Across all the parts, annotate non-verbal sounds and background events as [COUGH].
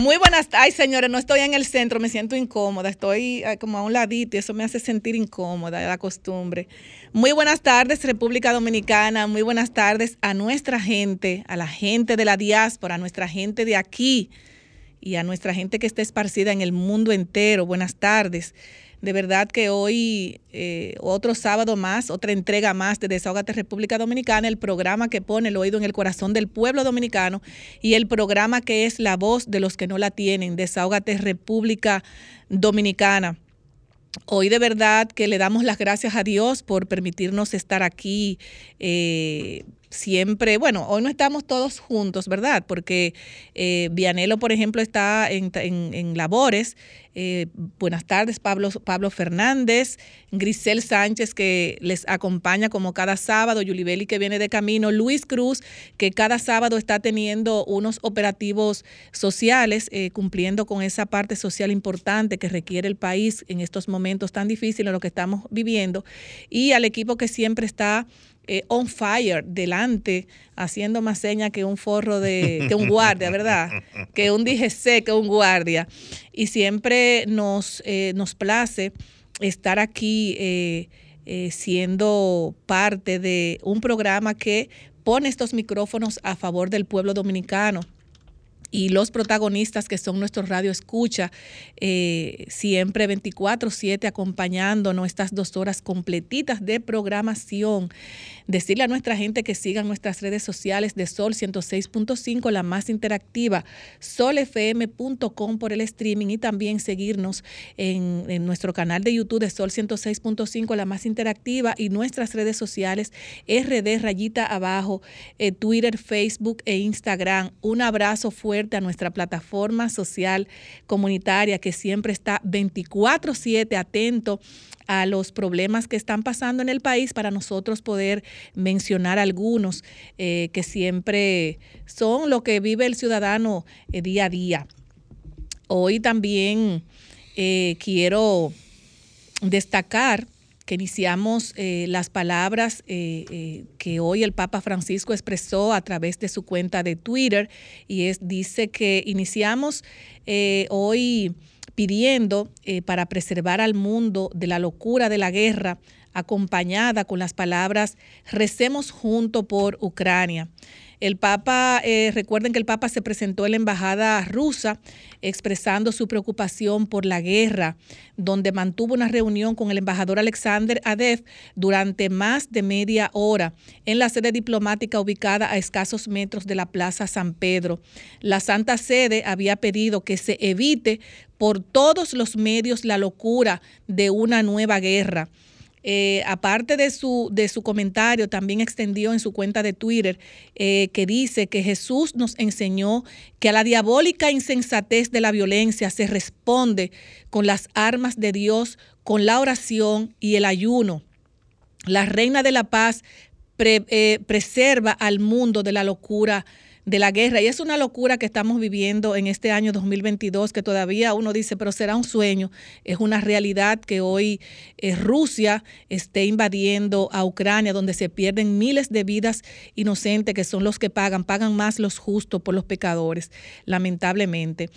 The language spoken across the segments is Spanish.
Muy buenas tardes, señores. No estoy en el centro, me siento incómoda. Estoy como a un ladito y eso me hace sentir incómoda, la costumbre. Muy buenas tardes, República Dominicana. Muy buenas tardes a nuestra gente, a la gente de la diáspora, a nuestra gente de aquí y a nuestra gente que está esparcida en el mundo entero. Buenas tardes. De verdad que hoy, eh, otro sábado más, otra entrega más de Desahogate República Dominicana, el programa que pone el oído en el corazón del pueblo dominicano y el programa que es la voz de los que no la tienen, Desahogate República Dominicana. Hoy de verdad que le damos las gracias a Dios por permitirnos estar aquí. Eh, siempre, bueno, hoy no estamos todos juntos, ¿verdad? Porque eh, Vianelo, por ejemplo, está en, en, labores. Eh, buenas tardes, Pablo, Pablo Fernández, Grisel Sánchez, que les acompaña como cada sábado, Yulibeli, que viene de camino, Luis Cruz, que cada sábado está teniendo unos operativos sociales, eh, cumpliendo con esa parte social importante que requiere el país en estos momentos tan difíciles en los que estamos viviendo, y al equipo que siempre está eh, on fire delante, haciendo más señas que un forro de, que un guardia, ¿verdad? [LAUGHS] Que un DGC, que un guardia. Y siempre nos, eh, nos place estar aquí eh, siendo parte de un programa que pone estos micrófonos a favor del pueblo dominicano y los protagonistas que son nuestros radio escucha, eh, siempre 24/7 acompañándonos estas dos horas completitas de programación. Decirle a nuestra gente que sigan nuestras redes sociales de Sol 106.5, la más interactiva, solfm.com por el streaming y también seguirnos en, nuestro canal de YouTube de Sol 106.5, la más interactiva y nuestras redes sociales RD rayita abajo, eh, Twitter, Facebook e Instagram. Un abrazo fuerte a nuestra plataforma social comunitaria que siempre está 24/7 atento a los problemas que están pasando en el país para nosotros poder mencionar algunos eh, que siempre son lo que vive el ciudadano eh, día a día. Hoy también eh, quiero destacar que iniciamos las palabras que hoy el Papa Francisco expresó a través de su cuenta de Twitter y es dice que iniciamos hoy pidiendo para preservar al mundo de la locura de la guerra acompañada con las palabras recemos junto por Ucrania. El Papa, eh, recuerden que el Papa se presentó en la embajada rusa expresando su preocupación por la guerra, donde mantuvo una reunión con el embajador Alexander Adev durante más de media hora en la sede diplomática ubicada a escasos metros de la Plaza San Pedro. La Santa Sede había pedido que se evite por todos los medios la locura de una nueva guerra. Eh, aparte de su, de su comentario, también extendió en su cuenta de Twitter eh, que dice que Jesús nos enseñó que a la diabólica insensatez de la violencia se responde con las armas de Dios, con la oración y el ayuno. La reina de la paz eh, preserva al mundo de la locura de la guerra. Y es una locura que estamos viviendo en este año 2022, que todavía uno dice, pero será un sueño. Es una realidad que hoy eh, Rusia esté invadiendo a Ucrania, donde se pierden miles de vidas inocentes, que son los que pagan, pagan más los justos por los pecadores, lamentablemente.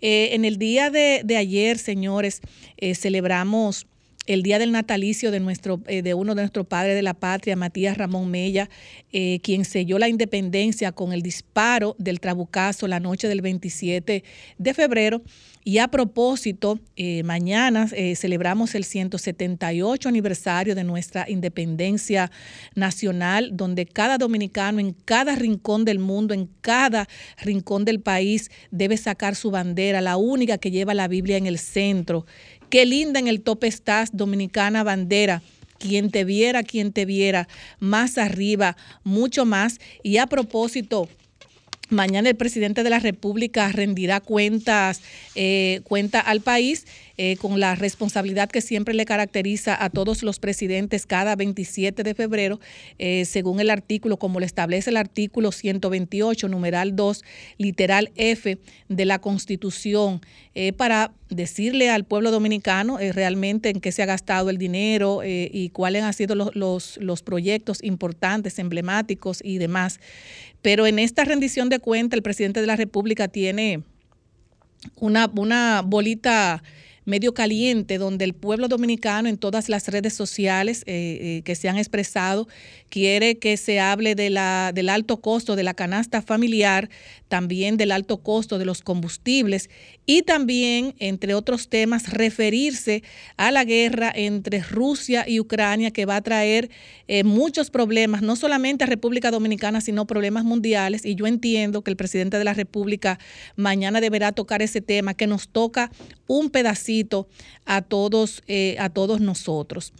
Eh, en el día de, ayer, señores, eh, celebramos el día del natalicio de, nuestro, eh, de uno de nuestros padres de la patria, Matías Ramón Mella, eh, quien selló la independencia con el disparo del trabucazo la noche del 27 de febrero. Y a propósito, eh, mañana celebramos el 178 aniversario de nuestra independencia nacional, donde cada dominicano en cada rincón del mundo, en cada rincón del país, debe sacar su bandera, la única que lleva la Biblia en el centro, Qué linda en el tope estás, dominicana bandera. Quien te viera, quien te viera, más arriba, mucho más. Y a propósito, Mañana el presidente de la República rendirá cuentas, eh, cuenta al país eh, con la responsabilidad que siempre le caracteriza a todos los presidentes cada 27 de febrero, eh, según el artículo, como lo establece el artículo 128, numeral 2, literal F de la Constitución, para decirle al pueblo dominicano realmente en qué se ha gastado el dinero y cuáles han sido los, los, los proyectos importantes, emblemáticos y demás. Pero en esta rendición de cuenta, el presidente de la República tiene una, una bolita medio caliente donde el pueblo dominicano en todas las redes sociales eh, eh, que se han expresado quiere que se hable de la, del alto costo de la canasta familiar, también del alto costo de los combustibles y también, entre otros temas, referirse a la guerra entre Rusia y Ucrania que va a traer eh, muchos problemas, no solamente a República Dominicana, sino problemas mundiales. Y yo entiendo que el presidente de la República mañana deberá tocar ese tema que nos toca un pedacito a todos, eh, a todos nosotros.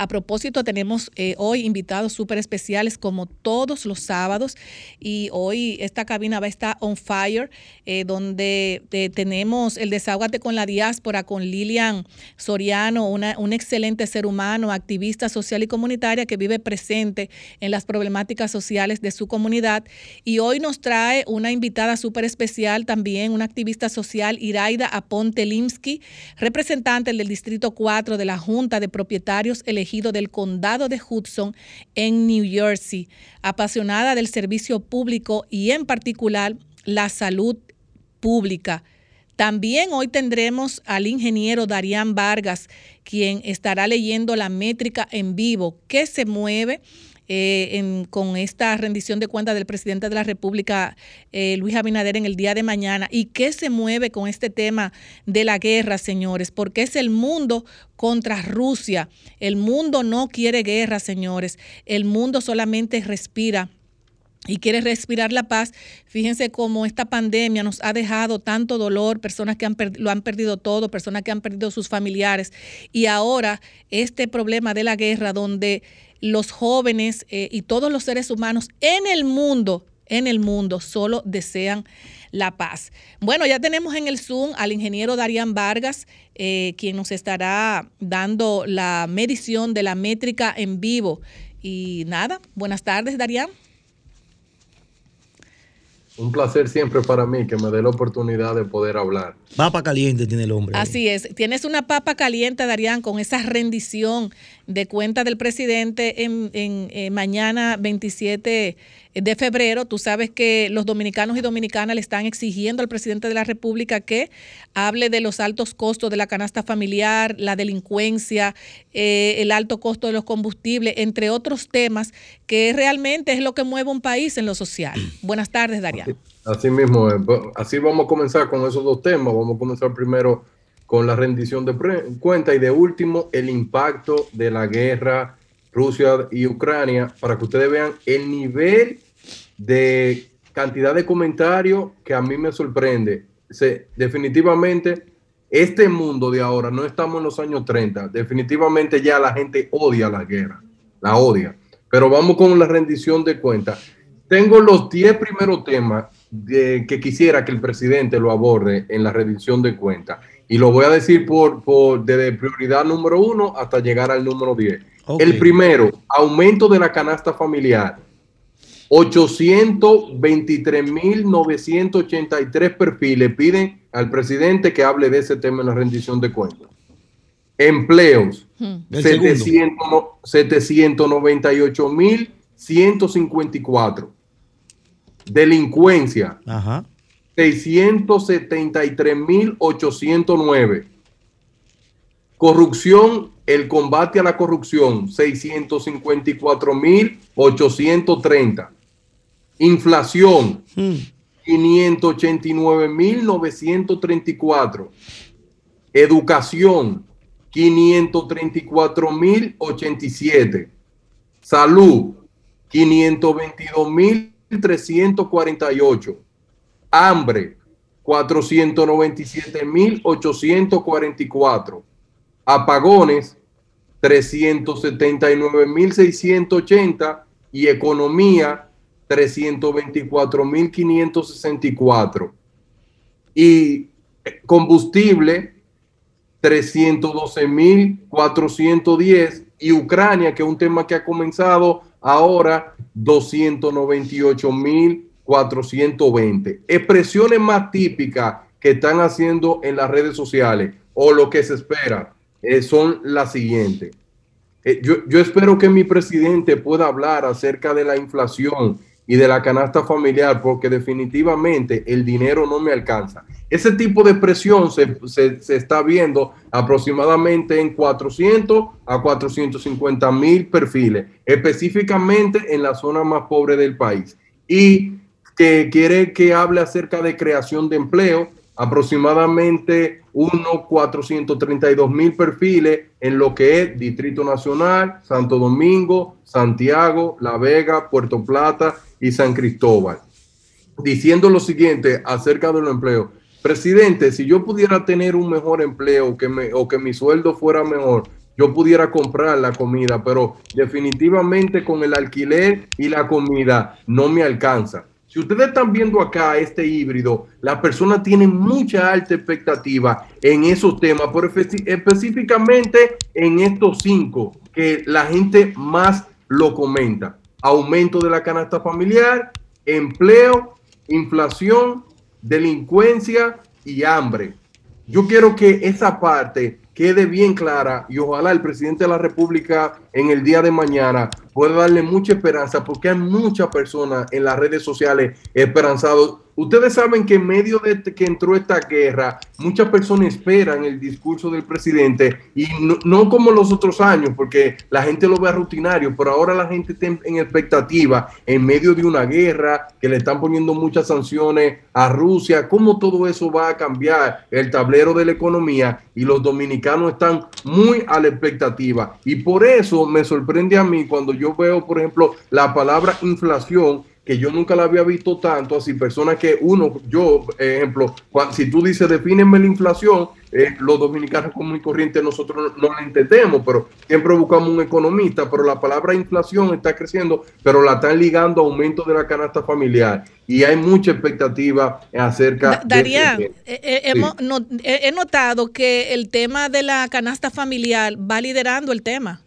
A propósito, tenemos eh, hoy invitados súper especiales como todos los sábados y hoy esta cabina va a estar on fire, eh, donde eh, tenemos el desahogate con la diáspora con Lilian Soriano, una, un excelente ser humano, activista social y comunitaria que vive presente en las problemáticas sociales de su comunidad. Y hoy nos trae una invitada súper especial también, una activista social, Iraida Aponte Limsky, representante del Distrito 4 de la Junta de Propietarios Elegidos del condado de Hudson en New Jersey, apasionada del servicio público y en particular la salud pública. También hoy tendremos al ingeniero Darían Vargas, quien estará leyendo la métrica en vivo, que se mueve eh, con esta rendición de cuentas del presidente de la República, eh, Luis Abinader, en el día de mañana. ¿Y qué se mueve con este tema de la guerra, señores? Porque es el mundo contra Rusia. El mundo no quiere guerra, señores. El mundo solamente respira y quiere respirar la paz, fíjense cómo esta pandemia nos ha dejado tanto dolor, personas que han lo han perdido todo, personas que han perdido sus familiares. Y ahora este problema de la guerra donde los jóvenes eh, y todos los seres humanos en el mundo, en el mundo, solo desean la paz. Bueno, ya tenemos en el Zoom al ingeniero Darían Vargas, eh, quien nos estará dando la medición de la métrica en vivo. Y nada, buenas tardes, Darían. Un placer siempre para mí que me dé la oportunidad de poder hablar. Papa caliente tiene el hombre. Así es. Tienes una papa caliente, Darían, con esa rendición de cuenta del presidente en, eh, mañana 27 de febrero. Tú sabes que los dominicanos y dominicanas le están exigiendo al presidente de la República que hable de los altos costos de la canasta familiar, la delincuencia, eh, el alto costo de los combustibles, entre otros temas, que realmente es lo que mueve un país en lo social. [CLEARS THROAT] Buenas tardes, Darían. Así, mismo, eh, así vamos a comenzar con esos dos temas. Vamos a comenzar primero con la rendición de cuenta y de último el impacto de la guerra Rusia y Ucrania, para que ustedes vean el nivel de cantidad de comentarios que a mí me sorprende. Se, definitivamente, este mundo de ahora, no estamos en los años 30, definitivamente ya la gente odia la guerra, la odia. Pero vamos con la rendición de cuentas. Tengo los 10 primeros temas de, que quisiera que el presidente lo aborde en la rendición de cuentas. Y lo voy a decir por, por desde prioridad número uno hasta llegar al número 10. El primero, aumento de la canasta familiar. 823.983 perfiles piden al presidente que hable de ese tema en la rendición de cuentas. Empleos, 798.154. Delincuencia, 673.809. Corrupción el combate a la corrupción, 654.830. Inflación, 589.934. Hmm. Educación, 534.087. Salud, 522.348. Hambre, 497.844. Apagones, 379.680 y economía 324.564. Y combustible 312.410 y Ucrania, que es un tema que ha comenzado ahora, 298.420. Expresiones más típicas que están haciendo en las redes sociales o lo que se espera eh, son las siguientes. Eh, yo, espero que mi presidente pueda hablar acerca de la inflación y de la canasta familiar, porque definitivamente el dinero no me alcanza. Ese tipo de presión se, se, está viendo aproximadamente en 400 a 450 mil perfiles, específicamente en la zona más pobre del país. Y que quiere que hable acerca de creación de empleo, aproximadamente unos 432 mil perfiles en lo que es Distrito Nacional, Santo Domingo, Santiago, La Vega, Puerto Plata y San Cristóbal, diciendo lo siguiente acerca del empleo. Presidente, si yo pudiera tener un mejor empleo que me, o que mi sueldo fuera mejor, yo pudiera comprar la comida, pero definitivamente con el alquiler y la comida no me alcanza. Si ustedes están viendo acá este híbrido, la persona tiene mucha alta expectativa en esos temas, pero específicamente en estos cinco que la gente más lo comenta aumento de la canasta familiar, empleo, inflación, delincuencia y hambre. Yo quiero que esa parte quede bien clara y ojalá el presidente de la República en el día de mañana pueda darle mucha esperanza porque hay muchas personas en las redes sociales esperanzados. Ustedes saben que en medio de que entró esta guerra, muchas personas esperan el discurso del presidente y no, como los otros años, porque la gente lo ve rutinario, pero ahora la gente está en, expectativa en medio de una guerra, que le están poniendo muchas sanciones a Rusia, cómo todo eso va a cambiar el tablero de la economía y los dominicanos están muy a la expectativa. Y por eso me sorprende a mí cuando yo veo, por ejemplo, la palabra inflación que yo nunca la había visto tanto, así personas que uno, yo, ejemplo, si tú dices, defíneme la inflación, eh, los dominicanos como y corriente nosotros no, la entendemos, pero siempre buscamos un economista, pero la palabra inflación está creciendo, pero la están ligando a aumento de la canasta familiar. Y hay mucha expectativa acerca Daría, de... Eh, eh, he notado que el tema de la canasta familiar va liderando el tema.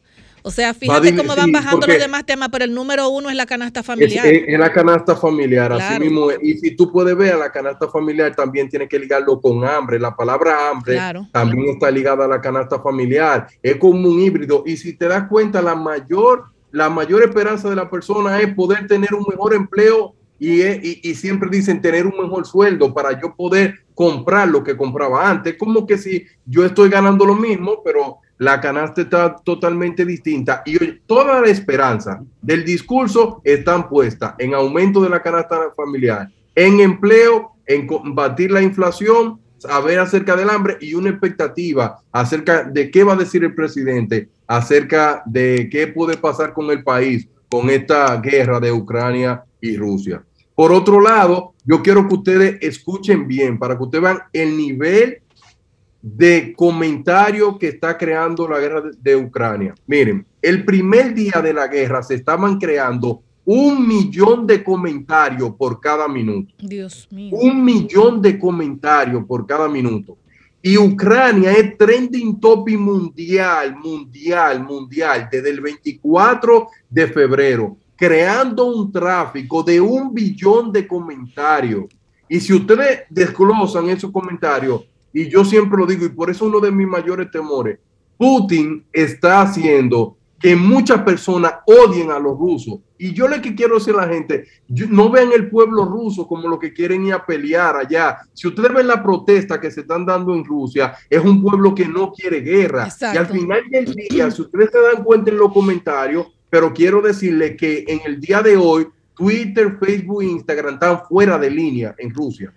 O sea, fíjate cómo van bajando los demás temas, pero el número uno es la canasta familiar. Es, la canasta familiar, así mismo. Y si tú puedes ver, la canasta familiar también tiene que ligarlo con hambre. La palabra hambre también está ligada a la canasta familiar. Es como un híbrido. Y si te das cuenta, la mayor, la mayor esperanza de la persona es poder tener un mejor empleo y, y, siempre dicen tener un mejor sueldo para yo poder comprar lo que compraba antes. Como que si yo estoy ganando lo mismo, pero la canasta está totalmente distinta y toda la esperanza del discurso están puesta en aumento de la canasta familiar, en empleo, en combatir la inflación, saber acerca del hambre y una expectativa acerca de qué va a decir el presidente, acerca de qué puede pasar con el país con esta guerra de Ucrania y Rusia. Por otro lado, yo quiero que ustedes escuchen bien para que ustedes vean el nivel de comentarios que está creando la guerra de, Ucrania. Miren, el primer día de la guerra se estaban creando un millón de comentarios por cada minuto. Dios mío. Un millón de comentarios por cada minuto. Y Ucrania es trending topic mundial, mundial, mundial, desde el 24 de febrero, creando un tráfico de un billón de comentarios. Y si ustedes desglosan esos comentarios, y yo siempre lo digo, y por eso uno de mis mayores temores, Putin está haciendo que muchas personas odien a los rusos. Y yo le que quiero decir a la gente, no vean el pueblo ruso como lo que quieren ir a pelear allá. Si ustedes ven la protesta que se están dando en Rusia, es un pueblo que no quiere guerra. Y al final del día, si ustedes se dan cuenta en los comentarios, pero quiero decirle que en el día de hoy, Twitter, Facebook e Instagram están fuera de línea en Rusia.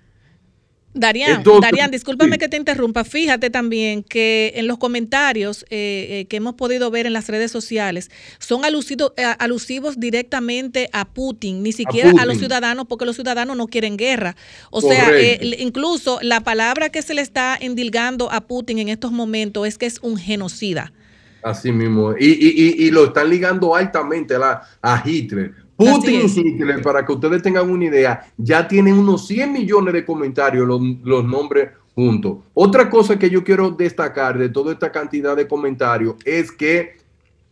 Darían, Darían, discúlpame que te interrumpa. Fíjate también que en los comentarios eh, eh, que hemos podido ver en las redes sociales son eh, alusivos directamente a Putin, ni siquiera a, los ciudadanos, porque los ciudadanos no quieren guerra. O sea, incluso la palabra que se le está endilgando a Putin en estos momentos es que es un genocida. Así mismo. Y, lo están ligando altamente a, a Hitler Putin para que ustedes tengan una idea, ya tienen unos 100 millones de comentarios los, nombres Punto. Otra cosa que yo quiero destacar de toda esta cantidad de comentarios es que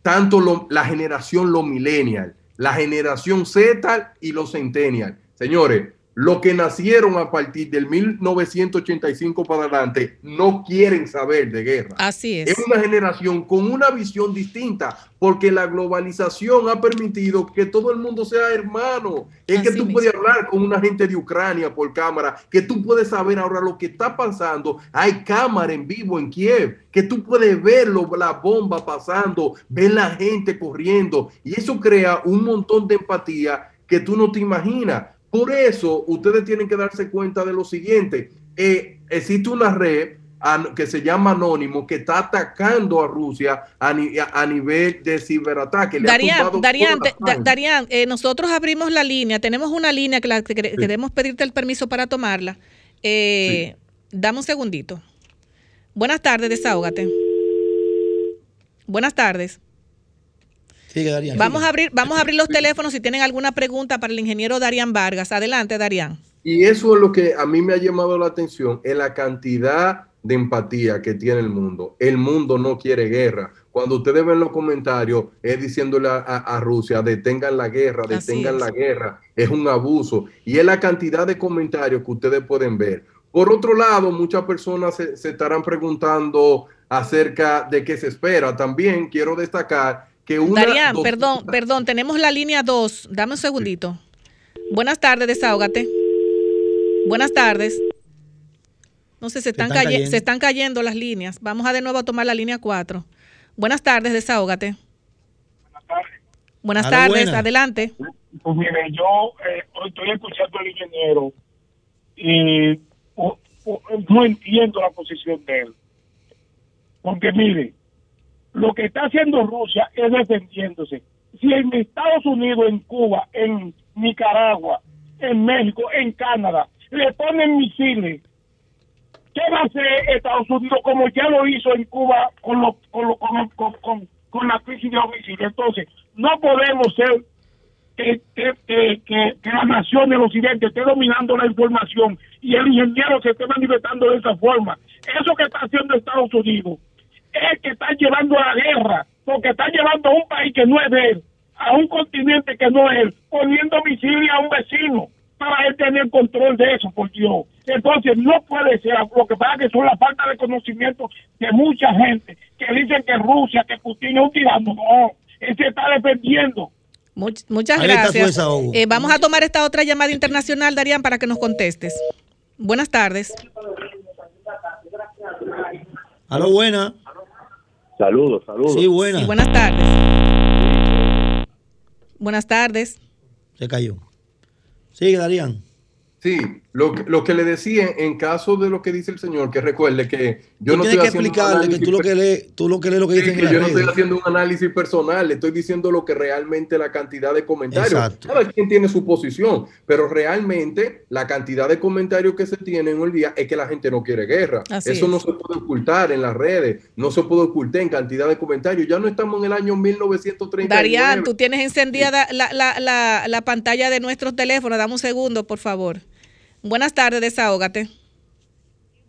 tanto la generación, los millennial, la generación Z y los centennial, señores, los que nacieron a partir del 1985 para adelante no quieren saber de guerra. Así es. Es una generación con una visión distinta, porque la globalización ha permitido que todo el mundo sea hermano. Es que tú puedes hablar con una gente de Ucrania por cámara, que tú puedes saber ahora lo que está pasando. Hay cámara en vivo en Kiev, que tú puedes ver la bomba pasando, ver la gente corriendo, y eso crea un montón de empatía que tú no te imaginas. Por eso, ustedes tienen que darse cuenta de lo siguiente. Eh, existe una red que se llama Anónimo que está atacando a Rusia a, nivel de ciberataque. Darían, eh, nosotros abrimos la línea, tenemos una línea que, la, queremos pedirte el permiso para tomarla. Eh, Dame un segundito. Buenas tardes, desahógate. Buenas tardes vamos, a abrir, vamos a abrir los teléfonos si tienen alguna pregunta para el ingeniero Darían Vargas. Adelante, Darían. Y eso es lo que a mí me ha llamado la atención, es la cantidad de empatía que tiene el mundo. El mundo no quiere guerra. Cuando ustedes ven los comentarios, es diciéndole a, Rusia, detengan la guerra, detengan la guerra. Es un abuso. Y es la cantidad de comentarios que ustedes pueden ver. Por otro lado, muchas personas se, se estarán preguntando acerca de qué se espera. También quiero destacar Darían, perdón, perdón, tenemos la línea 2. Dame un segundito. Buenas tardes, desahógate. Buenas tardes. No sé, se están, se están, cayendo las líneas. Vamos a de nuevo a tomar la línea 4. Buenas tardes, desahógate. Buenas tardes. Buenas tardes, adelante. Pues mire, yo eh, estoy escuchando al ingeniero y no entiendo la posición de él. Porque mire, lo que está haciendo Rusia es defendiéndose. Si en Estados Unidos, en Cuba, en Nicaragua, en México, en Canadá, le ponen misiles, ¿qué va a hacer Estados Unidos como ya lo hizo en Cuba con, lo, con, con, con, la crisis de los misiles? Entonces, no podemos ser que, que, la nación del occidente esté dominando la información y el ingeniero se esté manifestando de esa forma. Eso que está haciendo Estados Unidos es que están llevando a la guerra, porque están llevando a un país que no es de él, a un continente que no es él, poniendo misiles a un vecino para él tener control de eso, por Dios. Entonces, no puede ser, lo que pasa que son la falta de conocimiento de mucha gente que dicen que Rusia, que Putin es un tirano. No, él se está defendiendo. muchas gracias. Eh, vamos a tomar esta otra llamada internacional, Darían, para que nos contestes. Buenas tardes. Aló, buena. Saludos, saludos. Sí, buenas. buenas tardes. Buenas tardes. Se cayó. Sigue, Darían. Sí, lo, lo, que le decía, en caso de lo que dice el señor, que recuerde que yo no estoy que explicarle que tú lo que lees, tú lo que lees lo que dicen Yo no estoy haciendo un análisis personal, le estoy diciendo lo que realmente la cantidad de comentarios. Exacto. Cada quien tiene su posición, pero realmente la cantidad de comentarios que se tienen hoy día es que la gente no quiere guerra. Eso no se puede ocultar en las redes, no se puede ocultar en cantidad de comentarios. Ya no estamos en el año 1930. Darían, tú tienes encendida la, la, la, la pantalla de nuestros teléfonos. Dame un segundo, por favor. Buenas tardes, desahógate.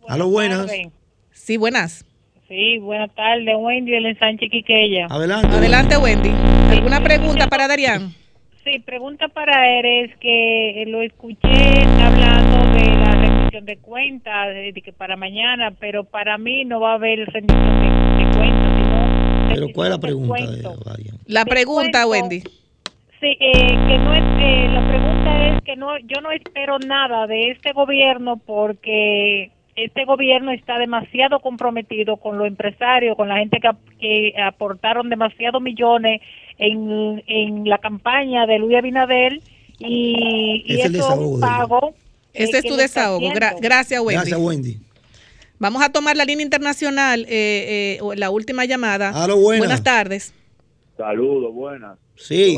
Buenas buenas. Sí, buenas. Sí, buenas tardes, Wendy del ensanche Quiqueya. Adelante. Adelante, Wendy. ¿Alguna pregunta para Darían? Sí, pregunta para él es que lo escuché hablando de la rendición de cuentas, de que para mañana, pero para mí no va a haber rendición de, cuentas, sino... ¿Pero cuál es la pregunta de Darían? La pregunta, Wendy. Sí, eh, que no es, eh, la pregunta es que no, yo no espero nada de este gobierno porque este gobierno está demasiado comprometido con los empresarios, con la gente que, aportaron demasiados millones en, en la campaña de Luis Abinadel y, y eso es un pago. Ese es tu desahogo. gracias, Wendy. Gracias, Wendy. Vamos a tomar la línea internacional, eh, eh la última llamada. Buenas tardes. Saludos, buenas. Sí.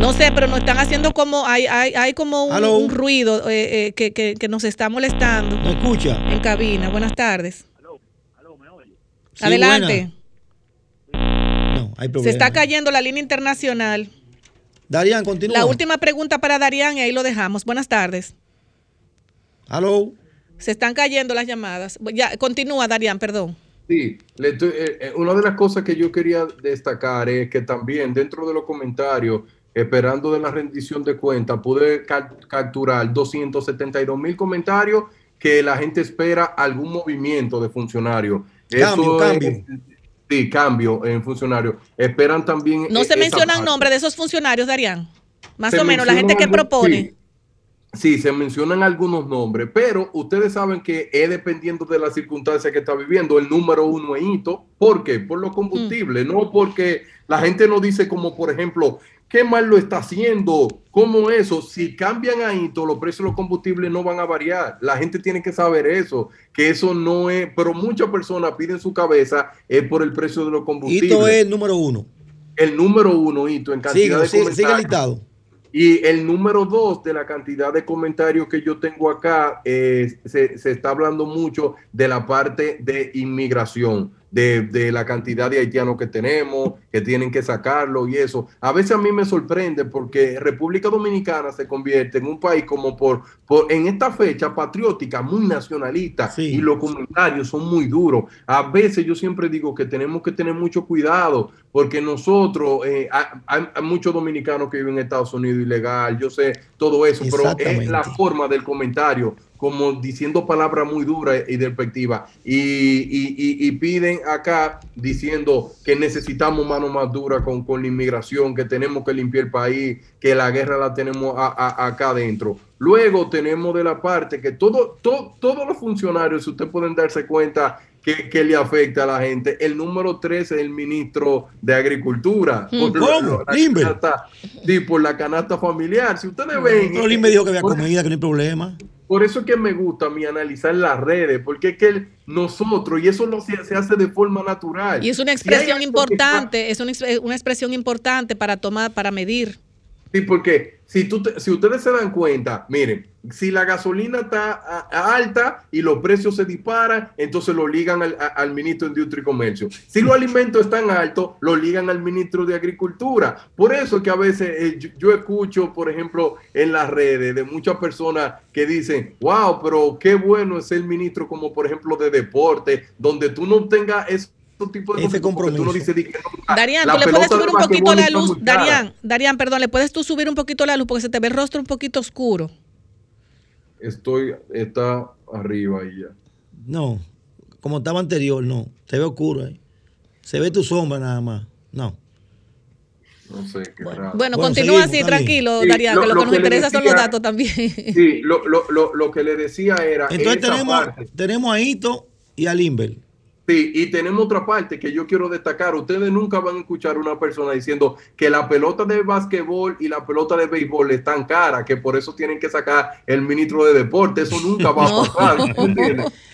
No sé, pero nos están haciendo como, hay, hay, hay como un, ruido eh, eh, que, que, nos está molestando. ¿Me escucha? En cabina. Buenas tardes. Adelante. No, hay problema. Se está cayendo la línea internacional. Darían, continúa. La última pregunta para Darían y ahí lo dejamos. Buenas tardes. Aló. Se están cayendo las llamadas. Ya, continúa, Darían, perdón. Sí, le estoy- eh, eh, una de las cosas que yo quería destacar es que también dentro de los comentarios, esperando de la rendición de cuentas, pude ca- capturar 272 mil comentarios que la gente espera algún movimiento de funcionarios. Cambio, cambio. sí, cambio en funcionarios. Esperan también. No se esa mencionan nombres de esos funcionarios, Darían. Más Se o menos, la gente que propone. Sí, sí, se mencionan algunos nombres, pero ustedes saben que es dependiendo de la circunstancia que está viviendo. El número uno es Hito. ¿Por qué? Por los combustibles, no porque la gente no dice como, por ejemplo, qué mal lo está haciendo, cómo eso. Si cambian a Hito, los precios de los combustibles no van a variar. La gente tiene que saber eso, que eso no es, pero muchas personas piden su cabeza es por el precio de los combustibles. Hito es el número uno. el número uno, Hito, en cantidad de sigue, sigue listado. Y el número dos de la cantidad de comentarios que yo tengo acá, eh, se, se está hablando mucho de la parte de inmigración, de, de la cantidad de haitianos que tenemos, que tienen que sacarlo y eso. A veces a mí me sorprende porque República Dominicana se convierte en un país como por, por en esta fecha patriótica, muy nacionalista, Sí. y los comentarios son muy duros. A veces yo siempre digo que tenemos que tener mucho cuidado porque nosotros, eh, hay, hay- hay muchos dominicanos que viven en Estados Unidos ilegal, yo sé todo eso, pero es la forma del comentario, como diciendo palabras muy duras y despectivas, y, y- y- y piden acá diciendo que necesitamos mano más dura con, con la inmigración, que tenemos que limpiar el país, que la guerra la tenemos a- a- acá adentro. Luego tenemos de la parte que todo, to- todos los funcionarios, si ustedes pueden darse cuenta que, que le afecta a la gente, el número 3 es el ministro de Agricultura. Mm. Por ¿Cómo? la Limber. canasta- sí, por la canasta familiar. Si ustedes ven... Pero Lin me dijo que había por- comida, que no hay problema. Por eso es que me gusta a mí analizar las redes, porque es que nosotros, y eso no se, se hace de forma natural. Y es una expresión está- importante, es una, una expresión importante para tomar, para medir. Sí, porque si, tú te- si ustedes se dan cuenta, miren, si la gasolina está alta y los precios se disparan, entonces lo ligan al, al ministro de Industria y Comercio. Si los alimentos están altos, lo ligan al ministro de Agricultura. Por eso es que a veces eh, yo, escucho, por ejemplo, en las redes de muchas personas que dicen, wow, pero qué bueno es el ministro como por ejemplo de deporte, donde tú no tengas tipos de Ese tú compromiso. dices di que no, Darían, la tú le puedes subir un poquito la luz. Darían, Darían, perdón, le puedes tú subir un poquito la luz porque se te ve el rostro un poquito oscuro. Estoy, está arriba y ya. No, como estaba anterior, no. Se ve oscuro ahí. Se ve tu sombra nada más. No. No sé qué. Bueno, Bueno, continúa así, tranquilo, Sí, Darían, lo- que lo, lo que nos interesa son los datos también. Sí, lo, lo, lo, lo que le decía era. Entonces esa tenemos, parte. tenemos a Hito y a Limber. Sí, y tenemos otra parte que yo quiero destacar. Ustedes nunca van a escuchar una persona diciendo que la pelota de básquetbol y la pelota de béisbol están caras, que por eso tienen que sacar el ministro de deporte. Eso nunca va a pasar.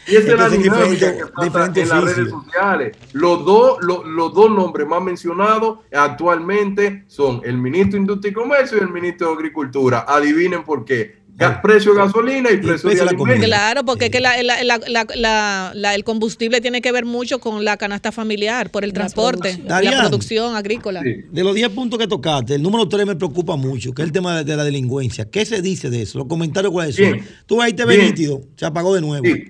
Y esa es la dinámica que pasa en las redes sociales. Los dos, los, los dos nombres más mencionados actualmente son el ministro de Industria y Comercio y el ministro de Agricultura. Adivinen por qué. Ga- Precio de gasolina y precio de precio de la comida. alimentos. Claro, porque es que la- la- la- la- la- la- el combustible tiene que ver mucho con la canasta familiar, por el transporte, producción. la producción agrícola. Sí. De los 10 puntos que tocaste, el número 3 me preocupa mucho, que es el tema de, de la delincuencia. ¿Qué se dice de eso? Los comentarios cuáles son. Bien. Tú ahí te ves Bien. nítido, se apagó de nuevo. Sí.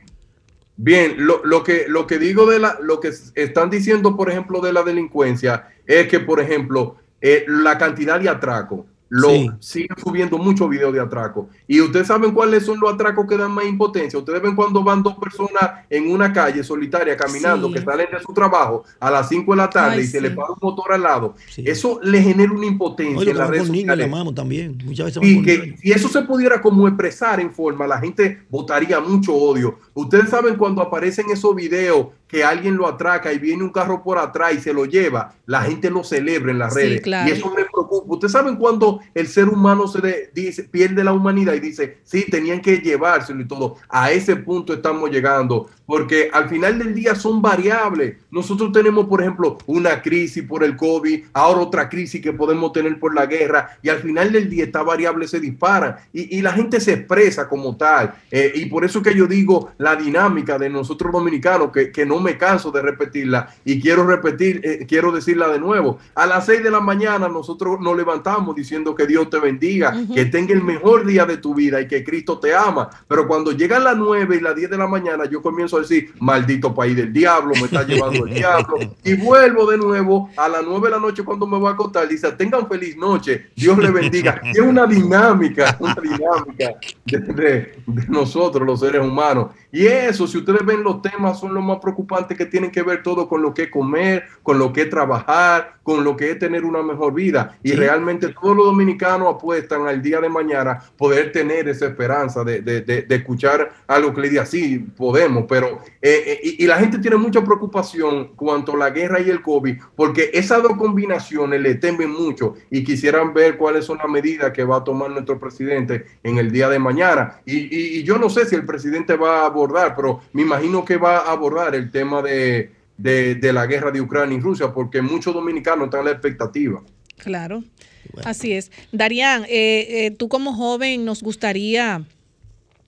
Bien, lo, lo que, lo que digo de la, lo que están diciendo, por ejemplo, de la delincuencia, es que, por ejemplo, eh, la cantidad de atraco, lo Sí. siguen subiendo muchos videos de atraco. Y ustedes saben cuáles son los atracos que dan más impotencia. Ustedes ven cuando van dos personas en una calle solitaria caminando, Sí. que salen de su trabajo a las 5 de la tarde Ay, y se sí. le para un motor al lado. Sí. Eso le genera una impotencia Oye, en las redes la sociales. mano también. Muchas veces van Y que niños. si eso se pudiera como expresar en forma, la gente votaría mucho odio. Ustedes saben cuando aparecen esos videos que alguien lo atraca y viene un carro por atrás y se lo lleva, la gente lo celebra en las Sí, redes. claro. Y eso me. Ustedes saben cuando el ser humano se de- dice, pierde la humanidad y dice, sí, tenían que llevárselo y todo. A ese punto estamos llegando. Porque al final del día son variables. Nosotros tenemos, por ejemplo, una crisis por el COVID, ahora otra crisis que podemos tener por la guerra, y al final del día estas variables se disparan y, y la gente se expresa como tal. Eh, y por eso que yo digo la dinámica de nosotros dominicanos, que, que no me canso de repetirla y quiero repetir, eh, quiero decirla de nuevo. A las 6 de la mañana nosotros nosotros nos levantamos diciendo que Dios te bendiga, que tenga el mejor día de tu vida y que Cristo te ama. Pero cuando llegan las 9 y las 10 de la mañana, yo comienzo a decir, maldito país del diablo, me está llevando el [LAUGHS] diablo. Y vuelvo de nuevo a las 9 de la noche cuando me voy a acostar. Dice, tengan feliz noche, Dios le bendiga. [LAUGHS] es una dinámica, una dinámica de, de nosotros los seres humanos. Y eso, si ustedes ven los temas, son los más preocupantes que tienen que ver todo con lo que es comer, con lo que es trabajar, con lo que es tener una mejor vida. Y realmente todos los dominicanos apuestan al día de mañana poder tener esa esperanza de, de, de, escuchar algo que le diga, sí, podemos, pero... Eh, eh, y, y, la gente tiene mucha preocupación cuanto a la guerra y el COVID, porque esas dos combinaciones le temen mucho y quisieran ver cuáles son las medidas que va a tomar nuestro presidente en el día de mañana. Y, y, y yo no sé si el presidente va a abordar, pero me imagino que va a abordar el tema de, de, de la guerra de Ucrania y Rusia, porque muchos dominicanos están a la expectativa. Claro, bueno. así es. Darían, eh, eh, tú como joven nos gustaría,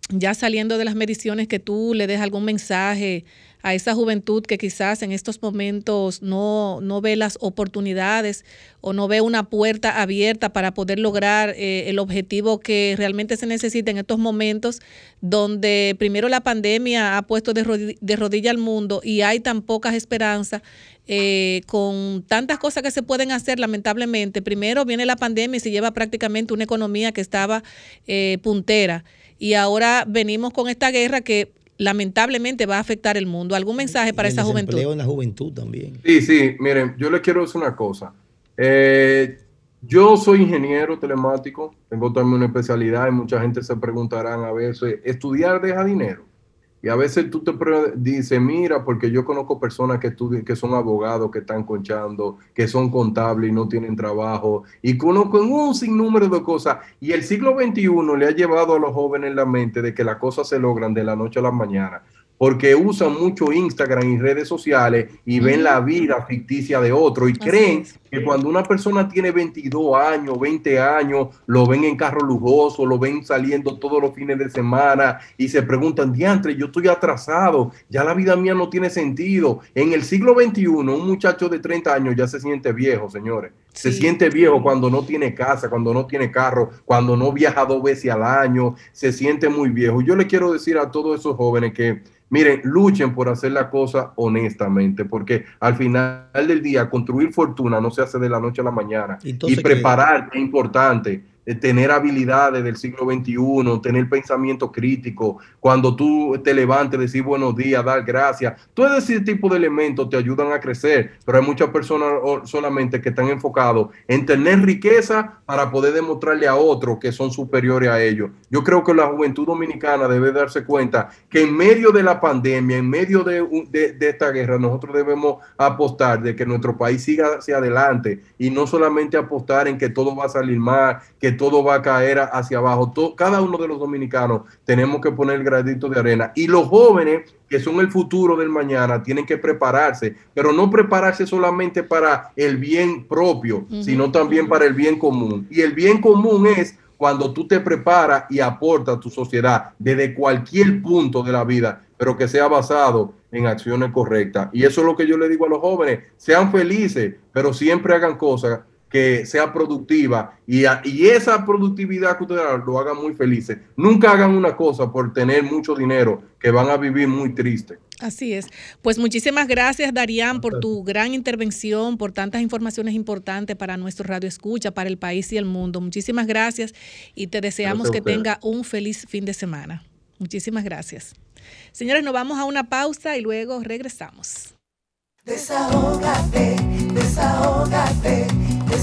ya saliendo de las mediciones, que tú le des algún mensaje a esa juventud que quizás en estos momentos no, no ve las oportunidades o no ve una puerta abierta para poder lograr eh, el objetivo que realmente se necesita en estos momentos donde primero la pandemia ha puesto de, rodilla, de rodilla al mundo y hay tan pocas esperanzas eh, con tantas cosas que se pueden hacer, lamentablemente. Primero viene la pandemia y se lleva prácticamente una economía que estaba eh, puntera. Y ahora venimos con esta guerra que lamentablemente va a afectar el mundo. ¿Algún mensaje para el esa juventud? en la juventud también. Sí, sí, miren, yo les quiero decir una cosa. Eh, yo soy ingeniero telemático, tengo también una especialidad y mucha gente se preguntarán a veces, ¿estudiar deja dinero? Y a veces tú te dices, mira, porque yo conozco personas que que son abogados, que están conchando, que son contables y no tienen trabajo, y conozco un sinnúmero de cosas. Y el siglo XXI le ha llevado a los jóvenes la mente de que las cosas se logran de la noche a la mañana porque usan mucho Instagram y redes sociales y ven la vida ficticia de otro y creen que cuando una persona tiene 22 años, 20 años, lo ven en carro lujoso, lo ven saliendo todos los fines de semana y se preguntan, diantre, yo estoy atrasado, ya la vida mía no tiene sentido. En el siglo XXI, un muchacho de 30 años ya se siente viejo, señores. Se sí. siente viejo cuando no tiene casa, cuando no tiene carro, cuando no viaja dos veces al año, se siente muy viejo. Yo le quiero decir a todos esos jóvenes que Miren, luchen por hacer la cosa honestamente, porque al final del día construir fortuna no se hace de la noche a la mañana. Entonces, y preparar es importante tener habilidades del siglo XXI, tener pensamiento crítico, cuando tú te levantes, decir buenos días, dar gracias, todo ese tipo de elementos te ayudan a crecer, pero hay muchas personas solamente que están enfocados en tener riqueza para poder demostrarle a otros que son superiores a ellos. Yo creo que la juventud dominicana debe darse cuenta que en medio de la pandemia, en medio de, de esta guerra, nosotros debemos apostar de que nuestro país siga hacia adelante y no solamente apostar en que todo va a salir mal, que todo va a caer hacia abajo. Todo, cada uno de los dominicanos tenemos que poner el gradito de arena. Y los jóvenes, que son el futuro del mañana, tienen que prepararse, pero no prepararse solamente para el bien propio, uh -huh. sino también para el bien común. Y el bien común es cuando tú te preparas y aportas a tu sociedad desde cualquier punto de la vida, pero que sea basado en acciones correctas. Y eso es lo que yo le digo a los jóvenes, sean felices, pero siempre hagan cosas que sea productiva y, a, y, esa productividad que ustedes lo hagan muy felices. Nunca hagan una cosa por tener mucho dinero que van a vivir muy tristes. Así es. Pues muchísimas gracias, Darían, por tu gran intervención, por tantas informaciones importantes para nuestro radio escucha, para el país y el mundo. Muchísimas gracias y te deseamos que tenga un feliz fin de semana. Muchísimas gracias. Señores, nos vamos a una pausa y luego regresamos. Desahógate, desahógate,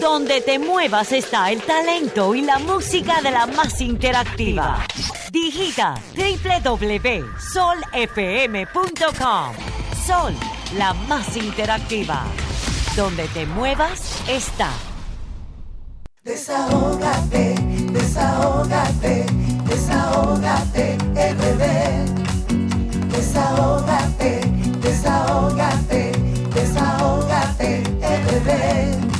Donde te muevas está el talento y la música de la más interactiva. Digita www.solfm.com. Sol, la más interactiva. Donde te muevas está. Desahógate, desahógate, desahógate, RD. Desahógate, desahógate, desahógate, RD.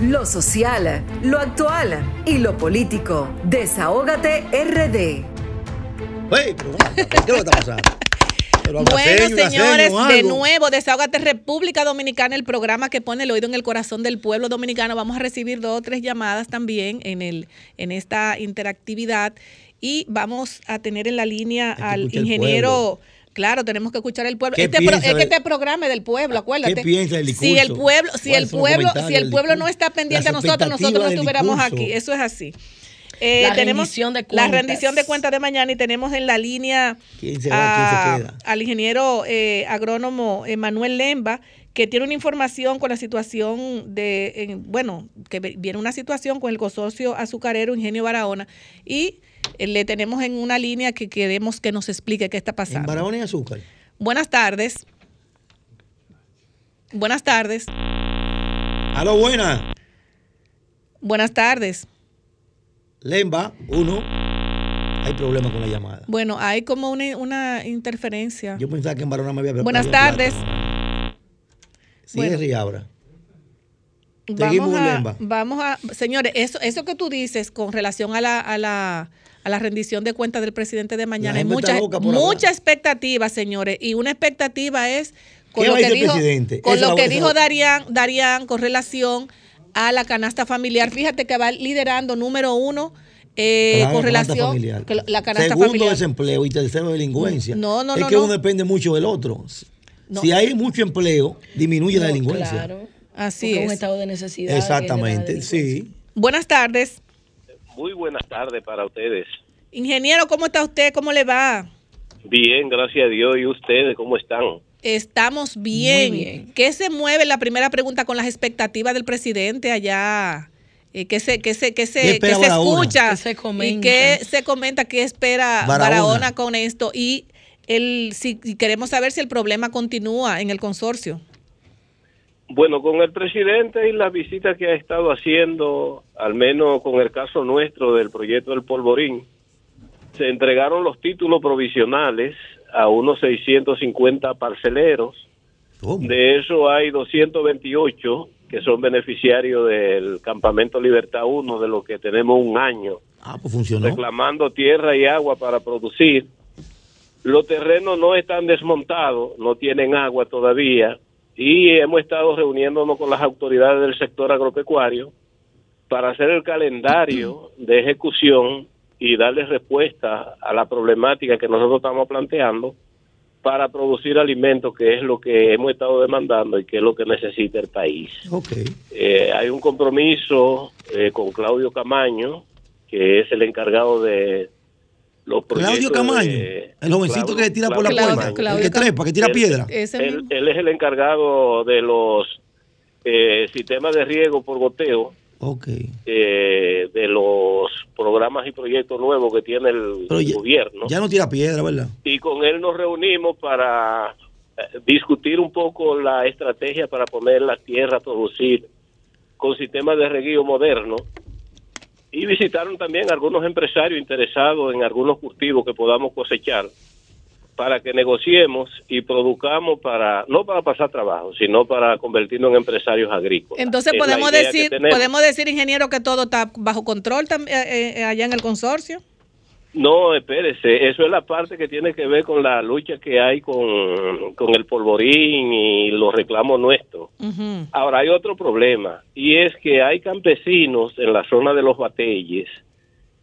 Lo social, lo actual y lo político. Desahógate RD. Hey, pero, ¿qué es lo que está pasando? Bueno, señores, de nuevo, Desahógate República Dominicana, el programa que pone el oído en el corazón del pueblo dominicano. Vamos a recibir dos o tres llamadas también en, el, en esta interactividad y vamos a tener en la línea al ingeniero. Claro, tenemos que escuchar el pueblo. ¿Qué Este pro- piensa es que este programa es del pueblo, acuérdate. ¿Qué piensa del Si el discurso? pueblo, si ¿Cuáles el pueblo, si el pueblo no discurso? está pendiente a nosotros, nosotros no estuviéramos discurso. aquí. Eso es así. Eh, La tenemos rendición de La cuentas. rendición de cuentas de mañana y tenemos en la línea ¿Quién se va? ¿Quién se queda? al ingeniero eh, agrónomo eh, Manuel Lemba, que tiene una información con la situación de, en- bueno, que viene una situación con el consorcio azucarero Ingenio Barahona y eh, le tenemos en una línea que queremos que nos explique qué está En pasando. Barahona y azúcar. Buenas tardes. Buenas tardes. Aló, buena. Buenas tardes. Lemba, uno. Hay problema con la llamada. Bueno, hay como una, una interferencia. Yo pensaba que en Barahona me había Buenas tardes. Cierre Bueno. y abra. Vamos Seguimos, a, Lemba. vamos a, señores, eso, eso que tú dices con relación a la, a la, a la rendición de cuentas del presidente de mañana, hay mucha, mucha expectativa, señores, y una expectativa es con ¿Qué lo que dijo, presidente? con Esa lo la- que dijo la- Darían, Darían con relación a la canasta familiar. Fíjate que va liderando número uno eh, Claro, con la canasta relación familiar. que la canasta Segundo, familiar. desempleo y tercero, delincuencia. No, no, es no, que no. uno depende mucho del otro. No. Si hay mucho empleo, disminuye la delincuencia. Claro. Así Porque es. un estado de necesidad. Exactamente, sí. Buenas tardes. Muy buenas tardes para ustedes. Ingeniero, ¿cómo está usted? ¿Cómo le va? Bien, gracias a Dios. ¿Y ustedes cómo están? Estamos bien. Muy bien. ¿Qué se mueve? La primera pregunta con las expectativas del presidente allá. Eh, ¿Qué se, qué se, qué se, ¿Qué se escucha? ¿Qué se ¿Y comenta? qué se comenta? ¿Qué espera Barahona. Barahona con esto? Y el, si y queremos saber si el problema continúa en el consorcio. Bueno, con el presidente y las visitas que ha estado haciendo, al menos con el caso nuestro del proyecto del Polvorín, se entregaron los títulos provisionales a unos 650 parceleros. ¿Cómo? De eso hay 228 que son beneficiarios del Campamento Libertad 1, de lo que tenemos un año Ah, pues funcionó. reclamando tierra y agua para producir. Los terrenos no están desmontados, no tienen agua todavía y hemos estado reuniéndonos con las autoridades del sector agropecuario para hacer el calendario de ejecución y darle respuesta a la problemática que nosotros estamos planteando para producir alimentos, que es lo que hemos estado demandando y que es lo que necesita el país. Ok. Eh, hay un compromiso eh, con Claudio Camaño, que es el encargado de los proyectos. Claudio Camaño, de- el jovencito Claudio- que tira por la puerta, el que trepa, que tira Él- piedra. Él, es el encargado de los eh, sistemas de riego por goteo, eh, de los programas y proyectos nuevos que tiene el ya, gobierno. ya no tira piedra, ¿verdad? y con él nos reunimos para eh, discutir un poco la estrategia para poner la tierra a producir con sistemas de reguío moderno y visitaron también algunos empresarios interesados en algunos cultivos que podamos cosechar para que negociemos y produzcamos para no para pasar trabajo, sino para convertirnos en empresarios agrícolas. Entonces Es podemos decir, podemos decir, ingeniero, que todo está bajo control eh, eh, allá en el consorcio. No, espérese, eso es la parte que tiene que ver con la lucha que hay con, con el polvorín y los reclamos nuestros. Ahora hay otro problema y es que hay campesinos en la zona de los batelles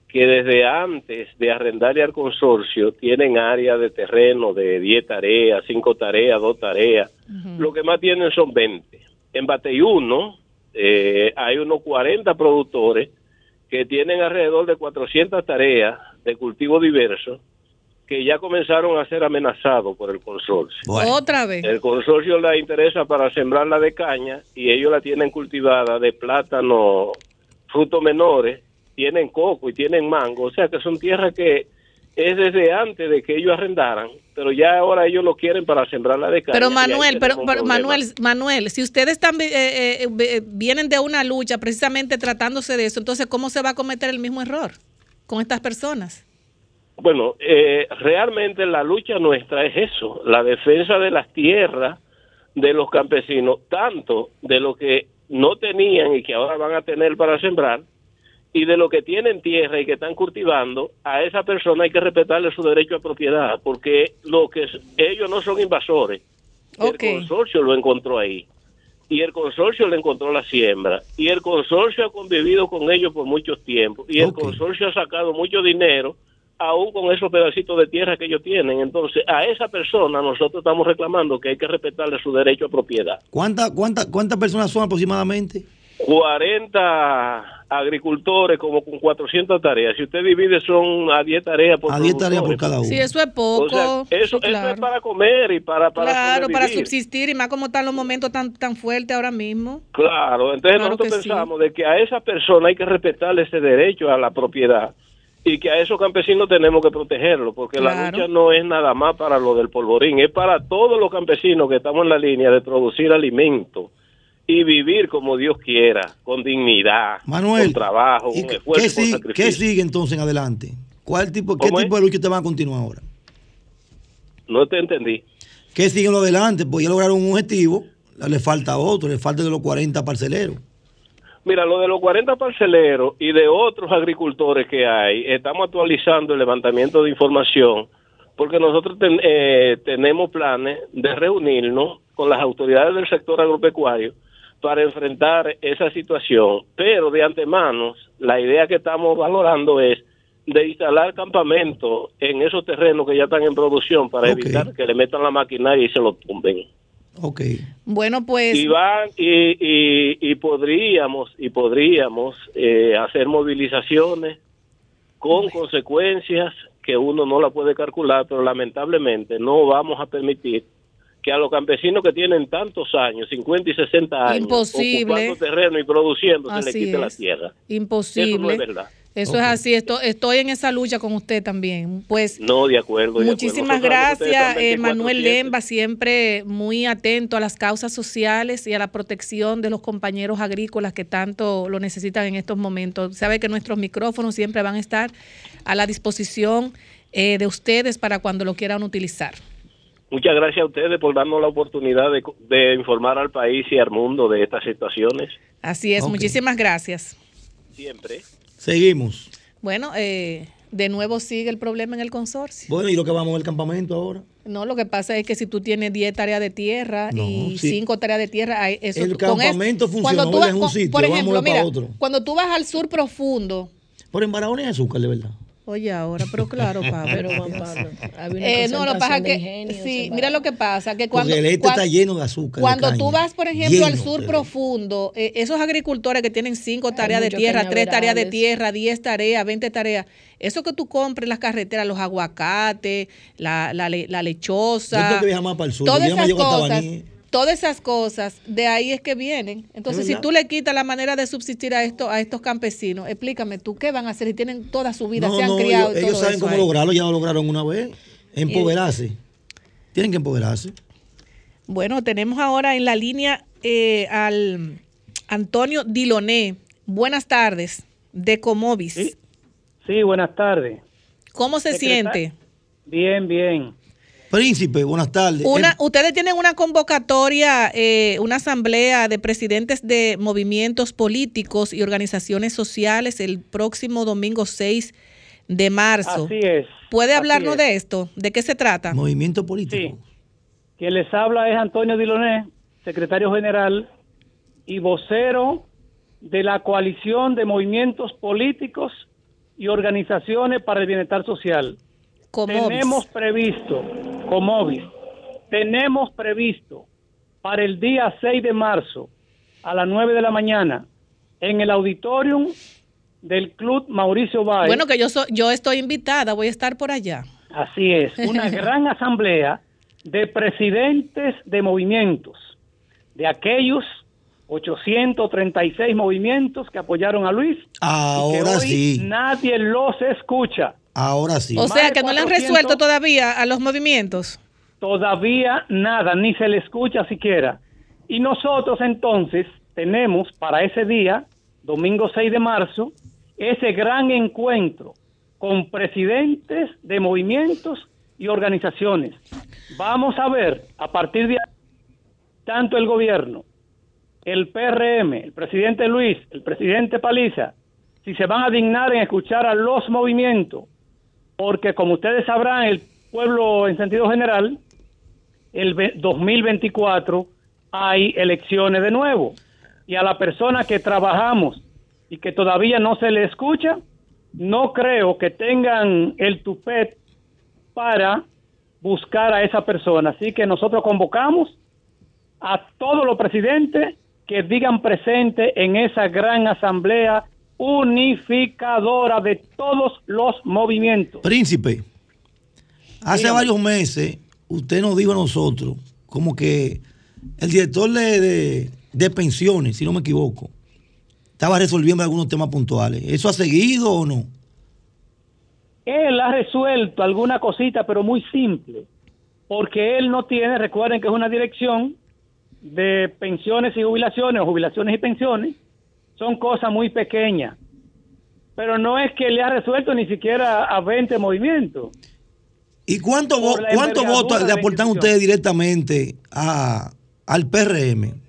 que desde antes de arrendarle al consorcio tienen área de terreno de 10 tareas, 5 tareas, 2 tareas. Lo que más tienen son 20. En Batey 1 eh, hay unos 40 productores que tienen alrededor de 400 tareas de cultivo diverso que ya comenzaron a ser amenazados por el consorcio. Otra vez. El consorcio le interesa para sembrarla de caña y ellos la tienen cultivada de plátano, frutos menores, tienen coco y tienen mango, o sea que son tierras que es desde antes de que ellos arrendaran, pero ya ahora ellos lo quieren para sembrarla de caña. Pero Manuel, pero, pero. Manuel, Manuel, si ustedes están, eh, eh, eh, vienen de una lucha precisamente tratándose de eso, entonces ¿cómo se va a cometer el mismo error con estas personas? Bueno, eh, realmente la lucha nuestra es eso, la defensa de las tierras de los campesinos, tanto de lo que no tenían y que ahora van a tener para sembrar, y de lo que tienen tierra y que están cultivando, a esa persona hay que respetarle su derecho a propiedad, porque lo que es- ellos no son invasores. El consorcio lo encontró ahí. Y el consorcio le encontró la siembra. Y el consorcio ha convivido con ellos por mucho tiempo. Y el consorcio ha sacado mucho dinero, aún con esos pedacitos de tierra que ellos tienen. Entonces, a esa persona nosotros estamos reclamando que hay que respetarle su derecho a propiedad. ¿Cuántas cuánta, cuántas personas son aproximadamente? 40 agricultores como con 400 tareas. Si usted divide son a 10 tareas por A 10 tareas por cada uno. Sí, eso es poco. O sea, eso, Sí, eso claro. es para comer y para, para claro, para subsistir y más como están los momentos tan, tan fuertes ahora mismo. Claro, entonces Claro nosotros sí. pensamos de que a esa persona hay que respetarle ese derecho a la propiedad y que a esos campesinos tenemos que protegerlo, porque la lucha no es nada más para lo del polvorín, es para todos los campesinos que estamos en la línea de producir alimento y vivir como Dios quiera, con dignidad, Manuel, con trabajo, ¿Y con esfuerzo, qué con sigue, sacrificio. qué sigue entonces en adelante? ¿Cuál tipo, ¿Qué tipo de lucha te van a continuar ahora? No te entendí. ¿Qué sigue en lo adelante? Pues ya lograron un objetivo, le falta otro, le falta de los 40 parceleros. Mira, lo de los 40 parceleros y de otros agricultores que hay, estamos actualizando el levantamiento de información porque nosotros ten- eh, tenemos planes de reunirnos con las autoridades del sector agropecuario para enfrentar esa situación. Pero de antemano, la idea que estamos valorando es de instalar campamentos en esos terrenos que ya están en producción para evitar que le metan la maquinaria y se lo tumben Ok. Bueno, pues y van y, y, y podríamos y podríamos eh, hacer movilizaciones con consecuencias que uno no la puede calcular pero lamentablemente no vamos a permitir que a los campesinos que tienen tantos años 50 y 60 años Imposible. ocupando terreno y produciendo se le quite la tierra imposible. eso no es verdad Eso es así, esto, estoy en esa lucha con usted también. Pues no de acuerdo de Muchísimas acuerdo. Gracias, eh, Manuel 24/7. Lemba, siempre muy atento a las causas sociales y a la protección de los compañeros agrícolas que tanto lo necesitan en estos momentos. Sabe que nuestros micrófonos siempre van a estar a la disposición eh, de ustedes para cuando lo quieran utilizar. Muchas gracias a ustedes por darnos la oportunidad de, de informar al país y al mundo de estas situaciones. Así es, muchísimas gracias. Siempre. Seguimos. Bueno, eh, de nuevo sigue el problema en el consorcio. Bueno, ¿y lo que vamos al campamento ahora? No, lo que pasa es que si tú tienes 10 tareas de tierra No, y sí. 5 tareas de tierra, hay- eso El con es- campamento cuando funcionó, tú vas- es un sitio, Por ejemplo, para mira, otro. cuando tú vas al sur profundo, Por en Barahona hay azúcar, de verdad. Oye ahora, pero claro, [LAUGHS] Pablo. Pero, Juan Pablo, Eh, no, lo que pasa que, ingenios sí, mira lo que pasa, que cuando, Porque el este cuan- está lleno de azúcar. de cuando caña. tú vas, por ejemplo, al sur profundo, eh, esos agricultores que tienen cinco tareas de tierra, tres tareas de tierra, 10 tareas, 20 tareas, eso que tú compres en las carreteras, los aguacates, la, la, le- la Yo lechosa, tengo que viajar más para el sur. todas esas cosas. Todas esas cosas, de ahí es que vienen. Entonces, Es si tú le quitas la manera de subsistir a esto, a estos campesinos, explícame tú, ¿qué van a hacer? Y tienen toda su vida, No, se han no, criado. ellos, todo saben eso cómo ahí. lograrlo, ya lo lograron una vez. Empoderarse. Tienen que empoderarse. Bueno, tenemos ahora en la línea eh, al Antonio Diloné. Buenas tardes. de Comovis. Sí, buenas tardes. ¿Cómo se siente? Bien, bien. Príncipe, buenas tardes. Una, Eh, ustedes tienen una convocatoria, eh, una asamblea de presidentes de movimientos políticos y organizaciones sociales el próximo domingo 6 de marzo. Así es. ¿Puede hablarnos es. de esto? ¿De qué se trata? Movimiento político. Quien les habla es Antonio Diloné, secretario general y vocero de la coalición de movimientos políticos y organizaciones para el bienestar social. Comovis. Tenemos previsto, Comovis, tenemos previsto para el día 6 de marzo a las 9 de la mañana en el auditorium del Club Mauricio Báez. Bueno, que yo, so- yo estoy invitada, voy a estar por allá. Así es, una [LAUGHS] gran asamblea de presidentes de movimientos, de aquellos 836 movimientos que apoyaron a Luis. y que Ahora hoy sí. Nadie los escucha. Ahora sí. O sea, que no le han 400 resuelto todavía a los movimientos. Todavía nada, ni se le escucha siquiera. Y nosotros entonces tenemos para ese día, domingo 6 de marzo, ese gran encuentro con presidentes de movimientos y organizaciones. Vamos a ver a partir de ahí, tanto el gobierno, el PRM, el presidente Luis, el presidente Paliza, si se van a dignar en escuchar a los movimientos, porque como ustedes sabrán, el pueblo en sentido general, el ve- 2024 hay elecciones de nuevo. Y a la persona que trabajamos y que todavía no se le escucha, no creo que tengan el tupet para buscar a esa persona. Así que nosotros convocamos a todos los presidentes que digan presente en esa gran asamblea unificadora de todos los movimientos. Príncipe, hace Dígame. varios meses usted nos dijo a nosotros como que el director de, de- de pensiones, si no me equivoco, estaba resolviendo algunos temas puntuales. ¿Eso ha seguido o no? Él ha resuelto alguna cosita, pero muy simple, porque él no tiene, recuerden que es una dirección de pensiones y jubilaciones, o jubilaciones y pensiones, son cosas muy pequeñas, pero no es que le ha resuelto ni siquiera a 20 movimientos. ¿Y cuántos votos de le aportan ustedes directamente a, al PRM?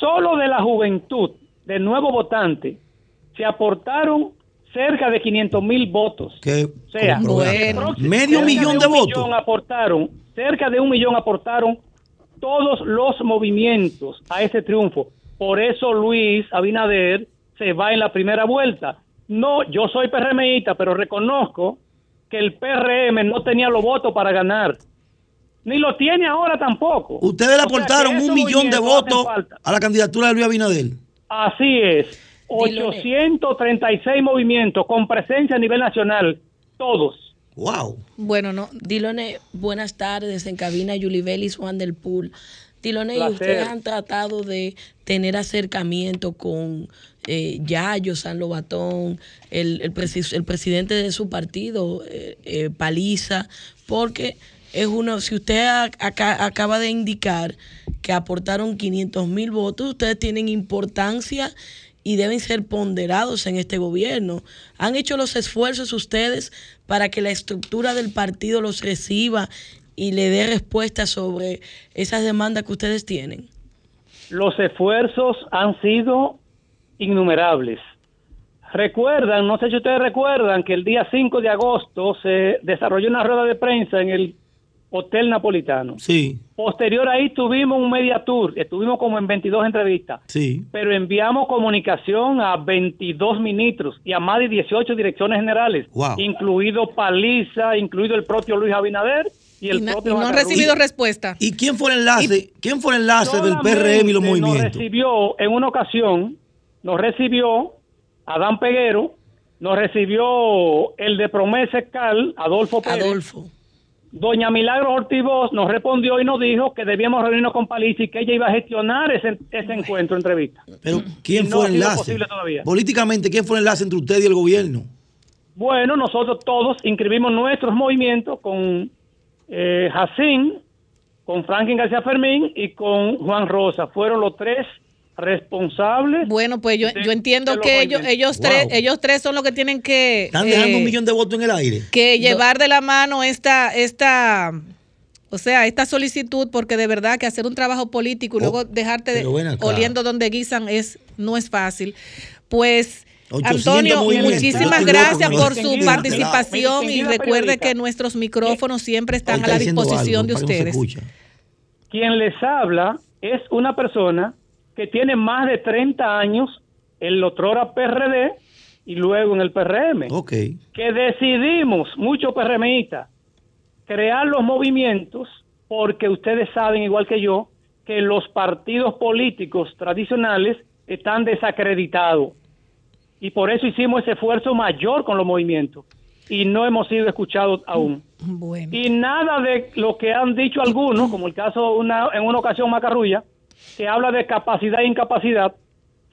Solo de la juventud, del nuevo votante, se aportaron cerca de 500 mil votos. Que, O sea, medio millón de, votos. millón aportaron, cerca de un millón aportaron todos los movimientos a ese triunfo. Por eso Luis Abinader se va en la primera vuelta. No, yo soy PRMista, pero reconozco que el PRM no tenía los votos para ganar. Ni lo tiene ahora tampoco. Ustedes le O sea, aportaron un millón de votos a la candidatura de Luis Abinader. Así es. Diloné. 836 movimientos con presencia a nivel nacional. Todos. Wow. Bueno, no. Dilone, buenas tardes. En cabina Yuli Vélez, Juan del Pool. Dilone, ¿y Placer. ustedes han tratado de tener acercamiento con eh, Yayo, San Lobatón, el, el, presi- el presidente de su partido, eh, eh, Paliza, porque es uno, si usted acá- acaba de indicar que aportaron 500 mil votos, ustedes tienen importancia y deben ser ponderados en este gobierno. ¿Han hecho los esfuerzos ustedes para que la estructura del partido los reciba y le dé respuesta sobre esas demandas que ustedes tienen? Los esfuerzos han sido innumerables. Recuerdan, no sé si ustedes recuerdan, que el día 5 de agosto se desarrolló una rueda de prensa en el Hotel Napolitano. Sí, Posterior ahí tuvimos un media tour, estuvimos como en 22 entrevistas, sí. pero enviamos comunicación a 22 ministros y a más de 18 direcciones generales, Wow. incluido Paliza, incluido el propio Luis Abinader y el Y propio y no han recibido respuesta. ¿Y quién fue el enlace? ¿Quién fue el enlace del PRM y los Nos movimientos? recibió en una ocasión, nos recibió Adán Peguero, nos recibió el de Promesa Cal, Adolfo Pérez. Adolfo. Doña Milagro Ortiz nos respondió y nos dijo que debíamos reunirnos con Paliza y que ella iba a gestionar ese, ese encuentro, entrevista. Pero ¿quién Y fue el enlace? posible todavía. Políticamente, ¿quién fue el enlace entre usted y el gobierno? Bueno, nosotros todos inscribimos nuestros movimientos con eh, Jacín, con Franklin García Fermín y con Juan Rosa. Fueron los tres responsables. Bueno, pues yo, de- yo entiendo que ellos, ellos tres, ellos tres son los que tienen que Están dejando eh, un millón de votos en el aire. que llevar de la mano esta, esta, o sea, esta solicitud, porque de verdad que hacer un trabajo político y Oh, luego dejarte de- oliendo donde guisan es, no es fácil. Pues 800 Antonio, muchísimas gracias por su participación y recuerde que nuestros micrófonos siempre están a la disposición de ustedes. Quien les habla es una persona que tiene más de 30 años en el otrora PRD y luego en el PRM. Ok. que decidimos, muchos PRMistas, crear los movimientos porque ustedes saben, igual que yo, que los partidos políticos tradicionales están desacreditados. Y por eso hicimos ese esfuerzo mayor con los movimientos. Y no hemos sido escuchados aún. Bueno. Y nada de lo que han dicho algunos, como el caso una, en una ocasión Macarrulla, que habla de capacidad e incapacidad.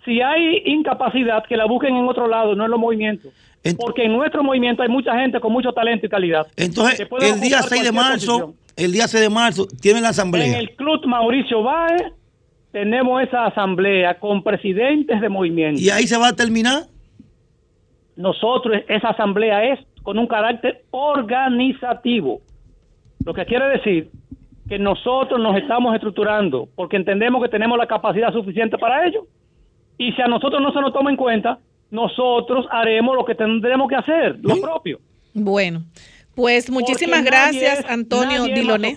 Si hay incapacidad, que la busquen en otro lado, no en los movimientos. Porque en nuestro movimiento hay mucha gente con mucho talento y calidad. Entonces, el día ocupar 6 de marzo, posición. el día 6 de marzo, tienen la En asamblea. el Club Mauricio Báez tenemos esa asamblea con presidentes de movimiento. Y ahí se va a terminar. Nosotros, esa asamblea es con un carácter organizativo. Lo que quiere decir que nosotros nos estamos estructurando porque entendemos que tenemos la capacidad suficiente para ello. Y si a nosotros no se nos toma en cuenta, nosotros haremos lo que tendremos que hacer, lo propio. Bueno, pues muchísimas gracias, es- Antonio Diloné.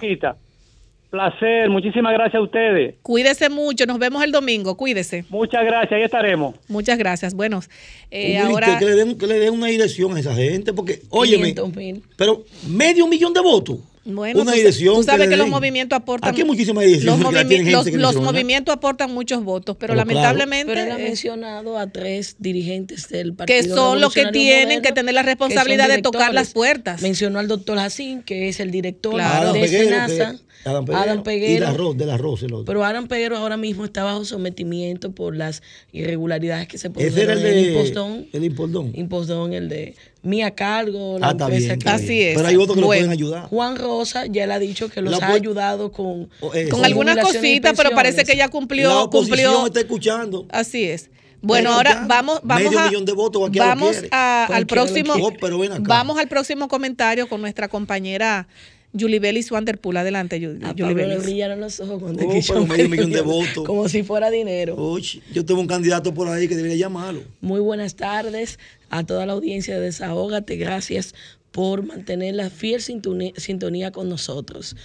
Placer, muchísimas gracias a ustedes. Cuídese mucho, nos vemos el domingo, cuídese. Muchas gracias, ahí estaremos. Muchas gracias. Bueno, eh, ahora que, le den, que le den una dirección a esa gente, porque, óyeme, 500 mil. pero medio millón de votos. Bueno, una tú, dirección. tú sabes que los movimientos aportan. Aquí hay muchísimas direcciones Los, los- que los menciona. movimientos aportan muchos votos, pero, Pero claro. lamentablemente. Pero él ha eh, mencionado a tres dirigentes del partido. que son los que tienen Moderno, que tener la responsabilidad de tocar las puertas. Mencionó al doctor Jacín, que es el director Claro. de Adam Peguero, Adam Peguero, Y la arroz, del arroz, el otro. Pero Adam Peguero ahora mismo está bajo sometimiento por las irregularidades que se Ese era produjeron el en de. Impostón. El impostón. Impostón, el de Mía Cargo, la Ah, está empresa bien, que- está bien. Pero hay otros que lo pueden ayudar. Juan Rosa ya le ha dicho que los La ha ayudado con, eso. con algunas jubilación y cositas, pero parece que ya cumplió. La oposición cumplió está escuchando. Así es. Bueno, ahora ya, vamos, vamos medio a, millón de votos, vamos a- al próximo. Oh, vamos al próximo comentario con nuestra compañera Julie Bellis Wanderpool. Adelante, Ju- A Julie Pablo le brillaron los ojos cuando Oh, escuchó pero medio medio millón de votos. Como si fuera dinero. Oye, yo tengo un candidato por ahí que debería llamarlo. Muy buenas tardes a toda la audiencia de Desahógate. Gracias por mantener la fiel sintonía, sintonía con nosotros.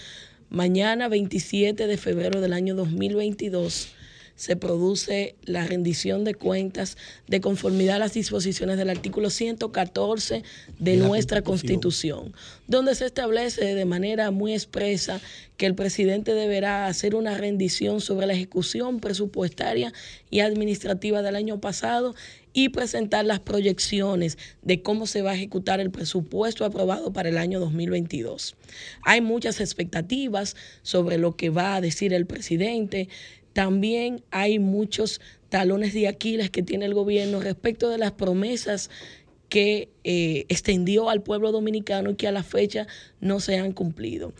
Mañana, 27 de febrero del año 2022, se produce la rendición de cuentas de conformidad a las disposiciones del artículo 114 de la nuestra Constitución, donde se establece de manera muy expresa que el presidente deberá hacer una rendición sobre la ejecución presupuestaria y administrativa del año pasado y presentar las proyecciones de cómo se va a ejecutar el presupuesto aprobado para el año 2022. Hay muchas expectativas sobre lo que va a decir el presidente. También hay muchos talones de Aquiles que tiene el gobierno respecto de las promesas que eh, extendió al pueblo dominicano y que a la fecha no se han cumplido.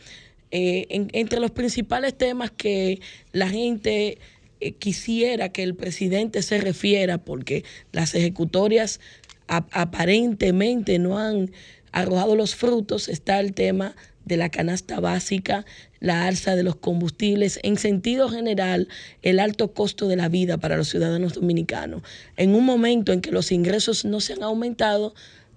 Eh, en- entre los principales temas que la gente eh, quisiera que el presidente se refiera, porque las ejecutorias ap- aparentemente no han arrojado los frutos, está el tema de la canasta básica, la alza de los combustibles, en sentido general, el alto costo de la vida para los ciudadanos dominicanos. En un momento en que los ingresos no se han aumentado,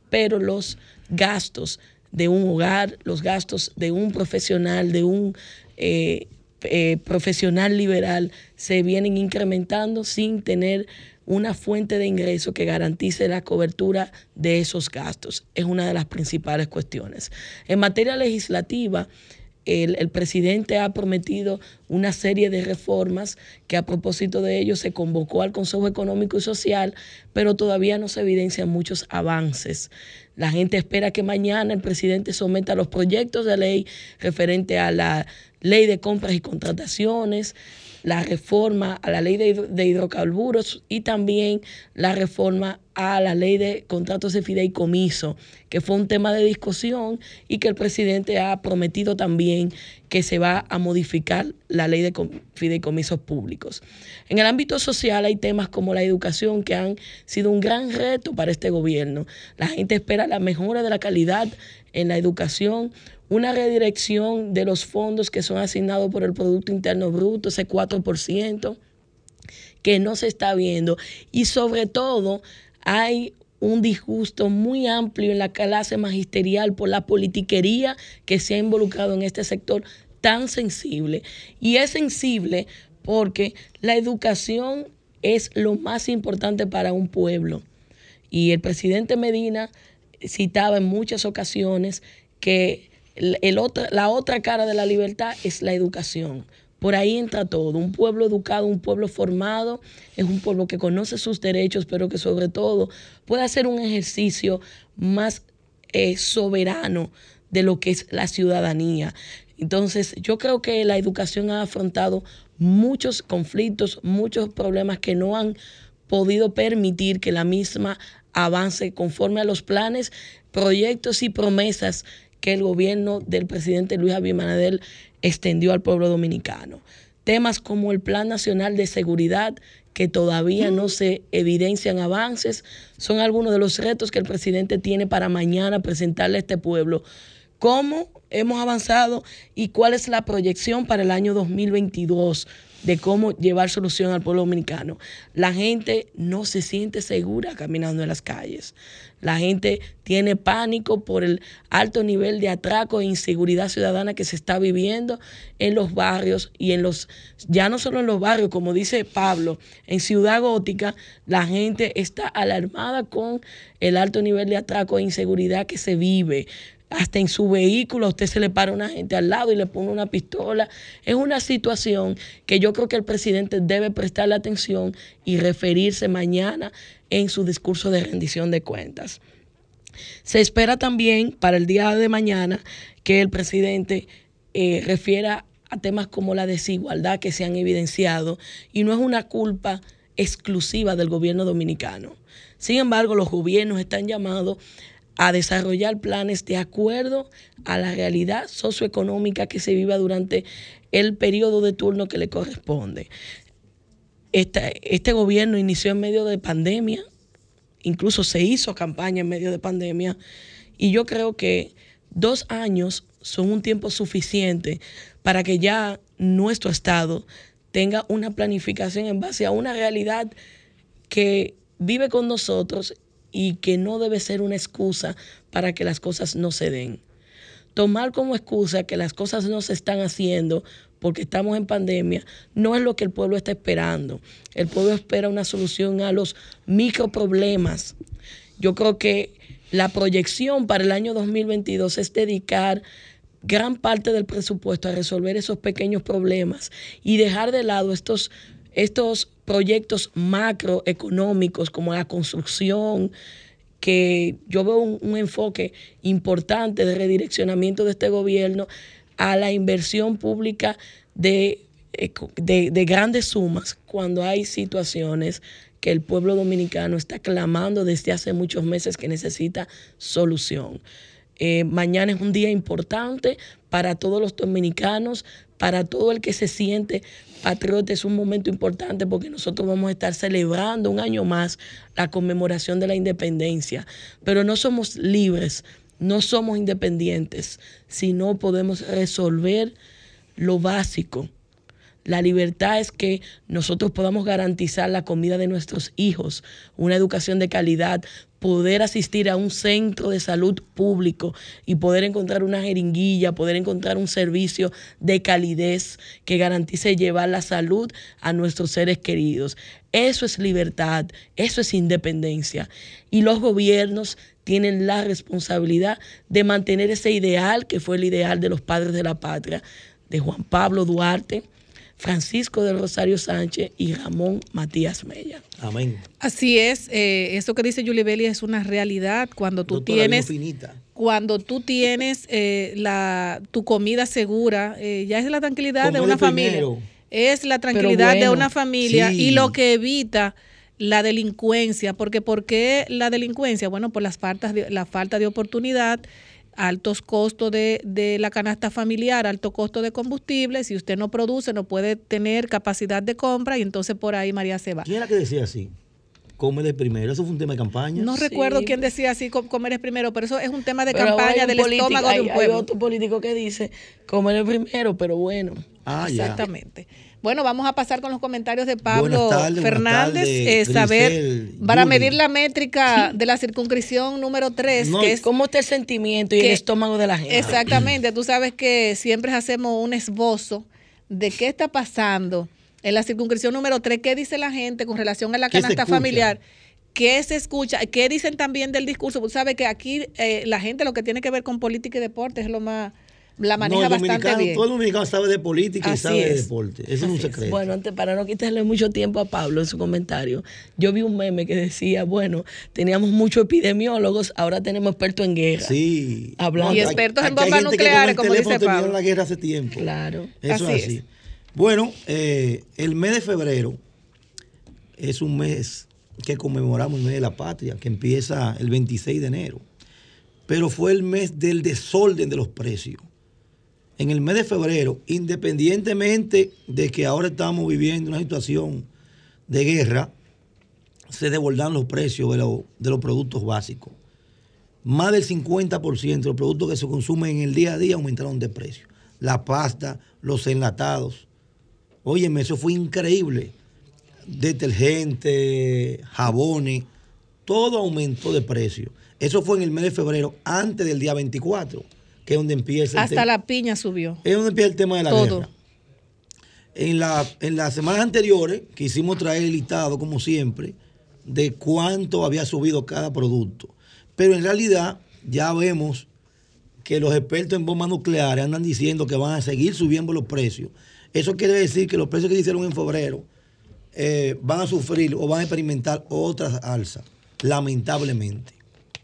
pero los gastos de un hogar, los gastos de un profesional, de un eh, eh, profesional liberal, se vienen incrementando sin tener una fuente de ingreso que garantice la cobertura de esos gastos. Es una de las principales cuestiones. En materia legislativa, el, presidente ha prometido una serie de reformas que a propósito de ello se convocó al Consejo Económico y Social, pero todavía no se evidencian muchos avances. La gente espera que mañana el presidente someta los proyectos de ley referente a la ley de compras y contrataciones, la reforma a la ley de, hidro- de hidrocarburos y también la reforma a la ley de contratos de fideicomiso, que fue un tema de discusión y que el presidente ha prometido también que se va a modificar la ley de com- fideicomisos públicos. En el ámbito social hay temas como la educación que han sido un gran reto para este gobierno. La gente espera la mejora de la calidad en la educación, una redirección de los fondos que son asignados por el Producto Interno Bruto, ese 4%, que no se está viendo. Y sobre todo hay un disgusto muy amplio en la clase magisterial por la politiquería que se ha involucrado en este sector tan sensible. Y es sensible porque la educación es lo más importante para un pueblo. Y el presidente Medina citaba en muchas ocasiones que la otra cara de la libertad es la educación. Por ahí entra todo. Un pueblo educado, un pueblo formado, es un pueblo que conoce sus derechos, pero que sobre todo puede hacer un ejercicio más eh, soberano de lo que es la ciudadanía. Entonces, yo creo que la educación ha afrontado muchos conflictos, muchos problemas que no han podido permitir que la misma avance conforme a los planes, proyectos y promesas que el gobierno del presidente Luis Abinader extendió al pueblo dominicano. Temas como el Plan Nacional de Seguridad, que todavía no se evidencian avances, son algunos de los retos que el presidente tiene para mañana presentarle a este pueblo. ¿Cómo hemos avanzado y cuál es la proyección para el año 2022 de cómo llevar solución al pueblo dominicano? La gente no se siente segura caminando en las calles. La gente tiene pánico por el alto nivel de atraco e inseguridad ciudadana que se está viviendo en los barrios y en los, ya no solo en los barrios, como dice Pablo, en Ciudad Gótica la gente está alarmada con el alto nivel de atraco e inseguridad que se vive hasta en su vehículo a usted se le para una gente al lado y le pone una pistola. Es una situación que yo creo que el presidente debe prestarle atención y referirse mañana en su discurso de rendición de cuentas. Se espera también para el día de mañana que el presidente eh, refiera a temas como la desigualdad que se han evidenciado y no es una culpa exclusiva del gobierno dominicano. Sin embargo, los gobiernos están llamados a desarrollar planes de acuerdo a la realidad socioeconómica que se viva durante el periodo de turno que le corresponde. Este, este gobierno inició en medio de pandemia, incluso se hizo campaña en medio de pandemia, y yo creo que dos años son un tiempo suficiente para que ya nuestro Estado tenga una planificación en base a una realidad que vive con nosotros y que no debe ser una excusa para que las cosas no se den. Tomar como excusa que las cosas no se están haciendo porque estamos en pandemia no es lo que el pueblo está esperando. El pueblo espera una solución a los microproblemas. Yo creo que la proyección para el año 2022 es dedicar gran parte del presupuesto a resolver esos pequeños problemas y dejar de lado estos, estos proyectos macroeconómicos como la construcción, que yo veo un, enfoque importante de redireccionamiento de este gobierno a la inversión pública de, de, de grandes sumas cuando hay situaciones que el pueblo dominicano está clamando desde hace muchos meses que necesita solución. Eh, mañana es un día importante para todos los dominicanos, para todo el que se siente patriota. Es un momento importante porque nosotros vamos a estar celebrando un año más la conmemoración de la independencia. Pero no somos libres, no somos independientes si no podemos resolver lo básico. La libertad es que nosotros podamos garantizar la comida de nuestros hijos, una educación de calidad, poder asistir a un centro de salud público y poder encontrar una jeringuilla, poder encontrar un servicio de calidez que garantice llevar la salud a nuestros seres queridos. Eso es libertad, eso es independencia. Y los gobiernos tienen la responsabilidad de mantener ese ideal que fue el ideal de los padres de la patria, de Juan Pablo Duarte, Francisco del Rosario Sánchez y Ramón Matías Mella. Amén. Así es, eh, eso que dice Julie Belli es una realidad cuando tú Doctora, tienes cuando tú tienes eh, la tu comida segura, eh, ya es la tranquilidad de una familia. Es la tranquilidad de una familia sí. y lo que evita la delincuencia, porque ¿por qué la delincuencia? Bueno, por las faltas de, la falta de oportunidad, altos costos de, de la canasta familiar, alto costo de combustible, si usted no produce no puede tener capacidad de compra y entonces por ahí María se va. ¿Quién era que decía así? Come de primero. Eso fue un tema de campaña. No recuerdo quién decía así, com- comer es primero, pero eso es un tema de Pero hay campaña del político- estómago de hay- un Hay pueblo. otro político que dice, comer el primero, pero bueno. Ah, ya. Bueno, vamos a pasar con los comentarios de Pablo tardes, Fernández. tardes, eh, saber, Grisel, para medir la métrica de la circunscripción número 3, No, que es ¿Cómo está el sentimiento y el estómago de la gente? Exactamente, tú sabes que siempre hacemos un esbozo de qué está pasando en la circunscripción número 3, qué dice la gente con relación a la ¿Qué se canasta familiar, qué se escucha, qué dicen también del discurso. Tú sabes que aquí eh, la gente lo que tiene que ver con política y deporte es lo más, la maneja No, el bastante bien. todo el dominicano sabe de política y sabe de deporte. Eso es un secreto. Bueno, antes, para no quitarle mucho tiempo a Pablo en su comentario, yo vi un meme que decía, bueno, teníamos muchos epidemiólogos, ahora tenemos expertos en guerra. Sí. Hablando. Y expertos en bombas nucleares, como dice Pablo. la guerra hace tiempo. Claro. Eso Así es así. es. Bueno, eh, el mes de febrero es un mes que conmemoramos el mes de la patria, que empieza el 26 de enero. Pero fue el mes del desorden de los precios. En el mes de febrero, independientemente de que ahora estamos viviendo una situación de guerra, se desbordaron los precios de, de los productos básicos. Más del 50% de los productos que se consumen en el día a día aumentaron de precio. La pasta, los enlatados. Óyeme, eso fue increíble. Detergente, jabones, todo aumentó de precio. Eso fue en el mes de febrero, antes del día 24, que es donde empieza Hasta la piña subió. es donde empieza el tema de la Todo. guerra. En, la, en las semanas anteriores quisimos traer el listado, como siempre, de cuánto había subido cada producto. Pero en realidad ya vemos que los expertos en bombas nucleares andan diciendo que van a seguir subiendo los precios. Eso quiere decir que los precios que se hicieron en febrero eh, van a sufrir o van a experimentar otras alzas, lamentablemente.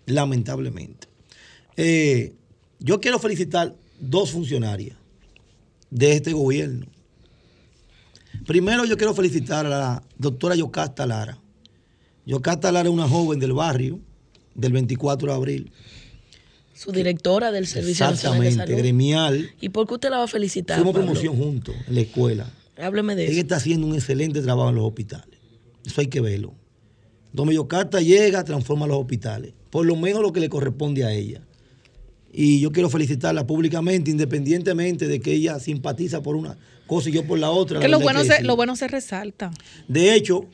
Lamentablemente. Eh, yo quiero felicitar dos funcionarias de este gobierno. Primero yo quiero felicitar a la doctora Yocasta Lara. Yocasta Lara es una joven del barrio del 24 de abril. Su directora del Servicio Nacional de Exactamente, Salud. gremial. ¿Y por qué usted la va a felicitar? Fuimos Pablo? promoción juntos en la escuela. Hábleme de Ella eso. está haciendo un excelente trabajo en los hospitales. Eso hay que verlo. Donde Yocasta llega, transforma los hospitales. Por lo menos lo que le corresponde a ella. Y yo quiero felicitarla públicamente, independientemente de que ella simpatiza por una cosa y yo por la otra. Que la lo bueno, que se, sí. lo bueno se resalta. De hecho,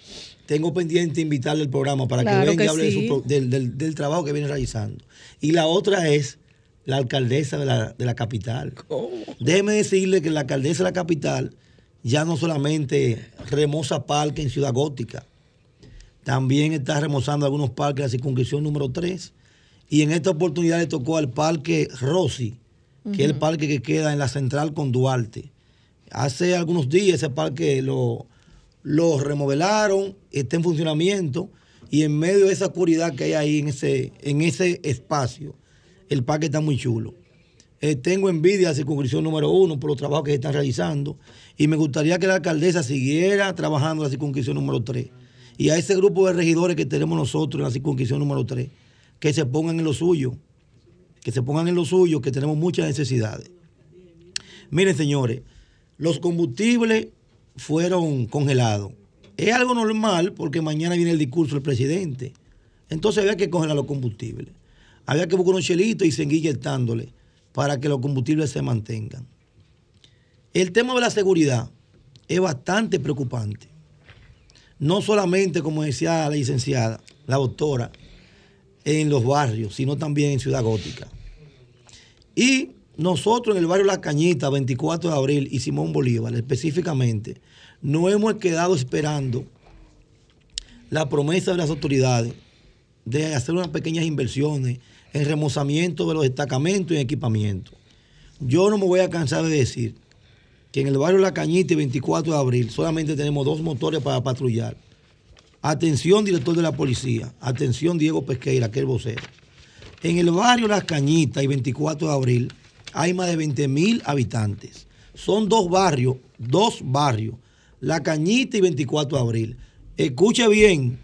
tengo pendiente invitarle al programa para Claro que venga y hable de su del, del- del trabajo que viene realizando. Y la otra es la alcaldesa de la, de la capital. Déjeme decirle que la alcaldesa de la capital ya no solamente remoza parques en Ciudad Gótica, también está remozando algunos parques de la circunscripción número 3. Y en esta oportunidad le tocó al parque Rossi, que es el parque que queda en la central con Duarte. Hace algunos días ese parque lo, lo remodelaron, está en funcionamiento y en medio de esa oscuridad que hay ahí en ese, en ese espacio, el parque está muy chulo. Eh, tengo envidia de la circunscripción número uno por los trabajos que se están realizando y me gustaría que la alcaldesa siguiera trabajando en la circunscripción número 3 y a ese grupo de regidores que tenemos nosotros en la circunscripción número 3 que se pongan en lo suyo, que se pongan en lo suyo, que tenemos muchas necesidades. Miren, señores, los combustibles fueron congelados. Es algo normal porque mañana viene el discurso del presidente. Entonces había que congelar los combustibles. Había que buscar unos chelitos y seguir inyectándole para que los combustibles se mantengan. El tema de la seguridad es bastante preocupante. No solamente, como decía la licenciada, la doctora, en los barrios, sino también en Ciudad Gótica. Y nosotros en el barrio La Cañita, 24 de abril, y Simón Bolívar específicamente, no hemos quedado esperando la promesa de las autoridades de hacer unas pequeñas inversiones en remozamiento de los destacamentos y en equipamiento. Yo no me voy a cansar de decir que en el barrio La Cañita y 24 de abril solamente tenemos dos motores para patrullar. Atención, director de la policía. Atención, Diego Pesqueira, que es el vocero. En el barrio Las Cañitas y 24 de abril hay más de 20 mil habitantes. Son dos barrios, dos barrios. La Cañita y 24 de abril. Escuche bien,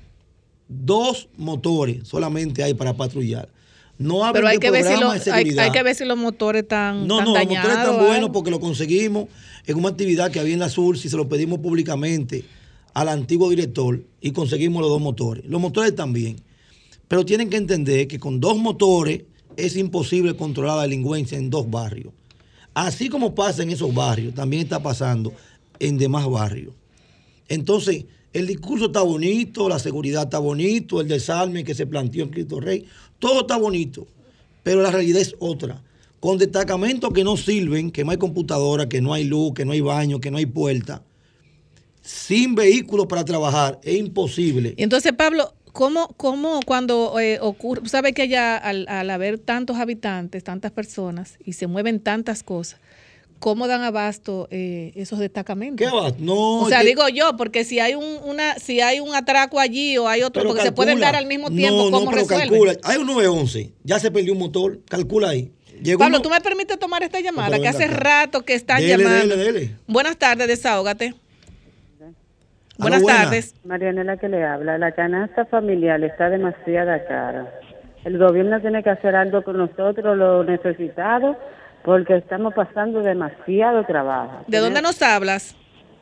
dos motores solamente hay para patrullar. No Pero hay de que, ver si los- hay, seguridad. hay que ver si los motores están, No, están no, los motores están buenos porque lo conseguimos en una actividad que había en la Sur, si se lo pedimos públicamente al antiguo director y conseguimos los dos motores. Los motores bien, pero tienen que entender que con dos motores es imposible controlar la delincuencia en dos barrios. Así como pasa en esos barrios, también está pasando en demás barrios. Entonces, el discurso está bonito, la seguridad está bonito, el desarme que se planteó en Cristo Rey, todo está bonito, pero la realidad es otra. Con destacamentos que no sirven, que no hay computadora, que no hay luz, que no hay baño, que no hay puerta, sin vehículos para trabajar, es imposible. Entonces, Pablo, ¿cómo, cómo cuando eh, ocurre, sabe que ya al, al haber tantos habitantes, tantas personas y se mueven tantas cosas, ¿cómo dan abasto eh, esos destacamentos? ¿Qué abasto? No, o sea, que- digo yo, porque si hay un, una, si hay un atraco allí o hay otro, Pero porque se pueden dar al mismo tiempo, No, no, ¿cómo pero resuelven? calcula. Hay un 911, ya se perdió un motor, calcula ahí. Llegó Pablo, uno- ¿tú me permites tomar esta llamada? que hace acá. rato que están Dele, llamando. dele, dele. Buenas tardes, desahógate. Buenas buena. tardes. Marianela que le habla, la canasta familiar está demasiada cara. El gobierno tiene que hacer algo con nosotros, los necesitados, porque estamos pasando demasiado trabajo. ¿De dónde nos hablas?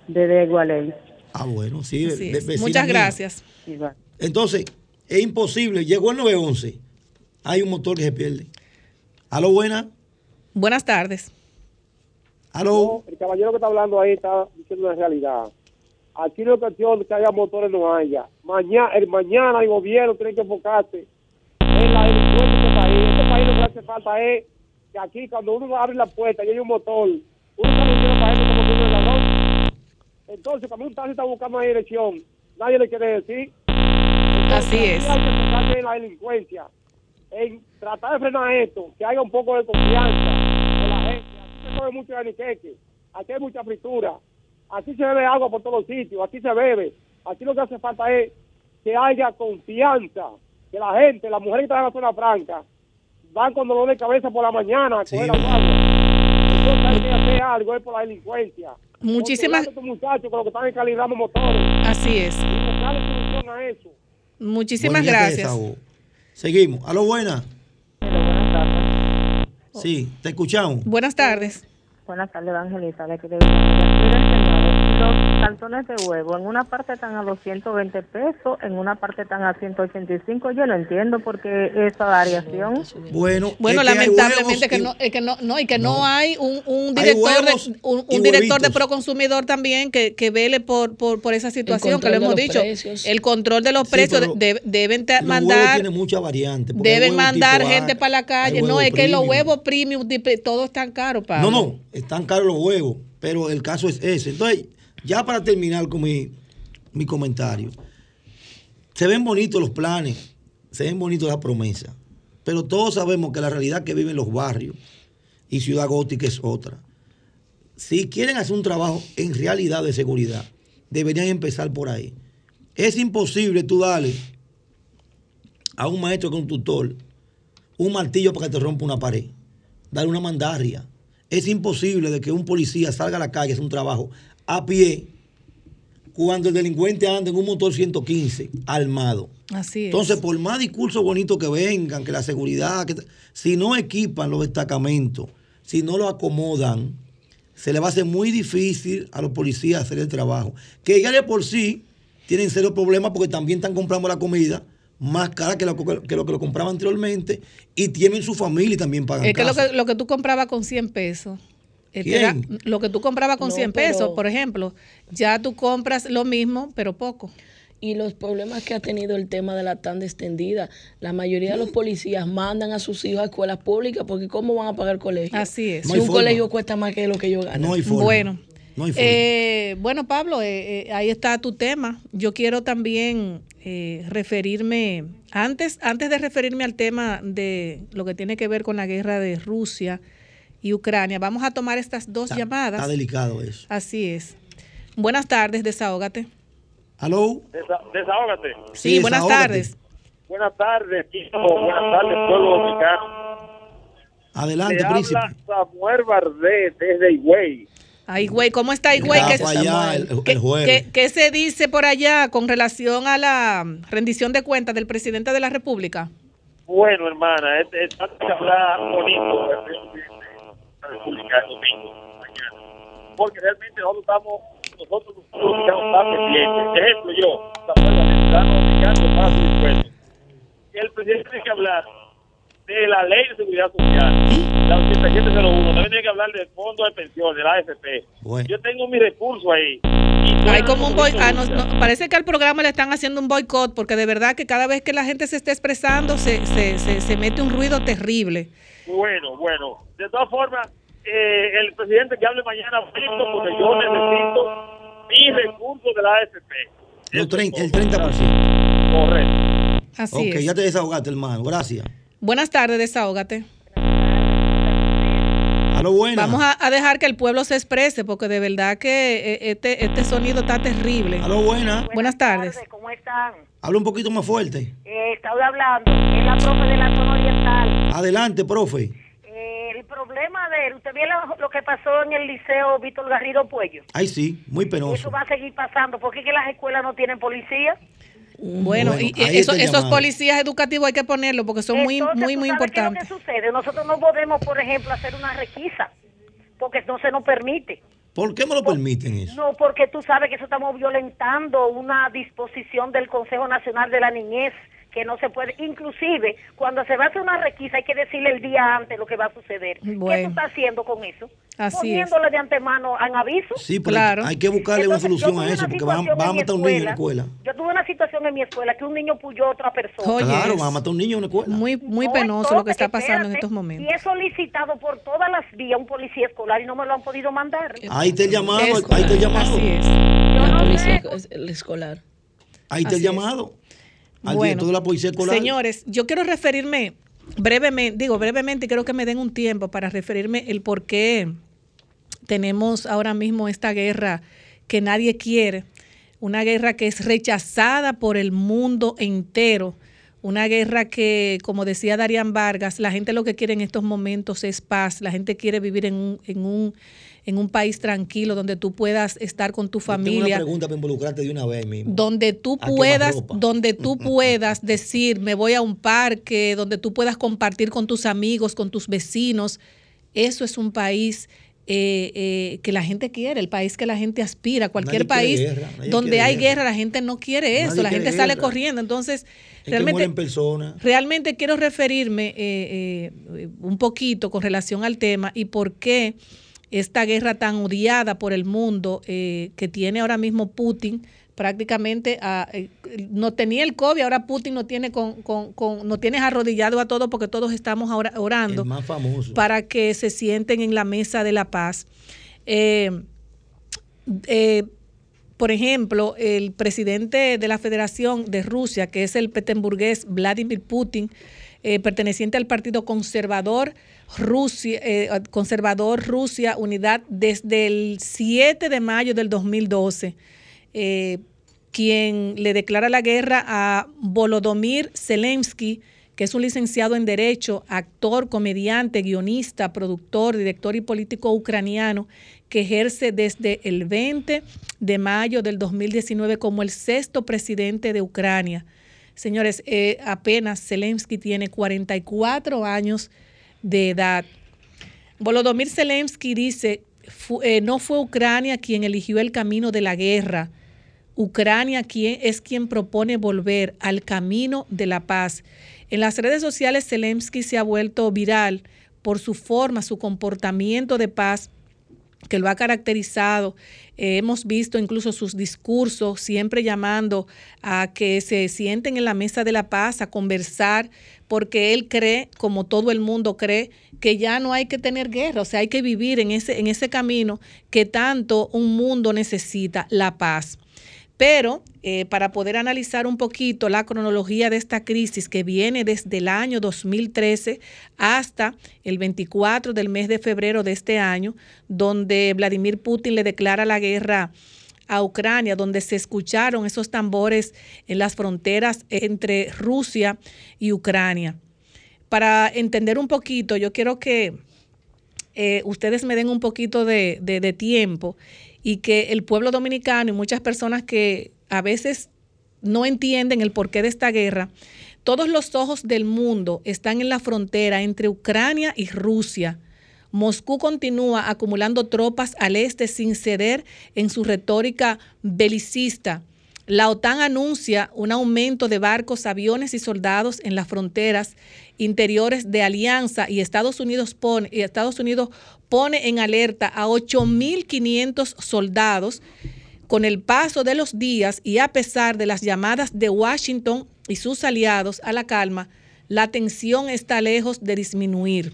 Desde Gualey. Ah, bueno, sí. De- Muchas mía. gracias. Entonces, es imposible. Llegó el 911. Hay un motor que se pierde. Aló, buena. Buenas tardes. Aló. El caballero que está hablando ahí está diciendo la realidad. Aquí no es cuestión de que haya motores, no haya. Mañana, el mañana el gobierno tiene que enfocarse en la delincuencia de este país. Este país lo que hace falta es que aquí cuando uno abre la puerta y hay un motor, uno vendiendo para eso como que uno es ladrón. Entonces, cuando un taxi está buscando una dirección, nadie le quiere decir. Así es. Hay que enfocarse en la delincuencia, en tratar de frenar esto, que haya un poco de confianza con la gente. Aquí se come mucho aniqueque, aquí hay mucha fritura, aquí se bebe agua por todos sitios, aquí se bebe. Aquí lo que hace falta es que haya confianza, que la gente, las mujeres que están en la zona franca, van con dolor de cabeza por la mañana a coger. Entonces hay que hacer algo es por la delincuencia. Muchísimas- Controlando a estos muchachos con lo que están encalibrando motores. Así es. Y a eso. Muchísimas Buen gracias. Seguimos. Aló, buena. Sí, te escuchamos. Buenas tardes. Buenas tardes, Evangelista. señores, los cartones de huevo en una parte están a 220 pesos, en una parte están a 185. Yo lo entiendo porque esa variación. Bueno, Bueno, es que lamentablemente huevos que no, es que no, no, y que no, No. hay un, un director de un, un director de proconsumidor también que, que vele por, por, por esa situación que lo hemos dicho. precios. El control de los Sí, precios de- deben mandar deben mandar A, gente para la calle. No, es que los huevos premium todo están caro, Pablo. No, no, están caros los huevos, pero el caso es ese. Entonces, ya para terminar con mi, mi comentario, se ven bonitos los planes, se ven bonitos las promesas, pero todos sabemos que la realidad que viven los barrios y Ciudad Gótica es otra. Si quieren hacer un trabajo en realidad de seguridad, deberían empezar por ahí. Es imposible tú darle a un maestro con un tutor un martillo para que te rompa una pared, darle una mandarria. Es imposible de que un policía salga a la calle hacer un trabajo a pie cuando el delincuente anda en un motor 115 armado. Así es. Entonces, por más discursos bonitos que vengan, que la seguridad, que si no equipan los destacamentos, si no lo acomodan, se le va a hacer muy difícil a los policías hacer el trabajo. Que ya de por sí tienen serios problemas porque también están comprando la comida más cara que lo que, lo, que lo compraban anteriormente y tienen su familia y también pagan Es que lo, que lo que tú comprabas con 100 pesos. este era- lo que tú comprabas con No, 100 pero- pesos, por ejemplo, ya tú compras lo mismo, pero poco. Y los problemas que ha tenido el tema de la tanda extendida. La mayoría de los [LAUGHS] policías mandan a sus hijos a escuelas públicas porque ¿cómo van a pagar colegio? Así es. Si No un forma. colegio cuesta más que lo que yo gano. No hay forma. Bueno, No hay forma. eh, bueno, Pablo, eh, eh, ahí está tu tema. Yo quiero también eh, referirme, antes, antes de referirme al tema de lo que tiene que ver con la guerra de Rusia y Ucrania, vamos a tomar estas dos llamadas. Está delicado eso. Así es. Buenas tardes, desahógate. ¿Aló? Desa- desahógate. Sí, buenas tardes. Buenas tardes, Tito. Buenas tardes, pueblo dominicano. Adelante, Le príncipe. habla Samuel Bardet desde Higüey. Ay, güey, ¿cómo está Higüey? Ya ¿Qué, qué- qué- qué se dice por allá con relación a la rendición de cuentas del presidente de la República? Bueno, hermana, es, es hablar bonito del presidente de la República el domingo, mañana. Porque realmente nosotros estamos, nosotros estamos pendientes. Ejemplo, yo, para su impuesto. El presidente tiene que hablar de la ley de seguridad social, la 8701, también tiene que hablar del fondo de pensiones, de la AFP. Yo tengo mi recurso ahí. Hay como un boy- ah, no, no, parece que al programa le están haciendo un boicot porque de verdad que cada vez que la gente se está expresando se, se, se, se mete un ruido terrible. Bueno, bueno. De todas formas, eh, el presidente que hable mañana, porque yo necesito mi recurso de la AFP. Los 30, el 30%. Correcto. Así ok, es. ya te desahogaste, hermano. Gracias. Buenas tardes, desahógate. A lo bueno. Vamos a, a dejar que el pueblo se exprese porque de verdad que eh, este, este sonido está terrible. A lo buena. Buenas tardes. ¿Cómo están? Habla un poquito más fuerte. Eh, estaba hablando, es la profe de la zona oriental. Adelante, profe. Eh, el problema de él, ¿usted vio lo, lo que pasó en el liceo Víctor Garrido Puello? Ay, sí, muy Eso penoso. va a seguir pasando. ¿Por qué es que las escuelas no tienen policía? Bueno, Bueno, y eso- esos policías educativos hay que ponerlos porque son muy, Entonces, muy, ¿tú muy qué es importantes. lo que sucede? Nosotros no podemos, por ejemplo, hacer una requisa, porque no se nos permite. ¿Por qué me lo permiten eso? No, porque tú sabes que eso estamos violentando una disposición del Consejo Nacional de la Niñez que no se puede, inclusive cuando se va a hacer una requisa hay que decirle el día antes lo que va a suceder. ¿Qué tú estás haciendo con eso? Así Poniéndole de antemano en aviso. Sí, pero hay- hay que buscarle una Entonces, solución a eso, porque van, a matar a un niño en la escuela. Yo tuve una situación en mi escuela que un niño puyó a otra persona. claro, van a matar a un niño en la escuela. Muy, muy No, penoso lo que está pasando en estos momentos. Y he solicitado por todas las vías un policía escolar y no me lo han podido mandar. Ahí está el llamado, ahí está el llamado. Así es. La policía escolar. Ahí está el llamado. Al Bueno, director de la policía escolar. Señores, yo quiero referirme brevemente, digo brevemente, quiero que me den un tiempo para referirme el por qué tenemos ahora mismo esta guerra que nadie quiere, una guerra que es rechazada por el mundo entero, una guerra que, como decía Darían Vargas, la gente lo que quiere en estos momentos es paz, la gente quiere vivir en un, en un, en un país tranquilo donde tú puedas estar con tu Yo Tengo una familia pregunta para involucrarte de una vez mismo. donde tú ¿A qué puedas, donde tú [LAUGHS] puedas decir, me voy a un parque, donde tú puedas compartir con tus amigos, con tus vecinos. Eso es un país eh, eh, que la gente quiere, el país que la gente aspira. Cualquier país guerra, donde hay guerra. guerra, la gente no quiere eso, Nadie la quiere gente sale corriendo. Entonces, Es realmente realmente quiero referirme eh, un poquito con relación al tema y por qué esta guerra tan odiada por el mundo eh, que tiene ahora mismo Putin prácticamente a- eh, no tenía el COVID, ahora Putin no tiene con, con, con- no tienes arrodillado a todos porque todos estamos ahora orando El más famoso. para que se sienten en la mesa de la paz. Eh, eh, por ejemplo, el presidente de la Federación de Rusia, que es el petemburgués Vladimir Putin, eh, perteneciente al Partido Conservador Rusia, eh, Conservador Rusia Unidad desde el 7 de mayo del 2012, eh, quien le declara la guerra a Volodymyr Zelensky, que es un licenciado en Derecho, actor, comediante, guionista, productor, director y político ucraniano, que ejerce desde el 20 de mayo del 2019 como el sexto presidente de Ucrania. Señores, eh, apenas Zelensky tiene 44 años de edad. Volodymyr Zelensky dice, eh, no fue Ucrania quien eligió el camino de la guerra. Ucrania quien, es quien propone volver al camino de la paz. En las redes sociales Zelensky se ha vuelto viral por su forma, su comportamiento de paz que lo ha caracterizado. Eh, hemos visto incluso sus discursos siempre llamando a que se sienten en la mesa de la paz, a conversar, porque él cree, como todo el mundo cree, que ya no hay que tener guerra, o sea, hay que vivir en ese, en ese camino que tanto un mundo necesita, la paz. Pero eh, para poder analizar un poquito la cronología de esta crisis que viene desde el año 2013 hasta el 24 del mes de febrero de este año, donde Vladimir Putin le declara la guerra a Ucrania, donde se escucharon esos tambores en las fronteras entre Rusia y Ucrania. Para entender un poquito, yo quiero que eh, ustedes me den un poquito de, tiempo y que el pueblo dominicano y muchas personas que a veces no entienden el porqué de esta guerra, todos los ojos del mundo están en la frontera entre Ucrania y Rusia. Moscú continúa acumulando tropas al este sin ceder en su retórica belicista. La OTAN anuncia un aumento de barcos, aviones y soldados en las fronteras interiores de alianza y Estados Unidos pone, y Estados Unidos pone en alerta a 8.500 soldados con el paso de los días y a pesar de las llamadas de Washington y sus aliados a la calma, la tensión está lejos de disminuir.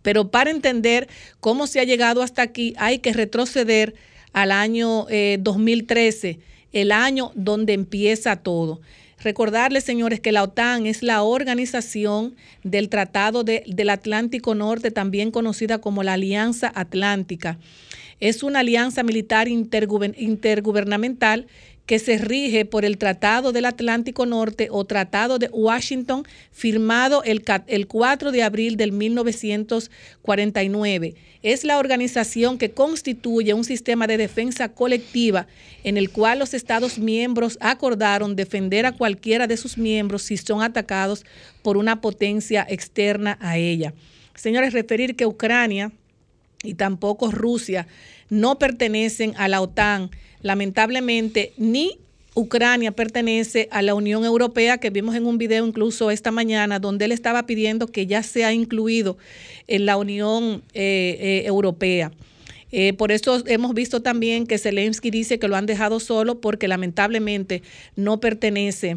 Pero para entender cómo se ha llegado hasta aquí, hay que retroceder al año eh, 2013, el año donde empieza todo. Recordarles, señores, que la OTAN es la organización del Tratado de- del Atlántico Norte, también conocida como la Alianza Atlántica. Es una alianza militar interguber- intergubernamental que se rige por el Tratado del Atlántico Norte o Tratado de Washington, firmado el, el 4 de abril del 1949. Es la organización que constituye un sistema de defensa colectiva en el cual los Estados miembros acordaron defender a cualquiera de sus miembros si son atacados por una potencia externa a ella. Señores, referir que Ucrania y tampoco Rusia no pertenecen a la OTAN. Lamentablemente, ni Ucrania pertenece a la Unión Europea, que vimos en un video incluso esta mañana, donde él estaba pidiendo que ya sea incluido en la Unión eh, eh, Europea. Eh, por eso hemos visto también que Zelensky dice que lo han dejado solo porque lamentablemente no pertenece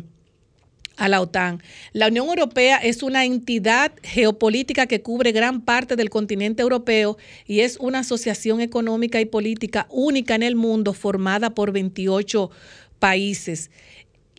a la OTAN. La Unión Europea es una entidad geopolítica que cubre gran parte del continente europeo y es una asociación económica y política única en el mundo formada por 28 países.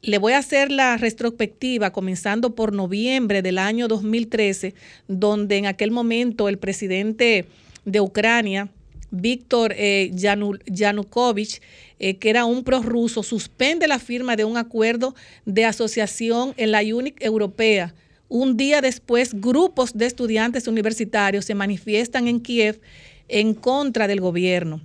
Le voy a hacer la retrospectiva comenzando por noviembre del año 2013, donde en aquel momento el presidente de Ucrania, Víctor eh, Yanu- Yanukovych, eh, que era un prorruso, suspende la firma de un acuerdo de asociación en la UNIC europea. Un día después, grupos de estudiantes universitarios se manifiestan en Kiev en contra del gobierno.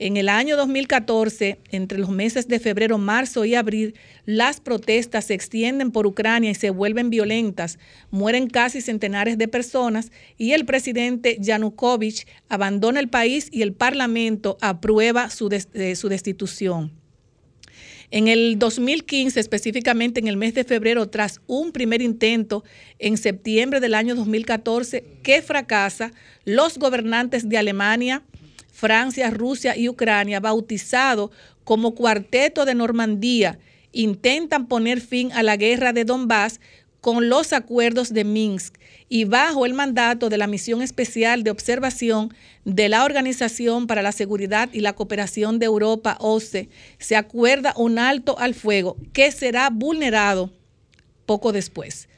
En el año 2014, entre los meses de febrero, marzo y abril, las protestas se extienden por Ucrania y se vuelven violentas. Mueren casi centenares de personas y el presidente Yanukovych abandona el país y el Parlamento aprueba su, eh, su destitución. En el 2015, específicamente en el mes de febrero, tras un primer intento en septiembre del año 2014 que fracasa, los gobernantes de Alemania, Francia, Rusia y Ucrania, bautizado como Cuarteto de Normandía, intentan poner fin a la guerra de Donbass con los acuerdos de Minsk y bajo el mandato de la misión especial de observación de la Organización para la Seguridad y la Cooperación de Europa, OSCE, se acuerda un alto al fuego que será vulnerado poco después.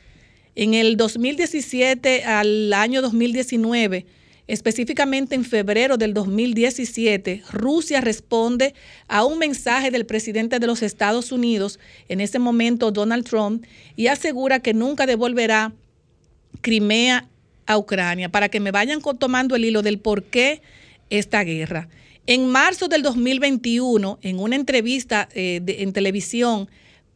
En el 2017 al año 2019, específicamente en febrero del 2017, Rusia responde a un mensaje del presidente de los Estados Unidos, en ese momento Donald Trump, y asegura que nunca devolverá Crimea a Ucrania, para que me vayan tomando el hilo del por qué esta guerra. En marzo del 2021, en una entrevista eh, en televisión,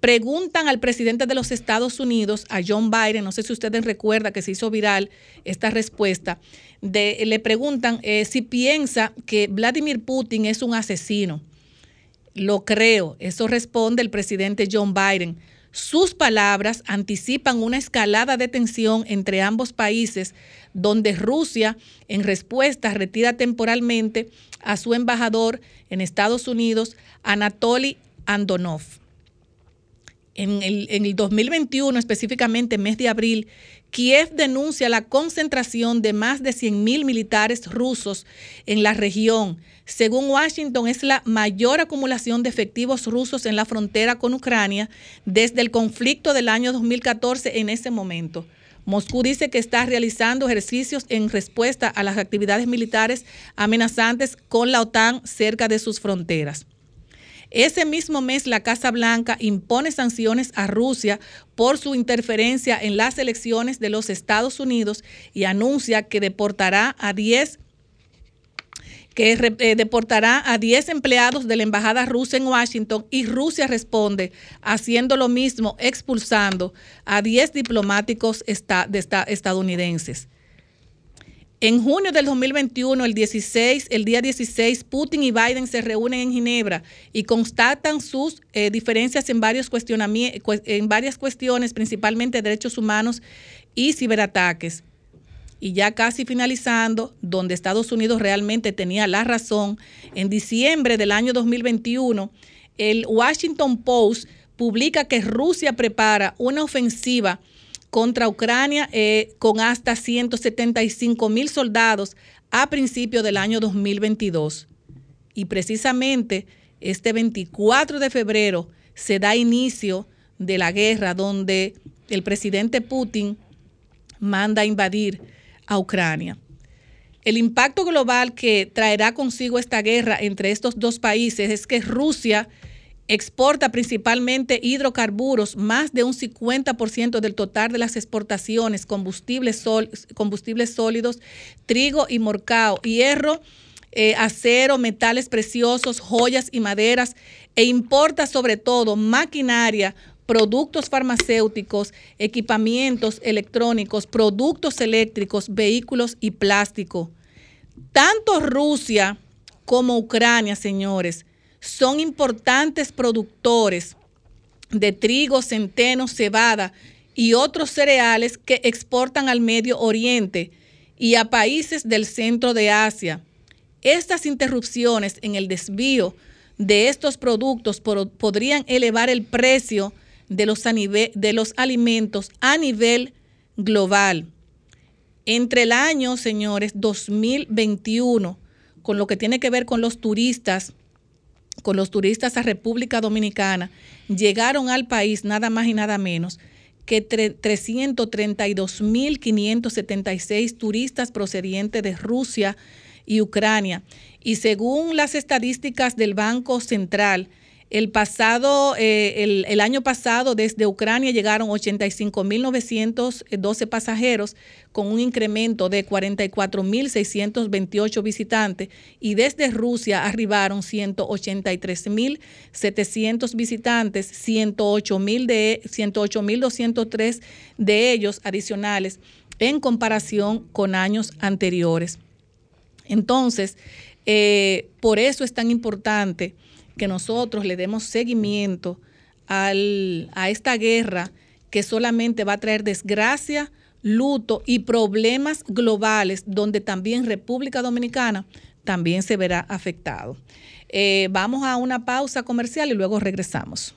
preguntan al presidente de los Estados Unidos, a John Biden, no sé si ustedes recuerdan que se hizo viral esta respuesta, le preguntan eh, si piensa que Vladimir Putin es un asesino. Lo creo, eso responde el presidente John Biden. Sus palabras anticipan una escalada de tensión entre ambos países, donde Rusia, en respuesta, retira temporalmente a su embajador en Estados Unidos, Anatoly Andonov. En el, en el 2021, específicamente mes de abril, Kiev denuncia la concentración de más de 100.000 militares rusos en la región. Según Washington, es la mayor acumulación de efectivos rusos en la frontera con Ucrania desde el conflicto del año 2014 en ese momento. Moscú dice que está realizando ejercicios en respuesta a las actividades militares amenazantes con la OTAN cerca de sus fronteras. Ese mismo mes, la Casa Blanca impone sanciones a Rusia por su interferencia en las elecciones de los Estados Unidos y anuncia que deportará a 10 que eh, deportará a 10 empleados de la embajada rusa en Washington y Rusia responde haciendo lo mismo, expulsando a 10 diplomáticos esta- de esta- estadounidenses. En junio del 2021, el 16, el día 16, Putin y Biden se reúnen en Ginebra y constatan sus eh, diferencias en, en varias cuestiones, principalmente derechos humanos y ciberataques. Y ya casi finalizando, donde Estados Unidos realmente tenía la razón, en diciembre del año 2021, el Washington Post publica que Rusia prepara una ofensiva contra Ucrania eh, con hasta 175 mil soldados a principios del año 2022. Y precisamente este 24 de febrero se da inicio de la guerra donde el presidente Putin manda a invadir a Ucrania. El impacto global que traerá consigo esta guerra entre estos dos países es que Rusia exporta principalmente hidrocarburos, más de un 50% del total de las exportaciones, combustibles, sólidos, trigo y morcao, hierro, eh, acero, metales preciosos, joyas y maderas, e importa sobre todo maquinaria, productos farmacéuticos, equipamientos electrónicos, productos eléctricos, vehículos y plástico. Tanto Rusia como Ucrania, señores, son importantes productores de trigo, centeno, cebada y otros cereales que exportan al Medio Oriente y a países del centro de Asia. Estas interrupciones en el desvío de estos productos podrían elevar el precio de los, de los alimentos a nivel global. Entre el año, señores, 2021, con lo que tiene que ver con los turistas, con los turistas a República Dominicana, llegaron al país nada más y nada menos que tre- 332.576 turistas procedientes de Rusia y Ucrania. Y según las estadísticas del Banco Central, el pasado, eh, el, año pasado desde Ucrania llegaron 85.912 pasajeros con un incremento de 44.628 visitantes y desde Rusia arribaron 183.700 visitantes, 108.000 de 108.203 de ellos adicionales en comparación con años anteriores. Entonces, eh, por eso es tan importante que nosotros le demos seguimiento al- a esta guerra que solamente va a traer desgracia, luto y problemas globales, donde también República Dominicana también se verá afectado. Eh, vamos a una pausa comercial y luego regresamos.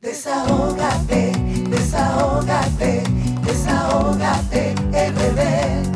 Desahógate, desahógate, desahógate, RD.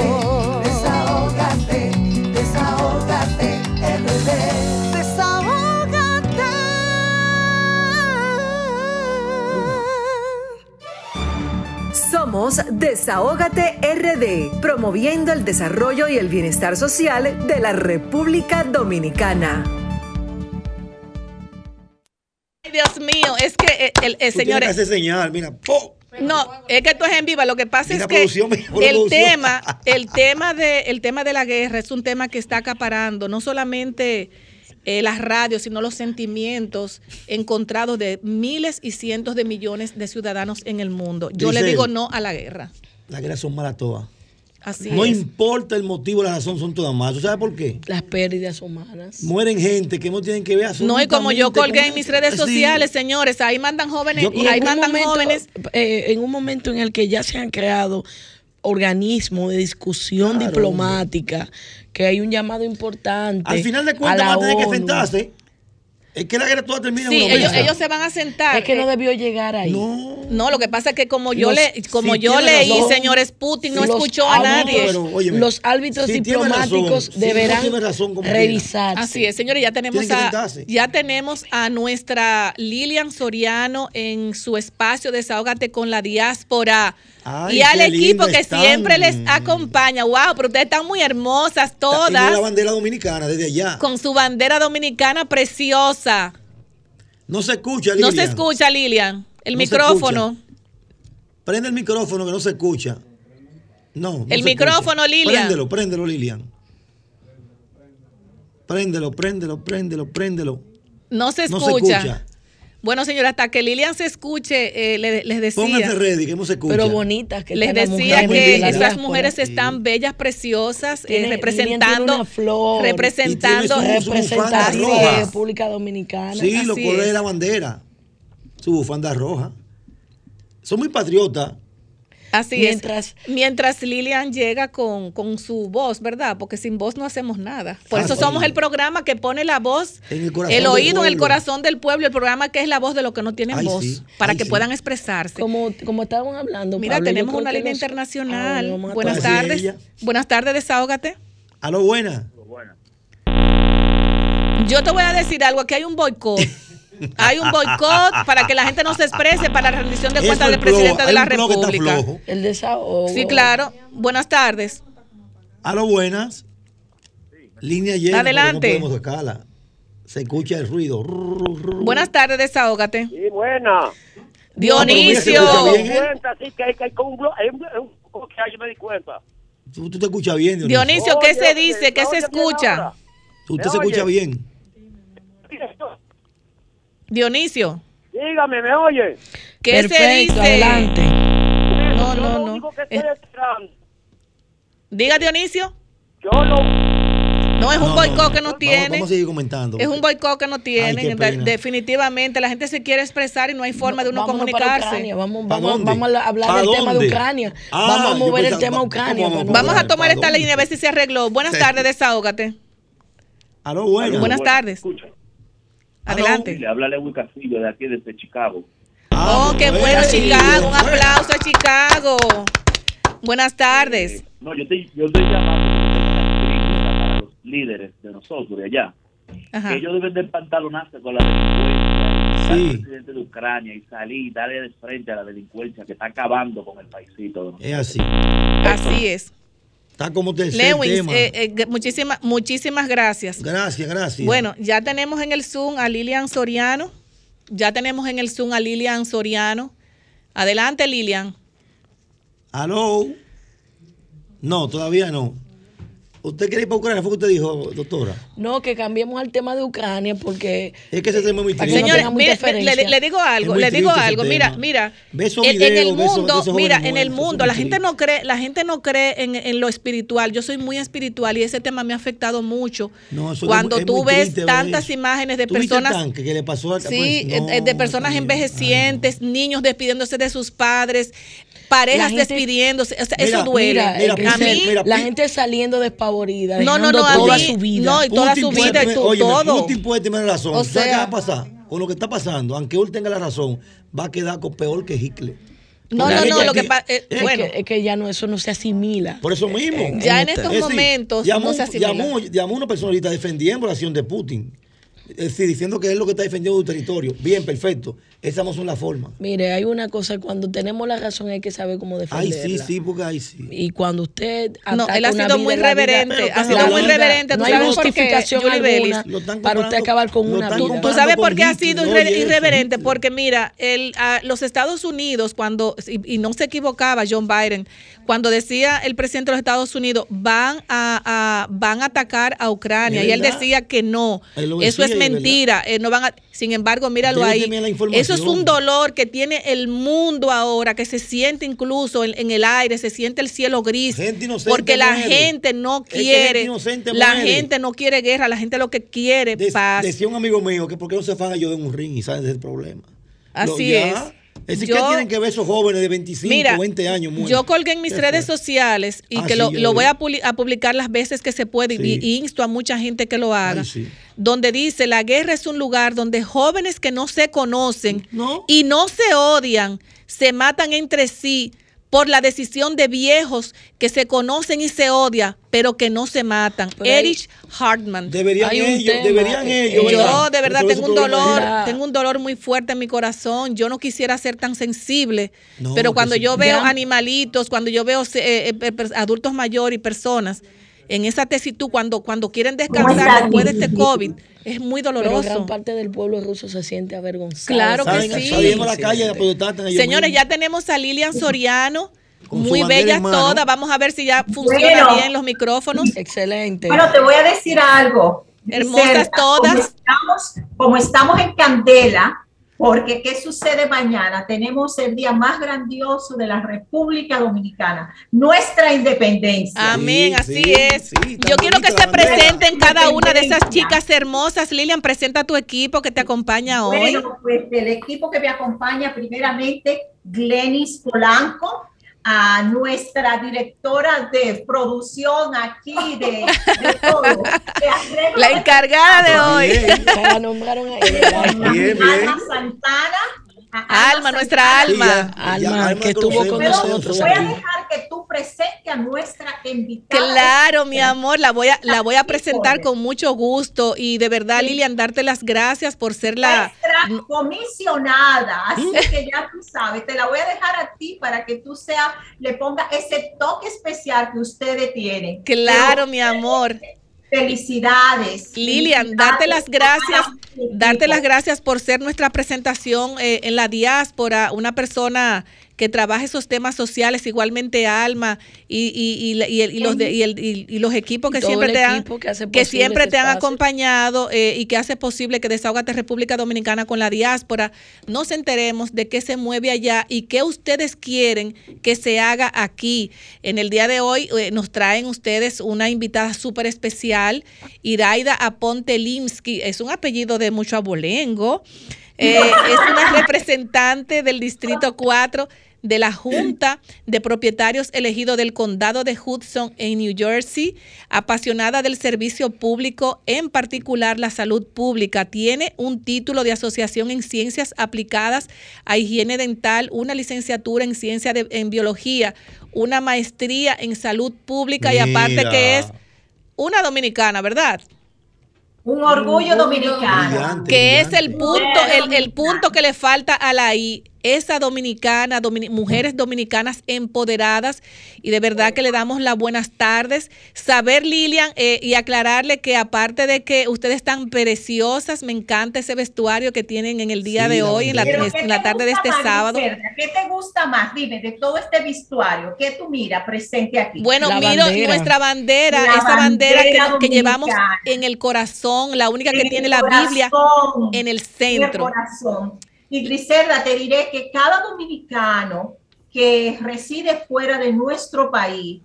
Somos Desahógate RD, promoviendo el desarrollo y el bienestar social de la República Dominicana. Ay, Dios mío, es que eh, el, tienes señor... hacer señal, mira. No, es que esto es en viva. Lo que pasa es que el tema, el [LAUGHS] tema de, el tema de la guerra es un tema que está acaparando no solamente eh, las radios, sino los sentimientos encontrados de miles y cientos de millones de ciudadanos en el mundo. Yo le digo no a la guerra. Las guerras son malas todas. Así no es. importa el motivo, la razón son todas malas. ¿Tú sabes por qué? Las pérdidas humanas. Mueren gente que no tienen que ver No, y como yo colgué en mis redes Sí. sociales, señores, ahí mandan jóvenes, Y ahí mandan momento, jóvenes. eh, en un momento en el que ya se han creado organismos de discusión Claro, diplomática, que hay un llamado importante. Al final de cuentas van a tener que sentarse. Es que la guerra toda termina Sí, en una ellos, ellos se van a sentar. Es que no Eh, debió llegar ahí. No, lo que pasa es que como yo Los- le, como yo leí, razón. señores Putin no escuchó a nadie. árbitros- los árbitros diplomáticos razón. Deberán no razón revisar. Así es, señores, ya tenemos a ya tenemos a nuestra Lilian Soriano en su espacio Desahógate con la diáspora. Ay, y al equipo que están. siempre les acompaña. Wow, pero ustedes están muy hermosas Y tiene la todas. bandera dominicana desde allá. Con su bandera dominicana preciosa. No se escucha, No Lilian. se escucha, Lilian. El No micrófono. Prende el micrófono que no se escucha. No. no El micrófono, escucha. Lilian. Préndelo, préndelo, Lilian. Préndelo, préndelo, préndelo, préndelo. No se No escucha. se escucha. Bueno, señora, hasta que Lilian se escuche, eh, le- les decía. Pónganse ready, que no se escucha. Pero bonitas que Les decía que esas mujeres están bellas, preciosas, eh, Tiene- representando, tiene una flor. representando, su- su representando a República Dominicana. Sí, los Así colores de la bandera. Su bufanda roja. Son muy patriotas. Así Mientras- es. Mientras Lilian llega con, con su voz, ¿verdad? Porque sin voz no hacemos nada. Por Ah, eso sí. somos el programa que pone la voz, En el oído en el corazón del pueblo, el programa que es la voz de los que no tienen Ay, voz, sí. para Ay, que sí. puedan expresarse. Como, como estaban hablando. Mira, Pablo, tenemos una línea los- internacional. Ah, Buenas tardes. Ella. Buenas tardes, desahógate. A lo buena. Yo te voy a decir algo, aquí hay un boicot. [LAUGHS] Hay un boicot para que la gente no se exprese para la rendición de cuentas del presidente de la República. El desahogo. Sí, claro. Buenas tardes. A lo buenas. Línea llena. Adelante. No podemos sacarla. Se escucha el ruido. Buenas tardes, desahógate. Sí, buena. Dionisio. ¿eh? Tú, tú te escuchas bien, Dionisio. Dionisio, ¿qué se dice? ¿Qué se escucha? Usted ¿Me se escucha bien. Dionisio, Dígame, ¿me oye? ¿qué se dice? adelante. No, Yo no, lo no. único que Es- estoy esperando, Diga Dionisio. yo lo... No, es un No, boicot no, que no Vamos, tiene. vamos a seguir comentando. Es un boicot que no De- pena. definitivamente la gente se quiere expresar y no hay forma de uno comunicarse. Ucrania, Vamos, ¿Pa vamos, vamos a hablar ¿Pa del tema de dónde? Ucrania. Ah, vamos a mover el tema ¿cómo Ucrania. vamos a Vamos a tomar ¿Pa esta dónde? línea a ver si se arregló. Buenas tardes, desahógate. A lo buenas. Buenas tardes. Escucha, Adelante. le habla Lewis Castillo de aquí desde Chicago. Oh, qué bueno, Chicago. Un aplauso a Chicago. Buenas tardes. No, yo estoy, yo estoy llamando para los líderes de nosotros de allá. Ajá. Que ellos deben de pantalonarse con la delincuencia. Sí. El presidente de Ucrania y salir y darle de frente a la delincuencia que está acabando con el paisito. Es así. Así es. Está como tercer Lewis, eh, eh, muchísimas gracias. gracias, gracias. Bueno, ya tenemos en el Zoom a Lilian Soriano. Ya tenemos en el Zoom a Lilian Soriano. Adelante, Lilian. ¿Aló? No, todavía no. ¿Usted quiere ir para Ucrania? ¿Fue que usted dijo, doctora? No, que cambiemos al tema de Ucrania porque... Es que ese tema es muy triste. no Señores, mire, interferencia. le, le digo algo, le digo algo. Mira, mira. Ve esos en, en el mundo, mira, en el mundo, la gente no cree, la gente no cree en, en lo espiritual. Yo soy muy espiritual y ese tema me ha afectado mucho. No, eso es Cuando es tú ves triste tantas eso. imágenes de ¿Tú viste el personas tanque que le pasó al Sí, pues, no, eh, de personas envejecientes, niños despidiéndose de sus padres, parejas gente- despidiéndose. O sea, Mira, eso duele. Mira, Mira, a mí, mira, la gente saliendo despavorida, No, no, no, a toda mí- su vida. no, y toda Putin su puede vida y tener- tu- óyeme, todo. Putin puede tener razón. O ¿Sabes qué sea- va a pasar? Con lo que está pasando, aunque él tenga la razón, va a quedar con peor que Hitler. no, no, no, lo que pasa, eh, Es bueno, que, es que ya no, eso no se asimila. Por eso mismo. Ya en esta- estos Es decir, momentos llamó, no se asimila. llamó, llamó una persona ahorita defendiendo la acción de Putin. Es decir, diciendo que es lo que está defendiendo su territorio. Bien, perfecto. Esa no es la forma. Mire, hay una cosa, cuando tenemos la razón hay que saber cómo Ay, defenderla. sí, sí, porque ahí sí. Y cuando usted No, él ha sido muy vida- reverente, ha sido muy reverente. No ¿Tú hay sabes justificación alguna para usted acabar con una vida. ¿Tú sabes por qué ha sido irre- irreverente? Porque mira, el, ah, los Estados Unidos, cuando, y, y no se equivocaba John Biden, cuando decía el presidente de los Estados Unidos, van a, a- van a atacar a Ucrania, Es y él decía que no, eso es es mentira, eh, no van a, sin embargo, míralo ahí, eso es un dolor que tiene el mundo ahora, que se siente incluso en, en el aire, se siente el cielo gris, Gente porque la muere. gente no Es que quiere, gente inocente la gente no quiere guerra, la gente lo que quiere De- paz. Decía un amigo mío que por qué no se fan yo de un ring y salen del problema. Así Lo- ya, es. Es decir, Yo- ¿qué tienen que ver esos jóvenes de 25, Mira, 20 años? Yo colgué en mis ¿Qué redes sociales y Ah, que sí, lo, lo voy a, publi- a publicar las veces que se puede Sí. y, insto a mucha gente que lo haga. Ay, sí. Donde dice, la guerra es un lugar donde jóvenes que no se conocen y no se odian, se matan entre sí por la decisión de viejos que se conocen y se odian, pero que no se matan. Erich Hartman. Deberían ellos, tema, deberían ellos. Yo ¿verdad? de verdad tengo un dolor, tengo un dolor muy fuerte en mi corazón. Yo no quisiera ser tan sensible, No, pero cuando sí. yo veo Ya. animalitos, cuando yo veo eh, eh, eh, adultos mayores y personas en esa tesitud, cuando, cuando quieren descansar después de este COVID, es muy Pero doloroso. gran parte del pueblo ruso se siente avergonzado. Claro que sí. Salimos a la calle a protestar en ellos Señores, ya tenemos a Lilian Soriano, muy bellas todas. Vamos a ver si ya funciona Bueno. bien los micrófonos. Excelente. Bueno, te voy a decir algo. Hermosas todas. Como estamos, como estamos en candela, porque ¿qué sucede mañana? Tenemos el día más grandioso de la República Dominicana, nuestra independencia. Amén, así es. Yo quiero que se presenten cada una de esas chicas hermosas. Lilian, presenta tu equipo que te acompaña hoy. Bueno, pues el equipo que me acompaña, primeramente, Glenis Polanco, a nuestra directora de producción aquí, de, de todo. [LAUGHS] de La de- encargada de hoy. La nombraron a ella. Bien, bien. Alma Santana. A Alma, nuestra alma. Alma, que estuvo con Pero nosotros voy a dejar que tú presentes a nuestra invitada. Claro, mi amor, la voy a, la voy a presentar con mucho gusto y de verdad, Lilian, darte las gracias por ser la... Nuestra comisionada, así que ya tú sabes, te la voy a dejar a ti para que tú sea, le ponga ese toque especial que ustedes tienen. Claro, Pero mi amor. Felicidades. Lilian, darte las gracias, darte las gracias por ser nuestra presentación eh, en la diáspora, una persona que trabaja esos temas sociales, igualmente Alma y, y, y, y los, de- y, el- y- los equipos que siempre te han, que que siempre este te han acompañado eh, y que hace posible que Desahogate República Dominicana con la diáspora nos enteremos de qué se mueve allá y qué ustedes quieren que se haga aquí. En el día de hoy eh, nos traen ustedes una invitada súper especial, Iraida Aponte Limsky, es un apellido de mucho abolengo, eh, es una representante del Distrito 4 de la Junta de Propietarios elegido del Condado de Hudson en New Jersey, apasionada del servicio público, en particular la salud pública. Tiene un título de asociación en ciencias aplicadas a higiene dental, una licenciatura en ciencia de- en biología, una maestría en salud pública y aparte que es una dominicana, ¿verdad? Un orgullo dominicano. que es el punto, el, el punto que le falta a la I, esa dominicana, domini- mujeres dominicanas empoderadas, y de verdad que le damos las buenas tardes. Saber, Lilian, eh, y aclararle que aparte de que ustedes están preciosas, me encanta ese vestuario que tienen en el día Sí, de la hoy, en la, en Pero ¿qué la tarde de este más, sábado. ¿Qué te gusta más? Dime, de todo este vestuario, ¿qué tú miras presente aquí? Bueno, miro nuestra bandera, La esa bandera, que- bandera que, llevamos en el corazón, la única que En tiene la Biblia en el en el centro. corazón. Y Griselda, te diré que cada dominicano que reside fuera de nuestro país,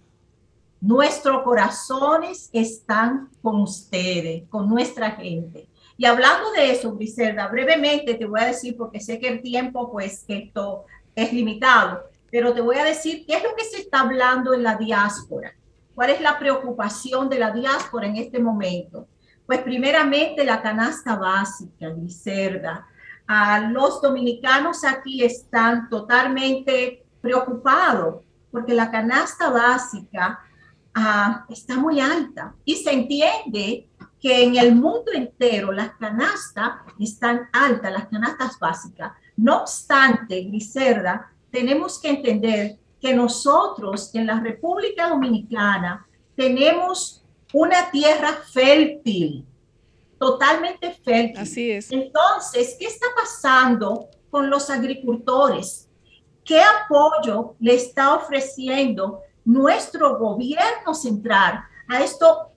nuestros corazones están con ustedes, con nuestra gente. Y hablando de eso, Griselda, brevemente te voy a decir, porque sé que el tiempo, pues, esto es limitado, pero te voy a decir qué es lo que se está hablando en la diáspora. ¿Cuál es la preocupación de la diáspora en este momento? Pues primeramente la canasta básica, Griselda. Ah, los dominicanos aquí están totalmente preocupados porque la canasta básica ah, está muy alta y se entiende que en el mundo entero las canastas están altas, las canastas básicas. No obstante, Griselda, tenemos que entender que nosotros en la República Dominicana tenemos una tierra fértil, totalmente fértil. Así es. Entonces, ¿qué está pasando con los agricultores? ¿Qué apoyo le está ofreciendo nuestro gobierno central a, esto,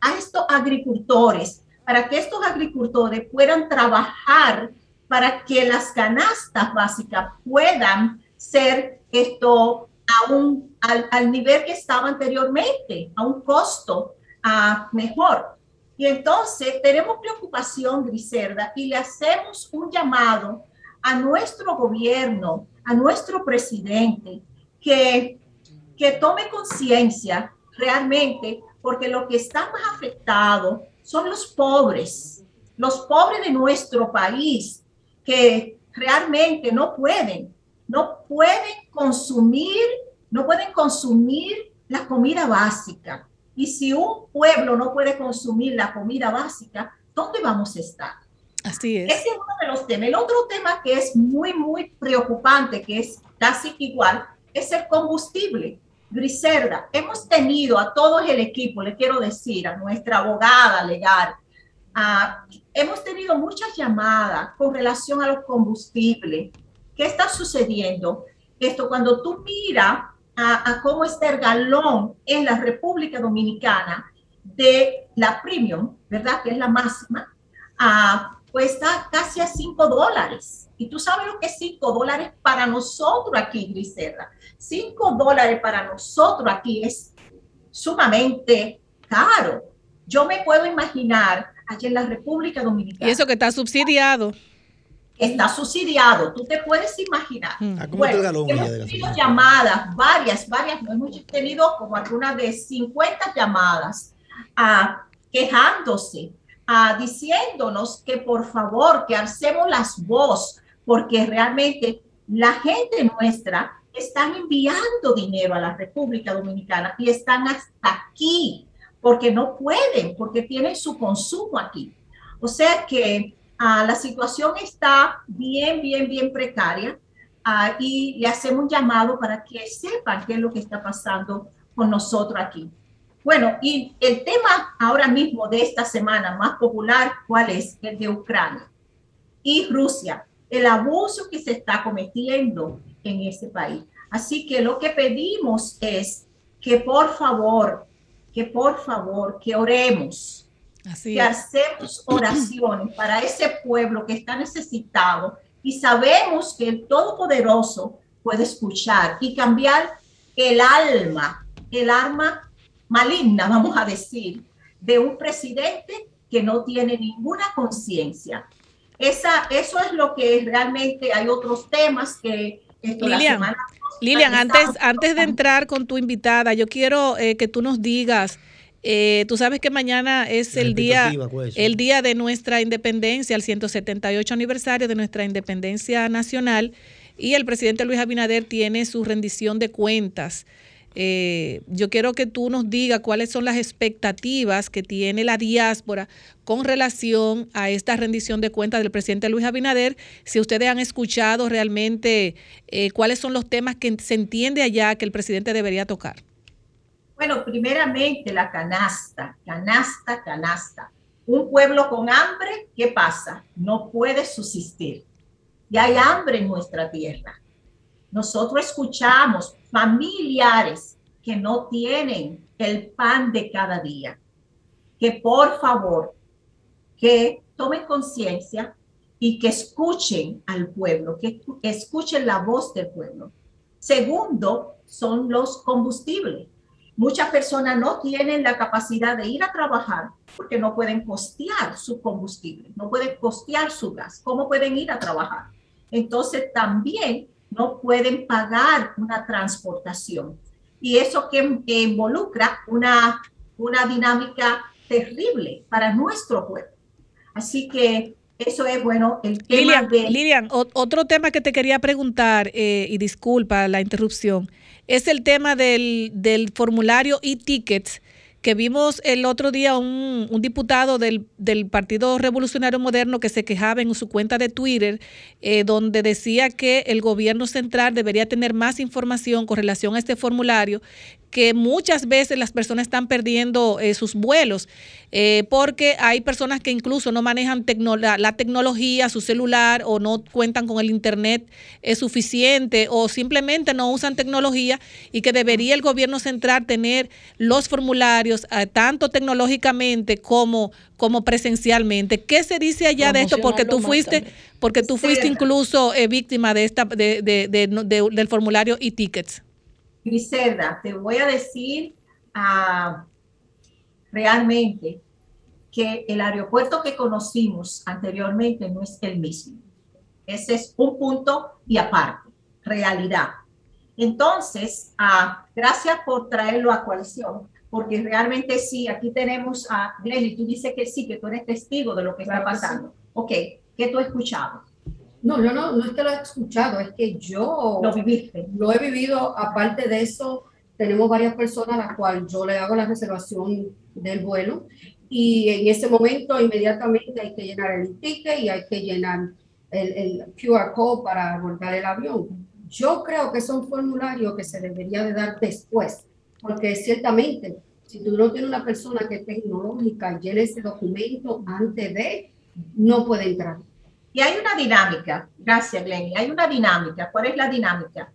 a estos agricultores para que estos agricultores puedan trabajar para que las canastas básicas puedan ser esto a un, al, al nivel que estaba anteriormente, a un costo ah, mejor. Y entonces tenemos preocupación, Griselda, y le hacemos un llamado a nuestro gobierno, a nuestro presidente, que, que tome conciencia realmente, porque lo que está más afectado son los pobres, los pobres de nuestro país, que realmente no pueden, no pueden consumir, no pueden consumir la comida básica. Y si un pueblo no puede consumir la comida básica, ¿dónde vamos a estar? Así es. Ese es uno de los temas. El otro tema que es muy, muy preocupante, que es casi igual, es el combustible. Griselda, hemos tenido a todo el equipo, le quiero decir, a nuestra abogada legal, a- hemos tenido muchas llamadas con relación a los combustibles. ¿Qué está sucediendo? Esto, cuando tú miras a, a cómo está el galón en la República Dominicana de la premium, ¿verdad? Que es la máxima, cuesta casi a 5 dólares. Y tú sabes lo que es 5 dólares para nosotros aquí, Griselda. 5 dólares para nosotros aquí es sumamente caro. Yo me puedo imaginar allí en la República Dominicana. Y eso que está subsidiado. Está subsidiado, tú te puedes imaginar. Ah, ¿cómo está el galón hemos tenido llamadas, varias, varias, no hemos tenido como algunas de 50 llamadas ah, quejándose, ah, diciéndonos que por favor, que alcemos las voz, porque realmente la gente nuestra están enviando dinero a la República Dominicana y están hasta aquí, porque no pueden, porque tienen su consumo aquí. O sea que ah, la situación está bien, bien, bien precaria ah, y le hacemos un llamado para que sepan qué es lo que está pasando con nosotros aquí. Bueno, y el tema ahora mismo de esta semana más popular, ¿cuál es? El de Ucrania y Rusia, el abuso que se está cometiendo en ese país. Así que lo que pedimos es que por favor, que por favor, que oremos, Así que es. hacemos oraciones para ese pueblo que está necesitado y sabemos que el Todopoderoso puede escuchar y cambiar el alma, el alma maligna, vamos a decir, de un presidente que no tiene ninguna conciencia. Esa, eso es lo que realmente hay otros temas que esto, la Lilian, semana Lilian, antes, antes de entrar con tu invitada, yo quiero eh, que tú nos digas, eh, tú sabes que mañana es el día, pues. el día de nuestra independencia, el 178 aniversario de nuestra independencia nacional, y el presidente Luis Abinader tiene su rendición de cuentas. Eh, yo quiero que tú nos digas cuáles son las expectativas que tiene la diáspora con relación a esta rendición de cuentas del presidente Luis Abinader. Si ustedes han escuchado realmente eh, cuáles son los temas que se entiende allá que el presidente debería tocar. Bueno, primeramente la canasta, canasta, canasta. Un pueblo con hambre, ¿qué pasa? No puede subsistir. Y hay hambre en nuestra tierra. Nosotros escuchamos familiares que no tienen el pan de cada día. Que por favor, que tomen conciencia y que escuchen al pueblo, que escuchen la voz del pueblo. Segundo, son los combustibles. Muchas personas no tienen la capacidad de ir a trabajar porque no pueden costear su combustible, no pueden costear su gas. ¿Cómo pueden ir a trabajar? Entonces también no pueden pagar una transportación. Y eso que, que involucra una, una dinámica terrible para nuestro pueblo. Así que eso es bueno el tema Lilian, de... Lilian, otro tema que te quería preguntar, eh, y disculpa la interrupción, es el tema del, del formulario e-tickets que vimos el otro día un, un diputado del, del Partido Revolucionario Moderno que se quejaba en su cuenta de Twitter, eh, donde decía que el gobierno central debería tener más información con relación a este formulario, que muchas veces las personas están perdiendo eh, sus vuelos, eh, porque hay personas que incluso no manejan tecno- la, la tecnología, su celular, o no cuentan con el internet eh, suficiente, o simplemente no usan tecnología, y que debería el gobierno central tener los formularios eh, tanto tecnológicamente como, como presencialmente. ¿Qué se dice allá de esto? Porque tú fuiste, porque tú fuiste incluso eh, víctima de esta, de, de- de- de- del formulario e-tickets. Griselda, te voy a decir ah, realmente que el aeropuerto que conocimos anteriormente no es el mismo. Ese es un punto y aparte, realidad. Entonces, ah, gracias por traerlo a coalición, porque realmente sí, aquí tenemos a Glenny, tú dices que sí, que tú eres testigo de lo que está Claro que sí. pasando. Ok, ¿qué tú has No, yo no, no es que lo he escuchado, es que yo Lo viviste. lo he vivido. Aparte de eso, tenemos varias personas a las cuales yo le hago la reservación del vuelo y en ese momento inmediatamente hay que llenar el ticket y hay que llenar el, el QR code para abordar el avión. Yo creo que es un formulario que se debería de dar después, porque ciertamente, si tú no tienes una persona que es tecnológica, llene ese documento antes de, no puede entrar. Y hay una dinámica, gracias Glenny, hay una dinámica. ¿Cuál es la dinámica?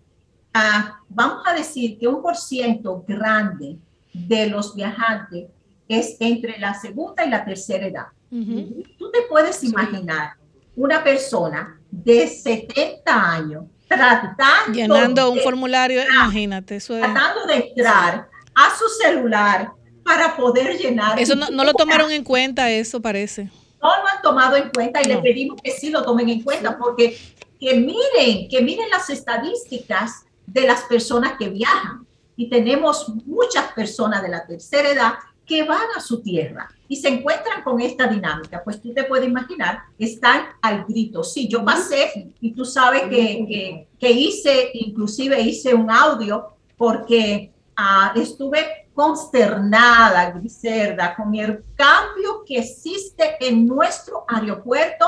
Ah, vamos a decir que un por ciento grande de los viajantes es entre la segunda y la tercera edad. Tú te puedes imaginar una persona de 70 años tratando, Llenando un de, formulario, imagínate, eso es... tratando de entrar a su celular para poder llenar. Eso no, no lo tomaron en cuenta, eso parece. No lo han tomado en cuenta y le No. pedimos que sí lo tomen en cuenta porque que miren, que miren las estadísticas de las personas que viajan y tenemos muchas personas de la tercera edad que van a su tierra y se encuentran con esta dinámica. Pues tú te puedes imaginar, están al grito. Sí, yo pasé y tú sabes que, que, que hice, inclusive hice un audio porque ah, estuve consternada, Griselda, con el cambio que existe en nuestro aeropuerto.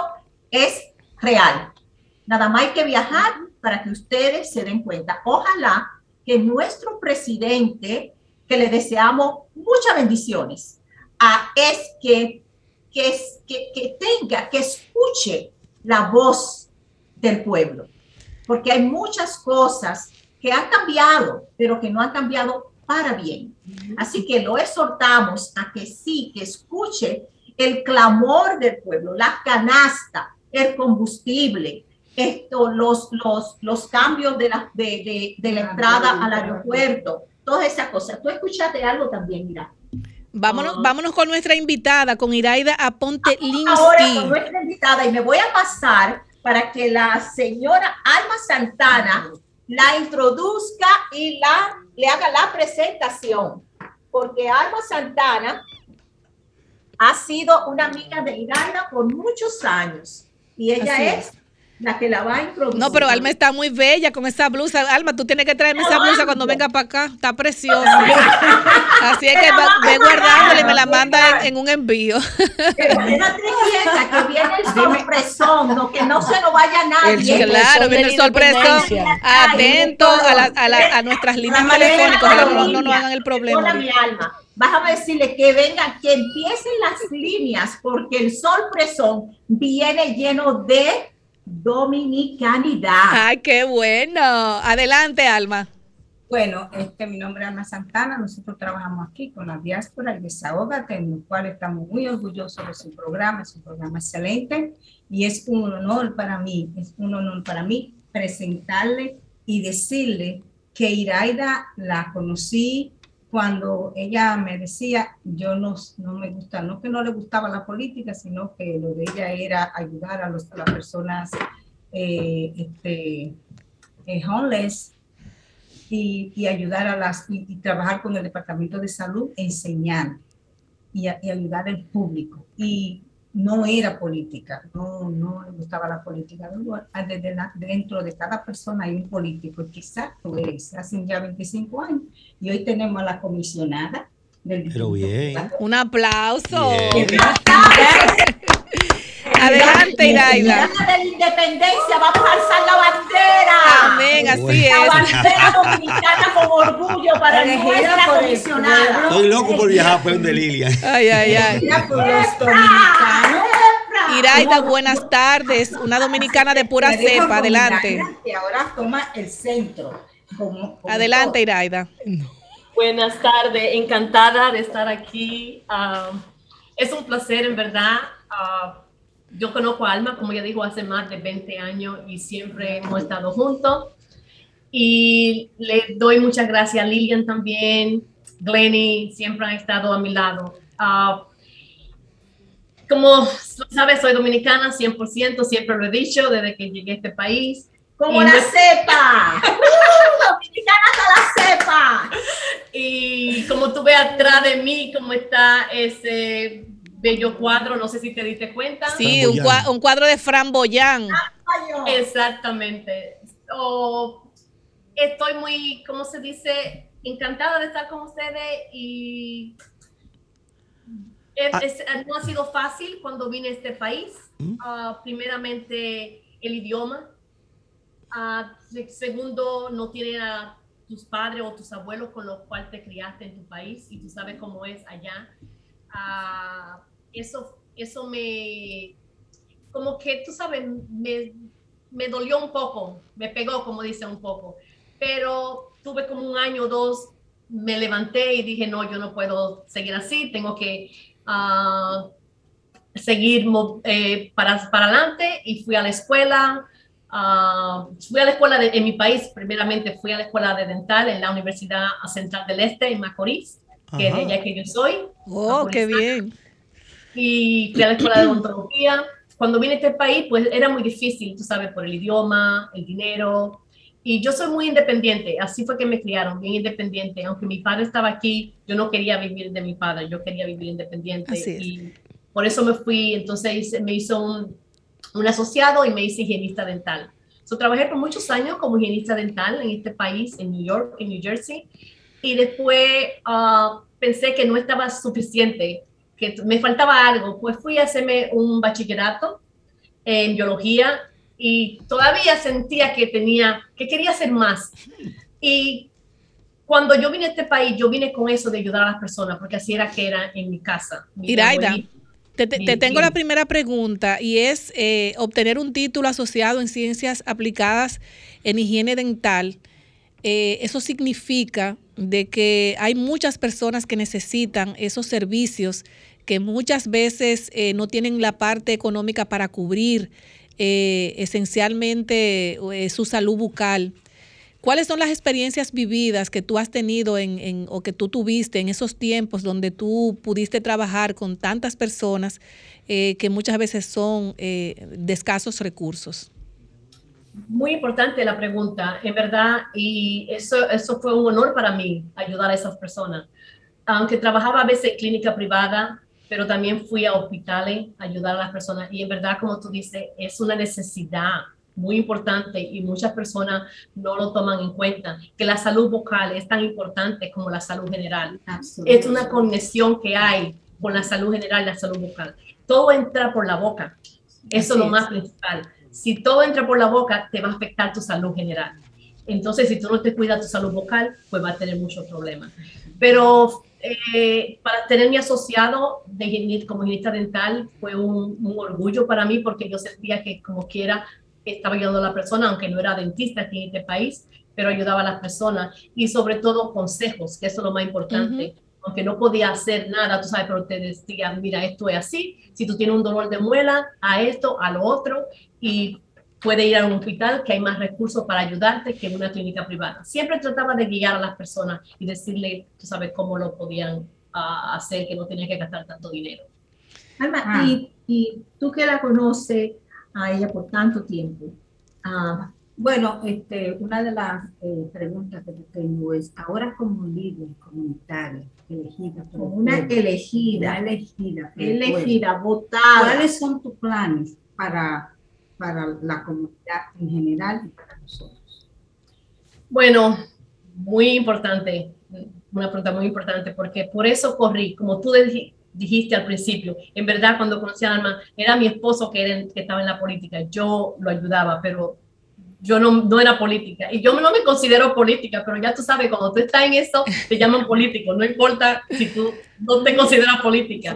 Es real. Nada más hay que viajar para que ustedes se den cuenta. Ojalá que nuestro presidente, que le deseamos muchas bendiciones, ah, es que, que, que, que tenga, que escuche la voz del pueblo, porque hay muchas cosas que han cambiado, pero que no han cambiado para bien. Así que lo exhortamos a que sí, que escuche el clamor del pueblo, la canasta, el combustible, esto, los, los, los cambios de la, de, de- de la entrada al aeropuerto, todas esas cosas. Tú escuchaste algo también, mira. Vámonos, vámonos con nuestra invitada, con Iraida Aponte Ahora con Linsky. nuestra invitada y me voy a pasar para que la señora Alma Santana la introduzca y la, le haga la presentación, porque Alma Santana ha sido una amiga de Iraida por muchos años y ella es, la que la va a introducir. No, pero Alma está muy bella con esa blusa. Alma, tú tienes que traerme esa blusa cuando venga para acá. Está preciosa. [LAUGHS] Así es que ve guardándola y me la manda en, en un envío. Pero quieta, que viene el sorpresón, no, que no se lo vaya nadie. claro, viene el sorpresón. Atento a, la- a, la- a nuestras líneas telefónicas, ojalá no, no nos hagan el problema. Hola, mi alma. Bájame decirle que vengan, que empiecen las líneas, porque el sorpresón viene lleno de dominicanidad. Ay, qué bueno. Adelante, Alma. Bueno, este, mi nombre es Ana Santana, nosotros trabajamos aquí con la diáspora y Desahógate, en el cual estamos muy orgullosos de su programa, es un programa excelente y es un honor para mí, es un honor para mí presentarle y decirle que Iraida la conocí cuando ella me decía, yo no, no me gusta, no que no le gustaba la política, sino que lo de ella era ayudar a, las personas eh, este, eh, homeless y, ayudar a las y, trabajar con el departamento de salud, enseñar y, ayudar al público. No era política, no, no le gustaba la política. Luego, Desde la- dentro de cada persona hay un político, y quizás tú eres, hace ya 25 años. Y hoy tenemos a la comisionada del Pero bien. Un aplauso. Bien. Adelante, Iraida. De la independencia vamos a alzar la bandera. Amén, así La es. bandera dominicana con orgullo para Elegida nuestra comisionada. Estoy loco por viajar por donde Lilia. Ay, ay, ay. [LAUGHS] Mira, por los dominicanos. Iraida, buenas tardes. Una dominicana de pura cepa. Adelante. Ahora toma el centro. como- como Adelante, todo. Iraida. Buenas tardes, encantada de estar aquí. Ah, es un placer, en verdad. Ah, yo conozco a Alma, como ya dijo, hace más de 20 años y siempre hemos estado juntos. Y le doy muchas gracias a Lilian también, Glenny, siempre han estado a mi lado. Ah, como sabes, soy dominicana 100%, siempre lo he dicho desde que llegué a este país. Como Y la no- cepa. [LAUGHS] ¡Uh! Dominicana hasta la cepa. Y como tú ves atrás de mí, cómo está ese bello cuadro, no sé si te diste cuenta. Sí, un, cua- un cuadro de Fran Boyán. Exactamente. Estoy muy, ¿cómo se dice? Encantada de estar con ustedes y es- Ah. es- no ha sido fácil cuando vine a este país. Ah, primeramente, el idioma. Se- segundo, no tiene a tus padres o tus abuelos con los cuales te criaste en tu país y tú sabes cómo es allá. Eso, eso me, como que tú sabes, me, me dolió un poco, me pegó, como dice un poco, pero tuve como un año o dos, me levanté y dije, no, yo no puedo seguir así, tengo que ah, seguir eh, para, para adelante y fui a la escuela. ah, fui a la escuela de, en mi país, primeramente fui a la escuela de dental en la Universidad Central del Este en Macorís, que Ajá. de allá que yo soy. Oh, qué bien. Y fui a la escuela de odontología. Cuando vine a este país, pues era muy difícil, tú sabes, por el idioma, el dinero. Y yo soy muy independiente, así fue que me criaron, bien independiente. Aunque mi padre estaba aquí, yo no quería vivir de mi padre, yo quería vivir independiente. Y por eso me fui, entonces me hizo un, un asociado y me hice higienista dental. So, trabajé por muchos años como higienista dental en este país, en New York, en New Jersey. Y después ah, pensé que no estaba suficiente, que me faltaba algo. Pues fui a hacerme un bachillerato en biología y todavía sentía que tenía, que quería hacer más. Y cuando yo vine a este país, yo vine con eso de ayudar a las personas, porque así era que era en mi casa. Mi Iraida, abuelita. te, te- Mi- te tengo mi- la primera pregunta y es eh, obtener un título asociado en ciencias aplicadas en higiene dental. eh, eso significa de que hay muchas personas que necesitan esos servicios que muchas veces eh, no tienen la parte económica para cubrir eh, esencialmente eh, su salud bucal. ¿Cuáles son las experiencias vividas que tú has tenido en, en- o que tú tuviste en esos tiempos donde tú pudiste trabajar con tantas personas que muchas veces son de escasos recursos? Muy importante la pregunta, en verdad, y eso, eso fue un honor para mí, ayudar a esas personas. Aunque trabajaba a veces en clínica privada, pero también fui a hospitales a ayudar a las personas, y en verdad, como tú dices, es una necesidad muy importante y muchas personas no lo toman en cuenta, que la salud vocal es tan importante como la salud general. Es una conexión que hay con la salud general y la salud vocal. Todo entra por la boca. Eso es lo Así más principal. Si todo entra por la boca, te va a afectar tu salud general. Entonces, si tú no te cuidas tu salud vocal, pues va a tener muchos problemas. Pero eh, para tener mi asociado de como higienista dental fue un, un orgullo para mí porque yo sentía que como quiera estaba ayudando a la persona, aunque no era dentista aquí en este país, pero ayudaba a las personas y sobre todo consejos, que eso es lo más importante. Aunque no podía hacer nada, tú sabes, pero te decía, mira, esto es así, si tú tienes un dolor de muela, a esto, a lo otro, y puede ir a un hospital que hay más recursos para ayudarte que en una clínica privada. Siempre trataba de guiar a las personas y decirle, tú sabes, cómo lo podían ah, hacer, que no tenían que gastar tanto dinero. Alma, Ah. y, y tú que la conoces a ella por tanto tiempo, ah, Bueno, este, una de las eh, preguntas que tengo es, ahora como líder comunitaria, elegida Como una elegida. una elegida, elegida, votada. ¿cuáles son tus planes para, para la comunidad en general y para nosotros? Bueno, muy importante, una pregunta muy importante, porque por eso corrí, como tú dij- dijiste al principio, en verdad cuando conocí a Alma, era mi esposo que, era que estaba en la política, yo lo ayudaba, pero yo no, no era política, y yo no me considero política, pero ya tú sabes, cuando tú estás en eso, te llaman político, no importa si tú no te consideras política.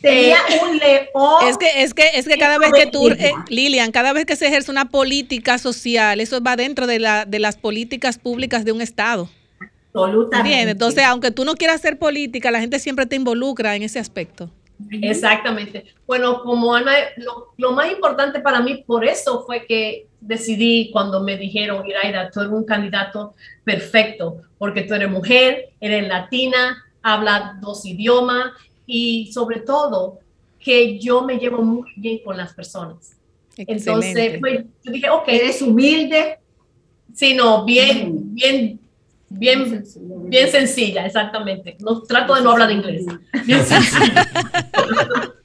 Tenía Eh, un león. Es que, es que, es que cada vez que tú, eh, Lilian, cada vez que se ejerce una política social, eso va dentro de, la, de las políticas públicas de un Estado. Absolutamente. ¿Entiendes? Entonces, aunque tú no quieras hacer política, la gente siempre te involucra en ese aspecto. Exactamente. Bueno, como Ana, lo, lo más importante para mí, por eso fue que decidí cuando me dijeron, Iraida, tú eres un candidato perfecto, porque tú eres mujer, eres latina, hablas dos idiomas y sobre todo que yo me llevo muy bien con las personas. Entonces, pues, yo dije, ok. Eres humilde. Sí, no, bien, bien, bien, bien sencilla, exactamente. No, trato de no hablar de inglés. Bien sencilla. [LAUGHS]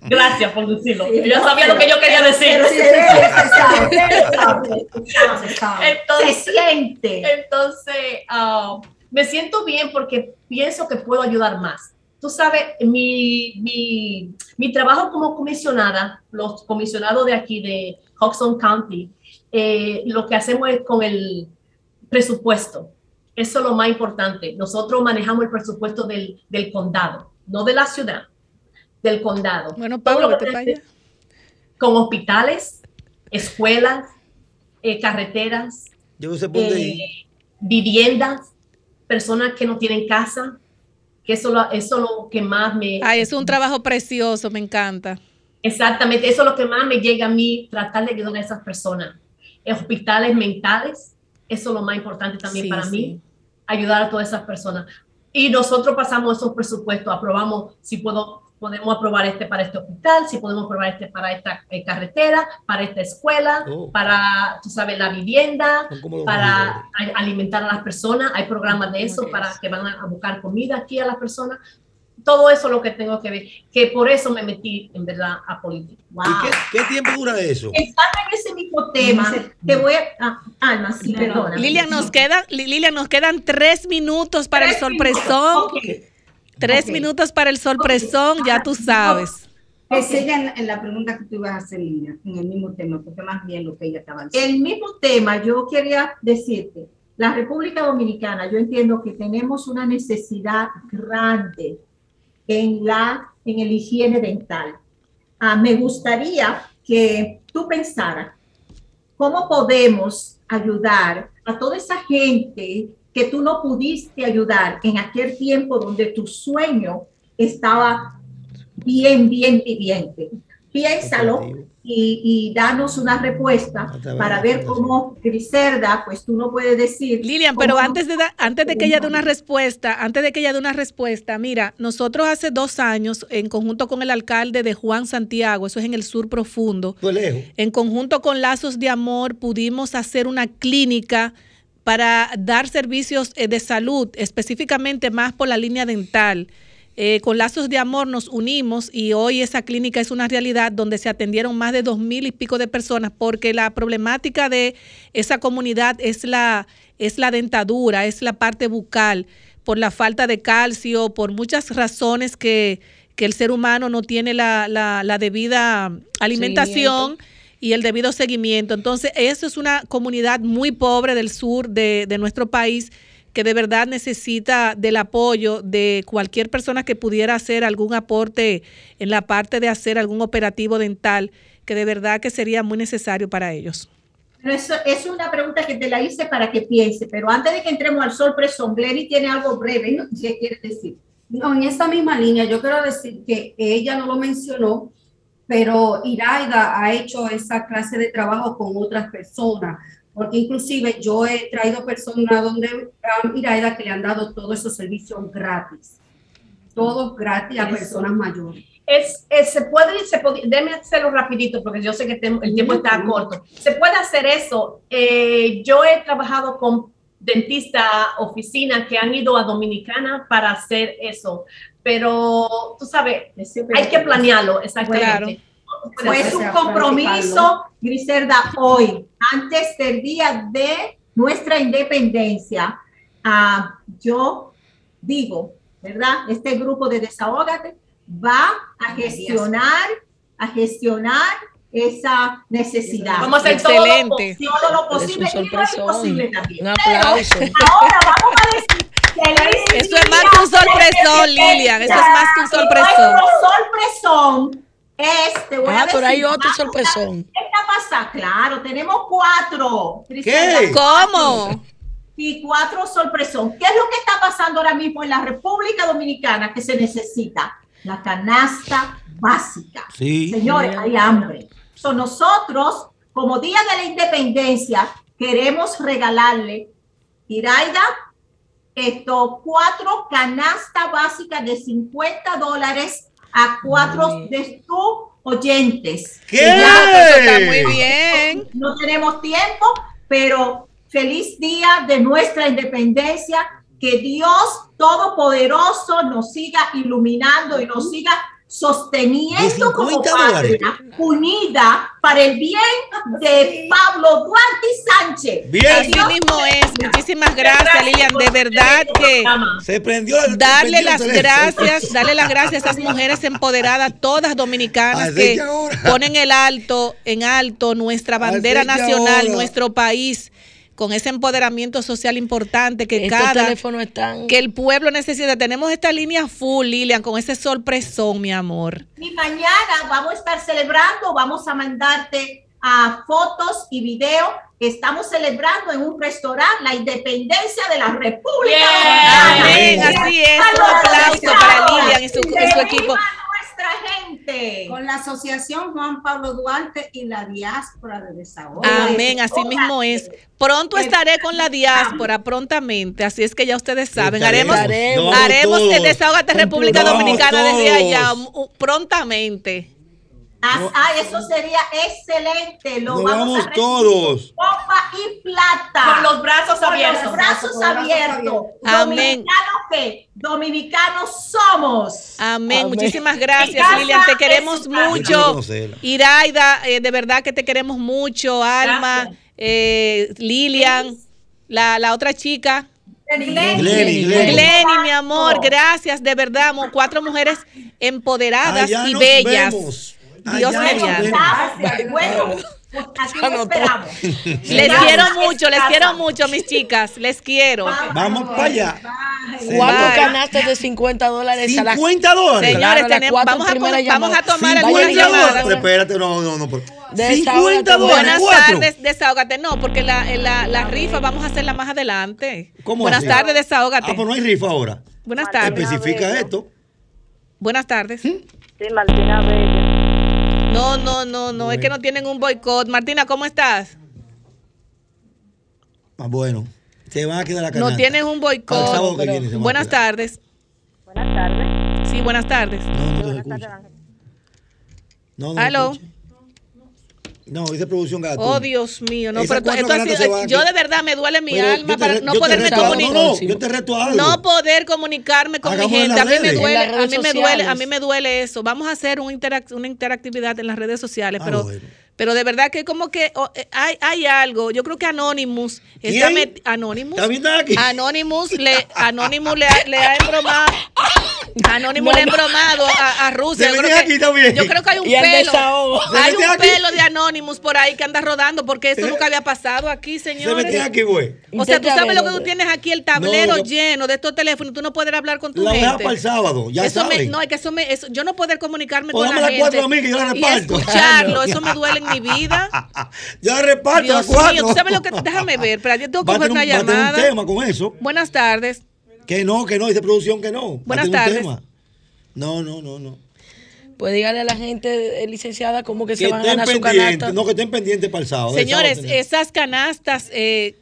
Gracias por decirlo. Yo ya sabía lo que yo quería decir. Entonces, Se siente. Entonces, ah, me siento bien porque pienso que puedo ayudar más. Tú sabes, mi, mi, mi trabajo como comisionada, los comisionados de aquí de Hodson County, eh, lo que hacemos es con el presupuesto. Eso es lo más importante. Nosotros manejamos el presupuesto del, del condado, no de la ciudad, del condado. Bueno, Pablo, que hace Con hospitales, escuelas, eh, carreteras, eh, viviendas, personas que no tienen casa, que eso, lo- eso es lo que más me... Ay, es un trabajo precioso, me encanta. Exactamente, eso es lo que más me llega a mí, tratar de ayudar a esas personas. En hospitales mentales, eso es lo más importante también Sí, para sí. mí, ayudar a todas esas personas. Y nosotros pasamos esos presupuestos, aprobamos si puedo, podemos aprobar este para este hospital, si podemos aprobar este para esta eh, carretera, para esta escuela, Oh. para, tú sabes, la vivienda, para a- alimentar a las personas. Hay programas de eso para que van a, a buscar comida aquí a las personas. Todo eso es lo que tengo que ver, que por eso me metí en verdad a política. Wow. ¿Y qué, qué tiempo dura eso? Pensando en ese mismo tema, te voy a. ah, Alma, sí, perdona. Lilian, nos quedan, Li- Lilian, nos quedan tres minutos para el sorpresón. Tres Ok. minutos para el sorpresón, ya tú sabes. Que sigan en la pregunta que tú ibas a hacer, Lina, en el mismo tema, porque más bien lo que ella estaba diciendo. El mismo tema, yo quería decirte, la República Dominicana, yo entiendo que tenemos una necesidad grande en la en el higiene dental. Ah, me gustaría que tú pensaras cómo podemos ayudar a toda esa gente que tú no pudiste ayudar en aquel tiempo donde tu sueño estaba bien, bien viviente. Piénsalo y, y danos una respuesta para ver cómo Griselda, pues tú no puedes decir. Lilian, pero antes de, da- antes de que ella dé una respuesta, antes de que ella dé una respuesta, mira, nosotros hace dos años, en conjunto con el alcalde de Juan Santiago, eso es en el sur profundo, en conjunto con Lazos de Amor, pudimos hacer una clínica para dar servicios eh, de salud, específicamente más por la línea dental. Eh, con Lazos de Amor nos unimos y hoy esa clínica es una realidad donde se atendieron más de dos mil y pico de personas porque la problemática de esa comunidad es la, es la dentadura, es la parte bucal, por la falta de calcio, por muchas razones que, que el ser humano no tiene la, la- la debida alimentación y el debido seguimiento. Entonces, eso es una comunidad muy pobre del sur de, de nuestro país que de verdad necesita del apoyo de cualquier persona que pudiera hacer algún aporte en la parte de hacer algún operativo dental, que de verdad que sería muy necesario para ellos. Pero eso es una pregunta que te la hice para que piense, pero antes de que entremos al sorpresón, Glenny tiene algo breve, ¿no? ¿qué quiere decir? No, en esta misma línea, yo quiero decir que ella no lo mencionó, pero Iraida ha hecho esa clase de trabajo con otras personas, porque inclusive yo he traído personas donde um, Iraida que le han dado todos esos servicios gratis, todos gratis a Eso. personas mayores. Es, es- se puede, se puede, déme hacerlo rapidito porque yo sé que el tiempo está corto. Se puede hacer eso. Eh, yo he trabajado con dentistas, oficinas que han ido a Dominicana para hacer eso, pero tú sabes, hay que planearlo exactamente. Pues un compromiso, Griselda, hoy, antes del día de nuestra independencia, ah, yo digo, ¿verdad? Este grupo de Desahógate va a gestionar, a gestionar esa necesidad. Vamos a hacer todo lo Excelente. posible, todo lo Pero posible y lo imposible también. Un Pero aplauso. ahora vamos a decir feliz Eso es más que un sorpresón, Lilian, eso es más que un sorpresón. Nuestro sorpresón es, te voy a Ah, pero hay otro sorpresón. ¿Qué está pasando? Claro, tenemos cuatro. ¿Qué? ¿Cómo? Y cuatro sorpresón. ¿Qué es lo que está pasando ahora mismo en la República Dominicana que se necesita? La canasta básica. Sí. Señores, hay hambre. So, nosotros, como Día de la Independencia, queremos regalarle, Iraida, esto, cuatro canastas básicas de 50 dólares a cuatro de tus oyentes. ¿Qué? Pues eso está muy bien. No tenemos tiempo, pero feliz día de nuestra independencia. Que Dios Todopoderoso nos siga iluminando y nos siga sosteniendo como 50 dólares. patria unida para el bien de Pablo Duarte Sánchez. Bien. Así mismo es. Muchísimas gracias, Lilian. De verdad que Se prendió el- darle se prendió las gracias, darle las gracias a esas mujeres empoderadas, todas dominicanas que ponen el alto, en alto nuestra bandera nacional, nuestro país, con ese empoderamiento social importante que Estos cada teléfonos están. que el pueblo necesita. Tenemos esta línea full, Lilian, con ese sorpresón, mi amor. Y mañana vamos a estar celebrando, vamos a mandarte a fotos y videos. Estamos celebrando en un restaurante la independencia de la República Amén, Dominicana. así es. Un aplauso para. Lilian y su, y su equipo. Nuestra gente. Con la Asociación Juan Pablo Duarte y la diáspora de desahogo. Amén, así mismo es. Pronto estaré con la diáspora, prontamente, así es que ya ustedes saben. Haremos, haremos el Desahógate República Dominicana desde allá, prontamente. Ah, ah, eso sería excelente. Lo vamos, vamos a todos. Copa y plata. Con los brazos Con abiertos. los brazos Con los brazos abiertos. Amén. Dominicanos que dominicanos somos. Amén. Amén. Muchísimas gracias, Lilian. Te queremos mucho. Iraida, eh, de verdad que te queremos mucho. Alma, eh, Lilian, la, la otra chica. Glenny, Glenny. Glenny, mi amor, gracias, de verdad, mo- cuatro mujeres empoderadas Allá y nos bellas. vemos. Dios mediante. nos. Bueno, aquí [LAUGHS] lo esperamos. [LAUGHS] Les quiero mucho, les quiero mucho, mis chicas, les quiero. Vamos para allá. Cuatro canastas de 50 dólares a la 50 dólares. Señores, Claro, tenemos, cuatro vamos, a, vamos a tomar algunas vayan 50 llamadas. dólares. Pero espérate, no, no, no. pero- Desahógate, 50 dólares. Buenas cuatro. tardes, desahógate. No, porque la, la, la rifa vamos a hacerla más adelante. ¿Cómo Buenas así? tardes, desahógate. Ah, pues no hay rifa ahora. Buenas tardes. Especifica esto. Buenas tardes. Sí, Martina Bella. No, no, no, no, es que no tienen un boicot. Martina, ¿cómo estás? Ah, bueno. Se van a quedar la canasta. No tienes un boicot. Buenas tardes. Buenas tardes. Sí, buenas tardes. No, no te Buenas tardes, escucha. Ángel. No, no Aló. escucha. No, dice producción gato. Oh, Dios mío, no, Esas pero esto- ha sido- yo de verdad me duele mi Pero alma para no poderme comunicar. No, no, yo te reto a algo. No poder comunicarme con Hagamos mi en gente. A mí me duele, a mí me duele, a mí me duele eso. Vamos a hacer un interac- una interactividad en las redes sociales, Ah, pero bueno. pero de verdad que como que oh, hay, hay algo. Yo creo que Anonymous está ¿Quién? met- Anonymous. Anonymous le [LAUGHS] Anonymous le, ha- le ha embromado [LAUGHS] Anonymous le ha embromado a, a Rusia. Se Yo creo, que, aquí también. yo creo que hay un pelo. Se Hay un aquí. pelo de Anonymous por ahí que anda rodando porque eso Eh. nunca había pasado aquí, Se señores. meten aquí, güey. O sea, tú sabes lo que tú tienes aquí, el tablero No, yo- lleno de estos teléfonos, tú no puedes hablar con tu La gente. para el sábado. Ya eso me, no, es que eso me, eso, yo no poder comunicarme con la las cuatro gente a mí que yo las y escucharlo, eso me [LAUGHS] duele en mi vida. Ya reparto Dios las cuatro. mío, tú sabes lo que, déjame ver, pero yo tengo que a tener una a tener un llamada. tema con eso. Buenas tardes. Que no, que no, dice producción que no. Buenas tardes. tema. No, no, no, no. Pues dígale a la gente eh, licenciada como que, Que se van a ganar su pendientes, canasta. no que estén pendientes para el sábado. El Señores, sábado esas canastas eh,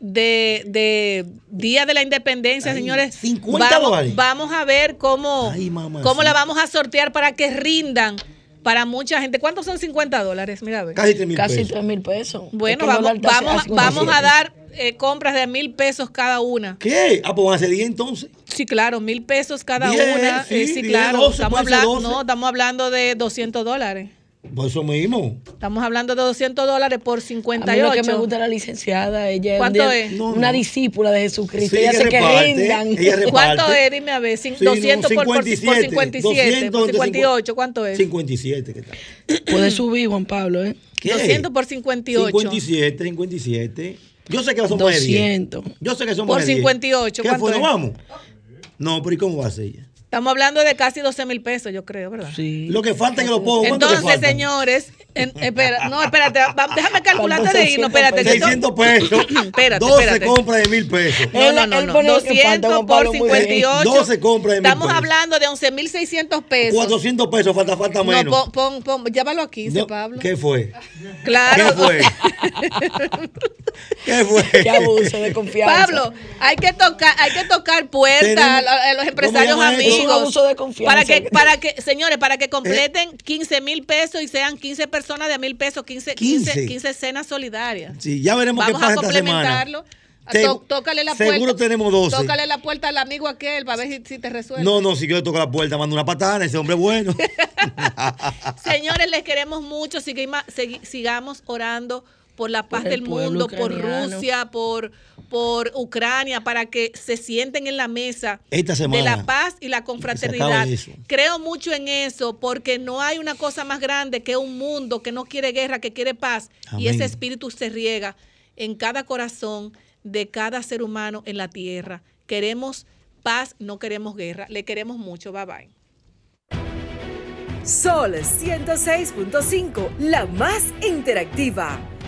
de, de Día de la Independencia, Ay, señores, 50 vamos, dólares. vamos a ver cómo, Ay, cómo la vamos a sortear para que rindan para mucha gente. ¿Cuántos son 50 dólares? Mira, a ver. Casi 3 mil Casi pesos. 3 mil pesos. Bueno, vamos, vamos, vamos a dar eh, compras de mil pesos cada una. ¿Qué? Ah, pues van a ser 10 entonces. Sí, claro, mil pesos cada Diez, una. sí, eh, sí, diez, claro. 12, estamos, hablando, 12. no, estamos hablando de 200 dólares. Por eso mismo. Estamos hablando de 200 dólares por A mí 58. lo que me gusta la licenciada, ella es, ¿Cuánto un día- es? No, una no. discípula de Jesucristo. Sí, ella ella hace que rindan. ella. ¿Cuánto es? Dime a ver. cin- Sí, no, 200 por, por, por 57, 57, por 200 entre 58, ¿cuánto es? 57, ¿qué tal? Puede subir, Juan Pablo, ¿eh? ¿Qué? 200 por 58. 57, 57. Yo sé que son más de 10. 200. Yo sé que son Por más de 10. 58, ¿Qué. ¿No vamos? No, pero ¿y cómo va a ser ella? Estamos hablando de casi 12 mil pesos, yo creo, ¿verdad? Sí. Lo que falta es que lo pongo. ¿Cuánto le Entonces, falta? señores, en- espera, no, espérate, va- déjame calcularte de irnos, espérate. que esto- 600 pesos. [CLEARS THROAT] Espérate, 12 espérate. compra de mil pesos. No, no, no, no. falta, 200 Juan por Pablo, muy bien. 58. 12 compras de mil Estamos pesos. hablando de 11.600 pesos. 400 pesos, falta, falta No, menos. pon, pon, pon, llévalo aquí, No, Pablo. ¿Qué fue? Claro. ¿Qué fue? [LAUGHS] ¿Qué fue? Qué abuso de confianza. Pablo, hay que tocar, hay que tocar puertas a, a los empresarios ¿Cómo abuso de confianza. Para que, para que, señores, para que completen 15 mil pesos y sean 15 personas de a mil pesos, 15, 15, 15. 15 cenas solidarias. Sí, ya veremos qué Vamos a pasa esta semana. complementarlo. A Segu- to- tócale la seguro puerta. tenemos 12. Tócale la puerta al amigo aquel para ver si, si te resuelve. No, no, si yo le toco la puerta, mando una patada, ese hombre es bueno. [LAUGHS] Señores, les queremos mucho. Sigamos orando por la paz Por del mundo, por. Rusia, por, por Ucrania, para que se sienten en la mesa Esta de la paz y la confraternidad. Creo mucho en eso, porque no hay una cosa más grande que un mundo que no quiere guerra, que quiere paz. Y ese espíritu se riega en cada corazón de cada ser humano en la tierra. Queremos paz, no queremos guerra. Le queremos mucho. Bye bye. Sol 106.5, la más interactiva.